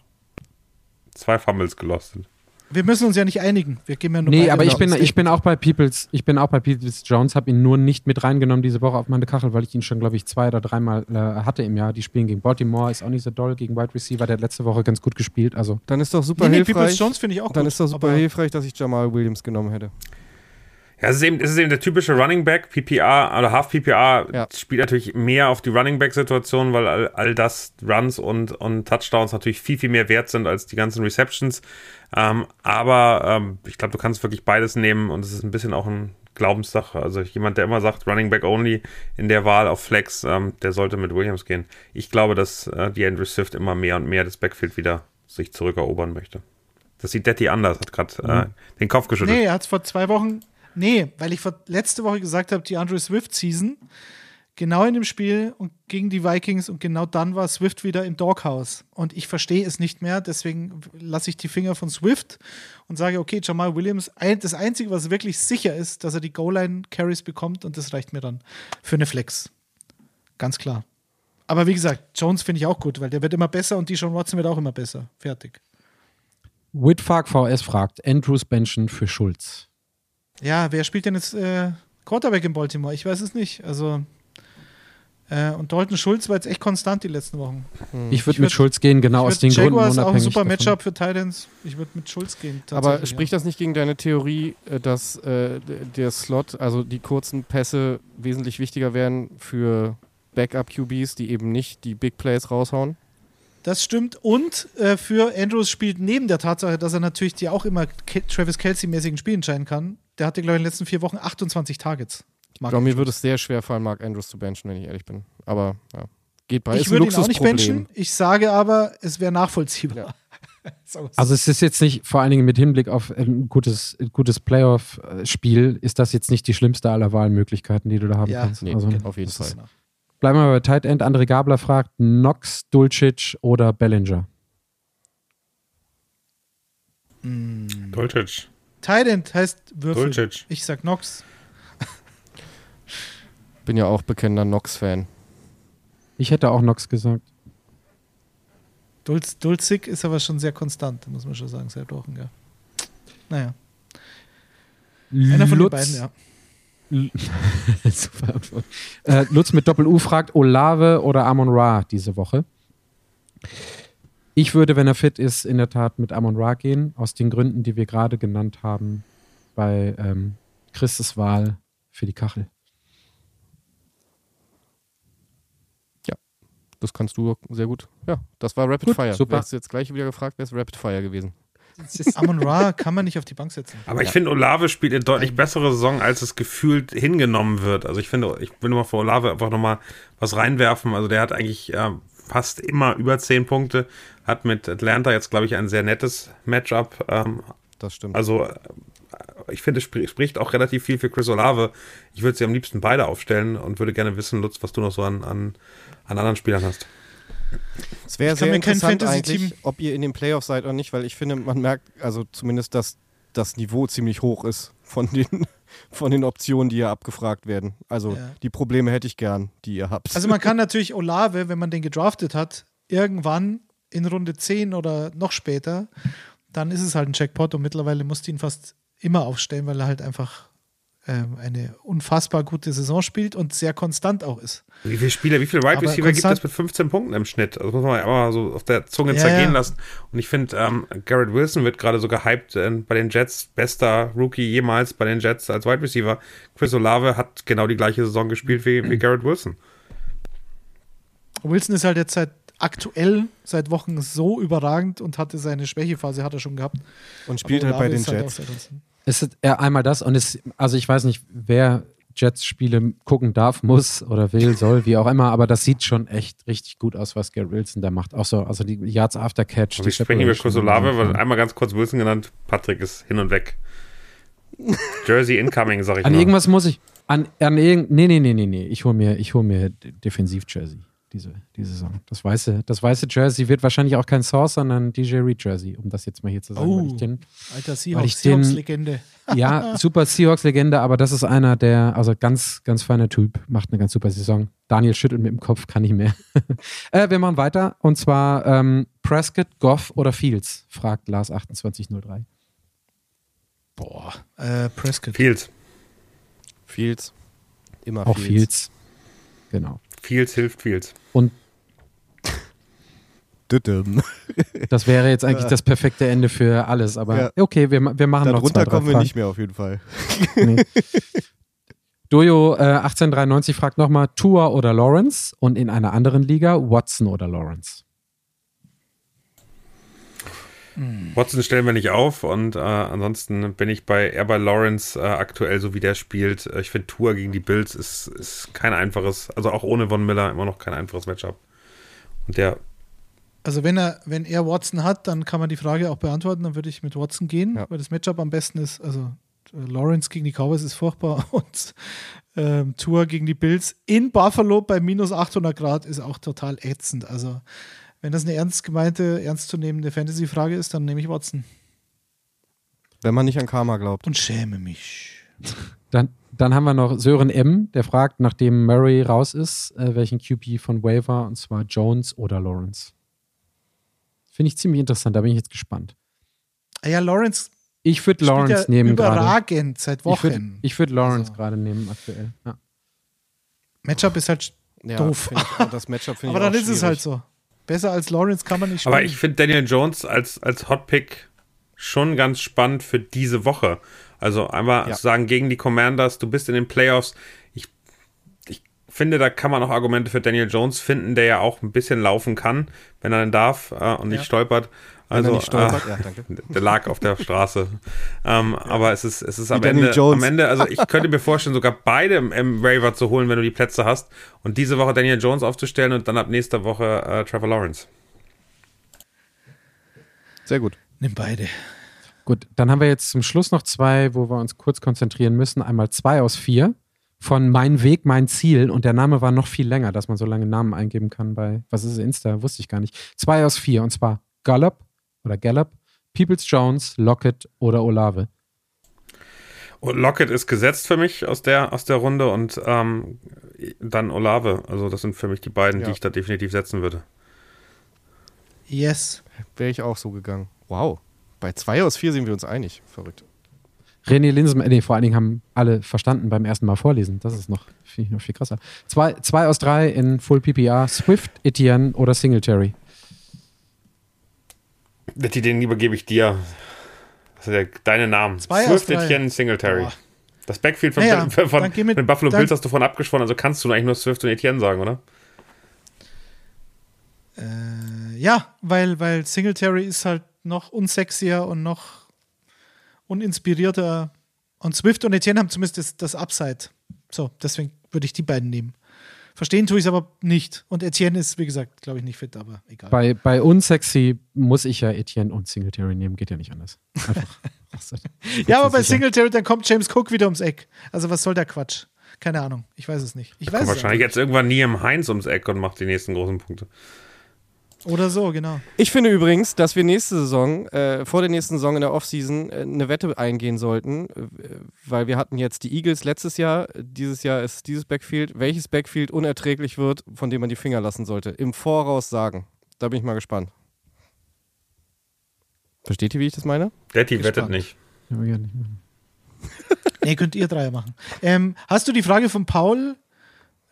zwei Fumbles gelostet. Wir müssen uns ja nicht einigen. Wir geben ja nur Nee, aber ich bin, ich bin auch bei Peoples, ich bin auch bei Peoples Jones, habe ihn nur nicht mit reingenommen diese Woche auf meine Kachel, weil ich ihn schon, glaube ich, zwei oder dreimal äh, hatte im Jahr. Die spielen gegen Baltimore, ist auch nicht so doll, gegen Wide Receiver, der hat letzte Woche ganz gut gespielt. Also Dann ist doch super Nee, nee, Peoples hilfreich. Jones finde ich auch dann gut. ist doch super aber hilfreich, dass ich Jamal Williams genommen hätte. Ja, es ist eben, es ist eben der typische Running Back, PPR oder Half PPR Ja. spielt natürlich mehr auf die Running Back Situation, weil all, all das Runs und, und Touchdowns natürlich viel, viel mehr wert sind als die ganzen Receptions. Ähm, aber ähm, ich glaube, du kannst wirklich beides nehmen und es ist ein bisschen auch ein Glaubenssache. Also jemand, der immer sagt, Running Back only in der Wahl auf Flex, ähm, der sollte mit Williams gehen. Ich glaube, dass äh, die Andrew Swift immer mehr und mehr das Backfield wieder sich zurückerobern möchte. Das sieht Detti anders, hat gerade äh, den Kopf geschüttelt. Nee, er hat es vor zwei Wochen. Nee, weil ich letzte Woche gesagt habe, die Andrew Swift Season, genau in dem Spiel und gegen die Vikings und genau dann war Swift wieder im Doghouse. Und ich verstehe es nicht mehr, deswegen lasse ich die Finger von Swift und sage, okay, Jamal Williams, das Einzige, was wirklich sicher ist, dass er die Goal-Line-Carries bekommt und das reicht mir dann für eine Flex. Ganz klar. Aber wie gesagt, Jones finde ich auch gut, weil der wird immer besser und die John Watson wird auch immer besser. Fertig. Whitfark VS fragt, Andrews Benchen für Schulz. Ja, wer spielt denn jetzt äh, Quarterback in Baltimore? Ich weiß es nicht. Also äh, und Dalton Schulz war jetzt echt konstant die letzten Wochen. Ich würde Ich mit würd- Schulz gehen, genau aus den würd- Gründen. Jaguars auch ein super davon. Matchup für Titans. Ich würde mit Schulz gehen. Aber spricht das nicht gegen deine Theorie, äh, dass äh, der Slot, also die kurzen Pässe, wesentlich wichtiger wären für Backup-QBs, die eben nicht die Big Plays raushauen? Das stimmt. Und äh, für Andrews spielt neben der Tatsache, dass er natürlich die auch immer Ke Travis Kelsey-mäßigen Spiel entscheiden kann. Der hatte, glaube ich, in den letzten vier Wochen 28 Targets. Ich glaube, mir würde es sehr schwer fallen, Mark Andrews zu benchen, wenn ich ehrlich bin. Aber ja, geht bei. ich würde ihn auch nicht benchen. Ich sage aber, es wäre nachvollziehbar. Ja. So. Also es ist jetzt nicht, vor allen Dingen mit Hinblick auf ein gutes, gutes Playoff-Spiel, ist das jetzt nicht die schlimmste aller Wahlmöglichkeiten, die du da haben Ja, kannst. Nee, also, auf jeden Fall. ist bleiben wir bei Tight End. André Gabler fragt, Knox, Dulcich oder Bellinger? Dulcich. Tight End heißt Würfel. Dulcich. Ich sag Nox. Bin ja auch bekennender Knox-Fan. Ich hätte auch Knox gesagt. Dulz, Dulzig ist aber schon sehr konstant, muss man schon sagen, seit Wochen, ja. Naja, einer von Lutz, den beiden, ja. Super Antwort. Äh, Lutz mit Doppel-U fragt, Olave oder Amon Ra diese Woche? Ich würde, wenn er fit ist, in der Tat mit Amon Ra gehen, aus den Gründen, die wir gerade genannt haben, bei ähm, Christes Wahl für die Kachel. Das kannst du sehr gut. Ja, das war Rapid Gut, Fire. super. Wärst du jetzt gleich wieder gefragt, wäre es Rapid Fire gewesen. Amon Ra kann man nicht auf die Bank setzen. Aber ich finde, Olave spielt eine deutlich bessere Saison, als es gefühlt hingenommen wird. Also ich finde, ich will nur mal für Olave einfach nochmal was reinwerfen. Also der hat eigentlich äh, fast immer über 10 Punkte, hat mit Atlanta jetzt, glaube ich, ein sehr nettes Matchup. Ähm, Das stimmt. also äh, ich finde, es spr- spricht auch relativ viel für Chris Olave. Ich würde sie am liebsten beide aufstellen und würde gerne wissen, Lutz, was du noch so an, an, an anderen Spielern hast. Es wäre sehr interessant Fantasy-Team- eigentlich, ob ihr in den Playoffs seid oder nicht, weil ich finde, man merkt also zumindest, dass das Niveau ziemlich hoch ist von den, von den Optionen, die hier abgefragt werden. Also Ja. die Probleme hätte ich gern, die ihr habt. Also man kann natürlich Olave, wenn man den gedraftet hat, irgendwann in Runde 10 oder noch später, dann ist es halt ein Jackpot und mittlerweile musst du ihn fast immer aufstellen, weil er halt einfach ähm, eine unfassbar gute Saison spielt und sehr konstant auch ist. Wie viele Spieler, wie viele Wide Aber Receiver gibt es mit 15 Punkten im Schnitt? Also das muss man aber so auf der Zunge Ja, zergehen ja. lassen. Und ich finde, ähm, Garrett Wilson wird gerade so gehypt äh, bei den Jets. Bester Rookie jemals bei den Jets als Wide Receiver. Chris Olave hat genau die gleiche Saison gespielt wie, wie Garrett Wilson. Wilson ist halt jetzt seit aktuell seit Wochen so überragend und hatte seine Schwächephase hat er schon gehabt. Und spielt halt bei den ist halt ist einmal das und es, also ich weiß nicht, wer Jets-Spiele gucken darf, muss oder will, soll, wie auch immer, aber das sieht schon echt richtig gut aus, was Garrett Wilson da macht. Auch so, also die Yards after Catch. Und die wir sprechen über Chris Separation. Olave, weil einmal ganz kurz Wilson genannt. Patrick ist hin und weg. Jersey incoming, sag ich An mal. irgendwas muss ich, an, an irgend, nee, nee, nee, nee, nee, ich hole mir, ich hol mir Defensiv-Jersey. Diese, diese Saison. Das weiße, das weiße Jersey wird wahrscheinlich auch kein Source, sondern DJ Reed Jersey, um das jetzt mal hier zu sagen. Oh. den, Alter Seahawks, den- Seahawks-Legende. Ja, super Seahawks-Legende, aber das ist einer, der, also ganz, ganz feiner Typ, macht eine ganz super Saison. Daniel schüttelt mit dem Kopf, kann nicht mehr. äh, wir machen weiter und zwar ähm, Prescott, Goff oder Fields, fragt Lars 2803. Boah, äh, Prescott. Fields. Fields. Immer Auch Fields. Fields. Genau. Fields hilft Fields. Und das wäre jetzt eigentlich das perfekte Ende für alles, aber Ja. okay, wir, wir machen noch zwei, Darunter drei kommen wir Fragen. nicht mehr auf jeden Fall. Nee. Dojo äh, 1893 fragt nochmal Tua oder Lawrence und in einer anderen Liga Watson oder Lawrence. Watson stellen wir nicht auf und äh, ansonsten bin ich bei eher bei Lawrence äh, aktuell, so wie der spielt. Äh, Ich finde Tour gegen die Bills ist, ist kein einfaches, also auch ohne Von Miller immer noch kein einfaches Matchup. Und der, Also wenn er, wenn er Watson hat, dann kann man die Frage auch beantworten, dann würde ich mit Watson gehen, Ja. weil das Matchup am besten ist. Also äh, Lawrence gegen die Cowboys ist furchtbar und ähm, Tour gegen die Bills in Buffalo bei minus 800 Grad ist auch total ätzend. Also wenn das eine ernst gemeinte, ernstzunehmende Fantasy-Frage ist, dann nehme ich Watson Wenn man nicht an Karma glaubt. und schäme mich. Dann, dann haben wir noch Sören M., der fragt, nachdem Murray raus ist, äh, welchen QB von Waiver, und zwar Jones oder Lawrence. Finde ich ziemlich interessant, da bin ich jetzt gespannt. Ah Ja, Lawrence Ich würde Lawrence ja nehmen gerade. überragend seit Ich würde Wochen. ich würd Lawrence Also. gerade nehmen aktuell. Ja. Matchup ist halt, Ja, Doof. Ich, das Matchup finde aber ich dann auch ist es schwierig. halt so. Besser als Lawrence kann man nicht spielen. aber ich finde Daniel Jones als, als Hotpick schon ganz spannend für diese Woche. Also einmal Ja. zu sagen, gegen die Commanders, du bist in den Playoffs. Ich, ich finde, da kann man auch Argumente für Daniel Jones finden, der ja auch ein bisschen laufen kann, wenn er denn darf äh, und nicht Ja. stolpert. Also, er nicht stolpert. äh, ja, danke. Der lag auf der Straße. ähm, Aber es ist, es ist am Ende, am Ende, also ich könnte mir vorstellen, sogar beide im, im Waiver zu holen, wenn du die Plätze hast. Und diese Woche Daniel Jones aufzustellen und dann ab nächster Woche äh, Trevor Lawrence. Sehr gut. Nimm beide. Gut, dann haben wir jetzt zum Schluss noch zwei, wo wir uns kurz konzentrieren müssen. Einmal zwei aus vier von Mein Weg, mein Ziel. Und der Name war noch viel länger, dass man so lange Namen eingeben kann bei, was ist Insta? Wusste ich gar nicht. Zwei aus vier, und zwar Gallup oder Gallup, Peoples Jones, Lockett oder Olave. Und Lockett ist gesetzt für mich aus der, aus der Runde und ähm, dann Olave. Also das sind für mich die beiden, Ja. die ich da definitiv setzen würde. Yes. Wäre ich auch so gegangen. Wow. Bei zwei aus vier sind wir uns einig. Verrückt. René Linsen, nee, vor allen Dingen haben alle verstanden beim ersten Mal vorlesen. Das ist noch, ich noch viel krasser. Zwei, zwei aus drei in Full PPR, Swift, Etienne oder Singletary. Betty, den übergebe ich dir. Ist ja deine Namen. Zwei aus Swift, drei. Etienne, Singletary. Boah. Das Backfield von, Naja, von, von mit- den Buffalo Bills hast du vorhin abgesprochen, also kannst du eigentlich nur Swift und Etienne sagen, oder? Äh, ja, weil, weil Singletary ist halt noch unsexier und noch uninspirierter. Und Swift und Etienne haben zumindest das, das Upside. So, deswegen würde ich die beiden nehmen. Verstehen tue ich es aber nicht. Und Etienne ist, wie gesagt, glaube ich, nicht fit, aber egal. Bei, bei unsexy muss ich ja Etienne und Singletary nehmen, geht ja nicht anders. Einfach. ja, aber bei sicher. Singletary, dann kommt James Cook wieder ums Eck. Also, was soll der Quatsch? Keine Ahnung. Ich weiß es nicht. Ich weiß Kommt es wahrscheinlich einfach jetzt irgendwann nie im Heinz ums Eck und macht die nächsten großen Punkte. Oder so, genau. Ich finde übrigens, dass wir nächste Saison, äh, vor der nächsten Saison in der Offseason, äh, eine Wette eingehen sollten, äh, weil wir hatten jetzt die Eagles letztes Jahr, dieses Jahr ist dieses Backfield. Welches Backfield unerträglich wird, von dem man die Finger lassen sollte, im Voraus sagen. Da bin ich mal gespannt. Versteht ihr, wie ich das meine? Detti wettet nicht. Ja, ja, nicht mehr. Nee, könnt ihr Dreier machen. Ähm, hast du die Frage von Paul?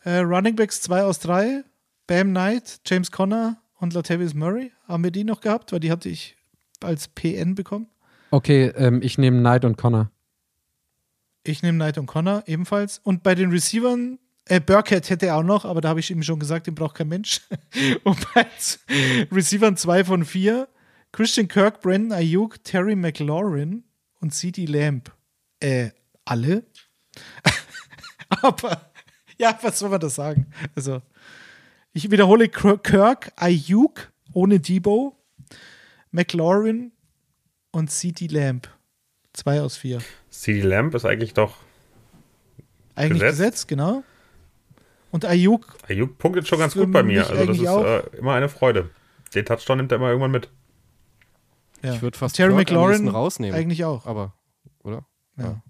Äh, Running Backs 2 aus 3, Bam Knight, James Conner und Latavius Murray. Haben wir die noch gehabt? Weil die hatte ich als PN bekommen. Okay, ähm, ich nehme Knight und Connor. Ich nehme Knight und Connor ebenfalls. Und bei den Receivern, äh, Burkhead hätte er auch noch, aber da habe ich ihm schon gesagt, den braucht kein Mensch. und bei Receivern 2 von 4, Christian Kirk, Brandon Ayuk, Terry McLaurin und CD Lamb. Äh, alle? aber, ja, was soll man da sagen? Also, ich wiederhole Kirk, Ayuk ohne Debo, McLaurin und CD Lamb. Zwei aus vier. CD Lamb ist eigentlich doch. Eigentlich gesetzt, gesetzt genau. Und Ayuk. Ayuk punktet schon ganz gut bei mir. Also, das ist äh, immer eine Freude. Den Touchdown nimmt er immer irgendwann mit. Ja. Ich würde fast Terry McLaurin rausnehmen. Eigentlich auch. Aber, oder? Ja.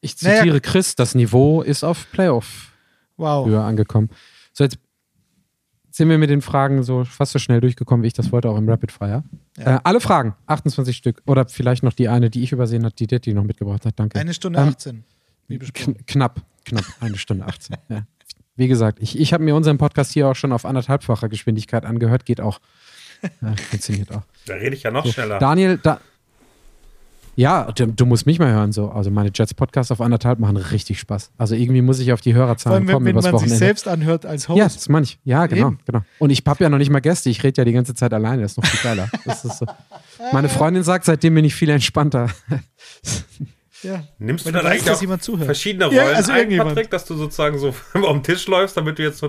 Ich zitiere naja. Chris, das Niveau ist auf Playoff wow. höher angekommen. So, jetzt sind wir mit den Fragen so fast so schnell durchgekommen, wie ich das wollte, auch im Rapid Fire. Ja. Äh, alle Fragen, 28 Stück. Oder vielleicht noch die eine, die ich übersehen habe, die Detti noch mitgebracht hat. Danke. Eine Stunde ähm, 18. Wie kn knapp, knapp, eine Stunde 18. ja. Wie gesagt, ich, ich habe mir unseren Podcast hier auch schon auf anderthalbfacher Geschwindigkeit angehört. Geht auch. Ja, funktioniert auch. Da rede ich ja noch so, schneller. Daniel, da, ja, du, du, musst mich mal hören. So. Also meine Jets-Podcasts auf anderthalb machen richtig Spaß. Also irgendwie muss ich auf die Hörerzahlen allem, kommen wenn übers man Wochenende. sich selbst anhört als Host. Ja, das meine ich. Ja, genau, genau. Und ich habe ja noch nicht mal Gäste. Ich rede ja die ganze Zeit alleine. Das ist noch viel geiler. So. Meine Freundin sagt, seitdem bin ich viel entspannter. Ja. Nimmst du dann du weißt, eigentlich dass auch jemand zuhört. verschiedene Rollen Ja, also ein. Patrick, dass du sozusagen so auf den Tisch läufst, damit du jetzt so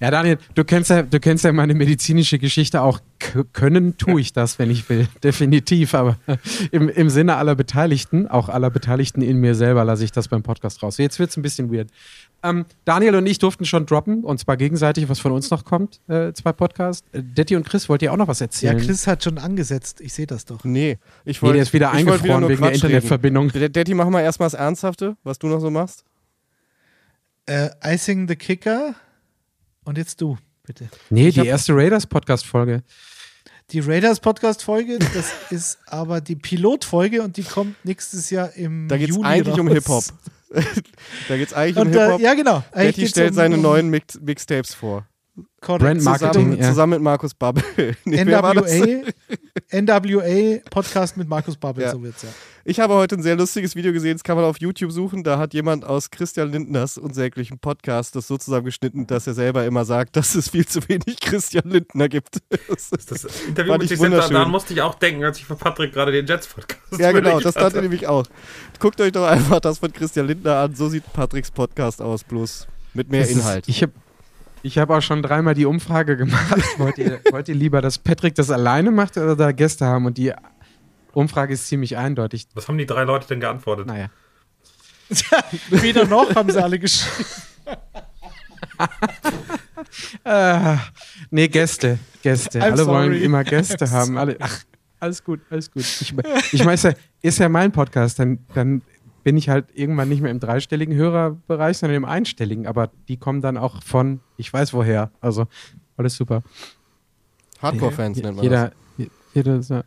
Ja, Daniel, du kennst ja, du kennst ja meine medizinische Geschichte auch. K können tue ich das, wenn ich will. Definitiv. Aber im, im Sinne aller Beteiligten, auch aller Beteiligten in mir selber, lasse ich das beim Podcast raus. Jetzt wird es ein bisschen weird. Ähm, Daniel und ich durften schon droppen, und zwar gegenseitig, was von uns noch kommt, äh, zwei Podcasts. Äh, Detti und Chris, wollt ihr auch noch was Ja, erzählen? Chris hat schon angesetzt. Ich sehe das doch. Nee, ich Nee, wollte. der ist wieder eingefroren nur wegen der Quatsch Internetverbindung. Reden. Daddy, mach mal erstmal das Ernsthafte, was du noch so machst. Äh, Icing the Kicker. Und jetzt du, bitte. Nee, Ich die erste Raiders-Podcast-Folge. Die Raiders Podcast-Folge, das ist aber die Pilotfolge und die kommt nächstes Jahr im Da geht es eigentlich um raus. Hip-Hop. da geht es eigentlich um Und, äh, Hip-Hop. ja, genau. Geht's stellt um- seine um neuen Mix Mixtapes vor. Brand Marketing, Zusammen, ja. zusammen mit Markus Babbel. nee? NWA, NWA Podcast mit Markus Babbel, Ja. so wird's ja. Ich habe heute ein sehr lustiges Video gesehen, das kann man auf YouTube suchen. Da hat jemand aus Christian Lindners unsäglichen Podcast das so zusammengeschnitten, dass er selber immer sagt, dass es viel zu wenig Christian Lindner gibt. Das ist- das Interview mit ich wunderschön. daran musste ich auch denken, als ich für Patrick gerade den Jets-Podcast ja, genau, das tat hatte. er nämlich auch. Guckt euch doch einfach das von Christian Lindner an. So sieht Patricks Podcast aus, bloß mit mehr Das ist- Inhalt. Ich habe ich hab auch schon dreimal die Umfrage gemacht. wollt, ihr, wollt ihr lieber, dass Patrick das alleine macht oder da Gäste haben? Und die Umfrage ist ziemlich eindeutig. Was haben die drei Leute denn geantwortet? Naja. Weder noch haben sie alle geschrieben. Äh, nee, Gäste. Gäste. I'm Alle wollen sorry. immer Gäste I'm haben. Alle, ach, alles gut, alles gut. Ich, ich meine, ist ja, ist ja mein Podcast. Dann, dann bin ich halt irgendwann nicht mehr im dreistelligen Hörerbereich, sondern im einstelligen. Aber die kommen dann auch von, ich weiß woher. Also, alles super. Hardcore-Fans nennt man Jeder, jeder, so-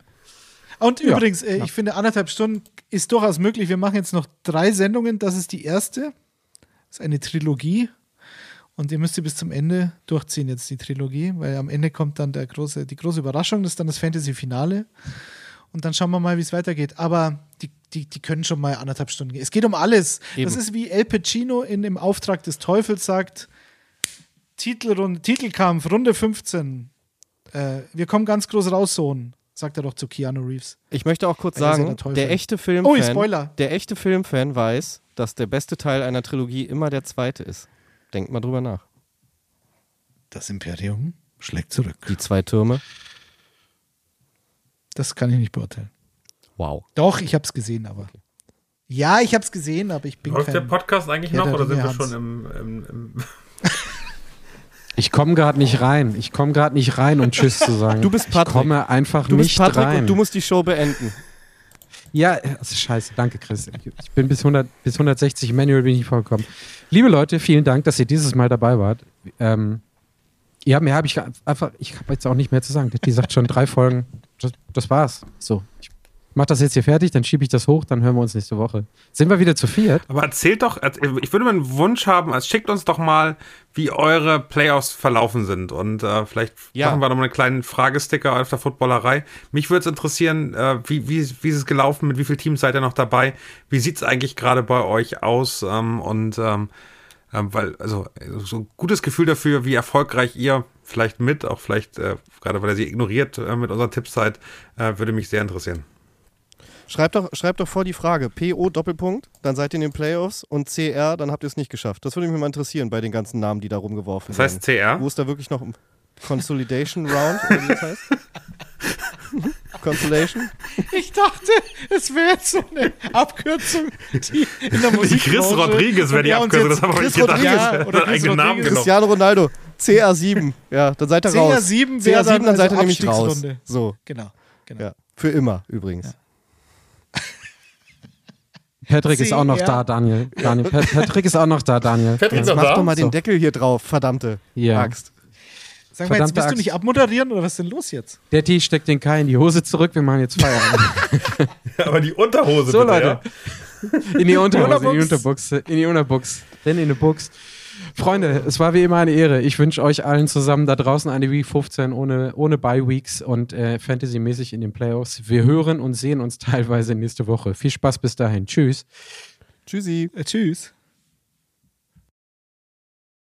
Und Ja, übrigens, äh, ja. ich finde, anderthalb Stunden ist durchaus möglich. Wir machen jetzt noch drei Sendungen. Das ist die erste. Das ist eine Trilogie. Und ihr müsst sie bis zum Ende durchziehen, jetzt die Trilogie, weil am Ende kommt dann der große, die große Überraschung, das ist dann das Fantasy-Finale. Und dann schauen wir mal, wie es weitergeht. Aber die, die, können schon mal anderthalb Stunden gehen. Es geht um alles. Eben. Das ist wie El Pacino in Im Auftrag des Teufels sagt: Titelrunde, Titelkampf, Runde 15. Äh, wir kommen ganz groß raus, Sohn, sagt er doch zu Keanu Reeves. Ich möchte auch kurz er sagen, der der echte Oh, Filmfan, Spoiler. der echte Filmfan weiß, dass der beste Teil einer Trilogie immer der zweite ist. Denkt mal drüber nach. Das Imperium schlägt zurück. Die zwei Türme. Das kann ich nicht beurteilen. Wow. Doch, ich habe es gesehen, aber. Ja, ich habe es gesehen, aber ich bin Läuft der kein. Podcast eigentlich Herr noch der oder sind wir schon im, im, im Ich komme gerade nicht rein. Ich komme gerade nicht rein, um Tschüss zu sagen. Du bist Patrick. Ich komme einfach Du bist nicht Patrick rein. und du musst die Show beenden. Ja, das ist scheiße. Danke, Chris. Ich bin bis 100, bis 160 Manual bin ich nicht vorgekommen. Liebe Leute, vielen Dank, dass ihr dieses Mal dabei wart. Ähm, ja, mehr habe ich einfach, ich habe jetzt auch nicht mehr zu sagen. Die sagt schon drei Folgen. Das, das war's. So. Ich mach das jetzt hier fertig, dann schiebe ich das hoch, dann hören wir uns nächste Woche. Sind wir wieder zu viert? Aber erzählt doch, ich würde mal einen Wunsch haben, also schickt uns doch mal, wie eure Playoffs verlaufen sind. Und äh, vielleicht Ja. machen wir noch mal einen kleinen Fragesticker auf der Footballerei. Mich würde es interessieren, äh, wie, wie, wie ist es gelaufen, mit wie vielen Teams seid ihr noch dabei? Wie sieht es eigentlich gerade bei euch aus? Ähm, und ähm, ähm, weil, also so ein gutes Gefühl dafür, wie erfolgreich ihr vielleicht mit, auch vielleicht, äh, gerade weil ihr sie ignoriert äh, mit unseren Tipps seid, äh, würde mich sehr interessieren. Schreibt doch, schreibt doch vor die Frage. PO Doppelpunkt, dann seid ihr in den Playoffs und CR, dann habt ihr es nicht geschafft. Das würde mich mal interessieren bei den ganzen Namen, die da rumgeworfen Das heißt CR? Wo ist da wirklich noch ein Consolidation Round, oder wie das heißt? Consolation? Ich dachte, es wäre jetzt so eine Abkürzung, die in der Musik. Chris Rodriguez wäre die Abkürzung, das haben wir Chris nicht gedacht. Ja, Er oder einen Chris eigenen Namen genommen. Cristiano Ronaldo. CR7. Ja, dann seid ihr raus. CR7 wäre CR7, dann dann seid also ihr nämlich raus. So, Genau, genau. ja. Für immer übrigens. Patrick ist auch noch da, Daniel. Daniel. Pat- Patrick ist auch noch da, Daniel. Patrick ist noch mach da? doch mal So. den Deckel hier drauf, verdammte Ja. Axt. Sag mal, jetzt bist du nicht abmoderieren oder was ist denn los jetzt? Der Tee steckt den Kai in die Hose zurück, wir machen jetzt Feierabend. Aber die Unterhose So, bitte, Leute. ja? In die Unterhose, in die Unterbuchs. Unterbuchs, in die Unterbuchs, denn in die Buchs. Freunde, es war wie immer eine Ehre. Ich wünsche euch allen zusammen da draußen eine Week 15 ohne, ohne Bye-Weeks und äh, Fantasy-mäßig in den Playoffs. Wir hören und sehen uns teilweise nächste Woche. Viel Spaß bis dahin. Tschüss. Tschüssi. Äh, tschüss.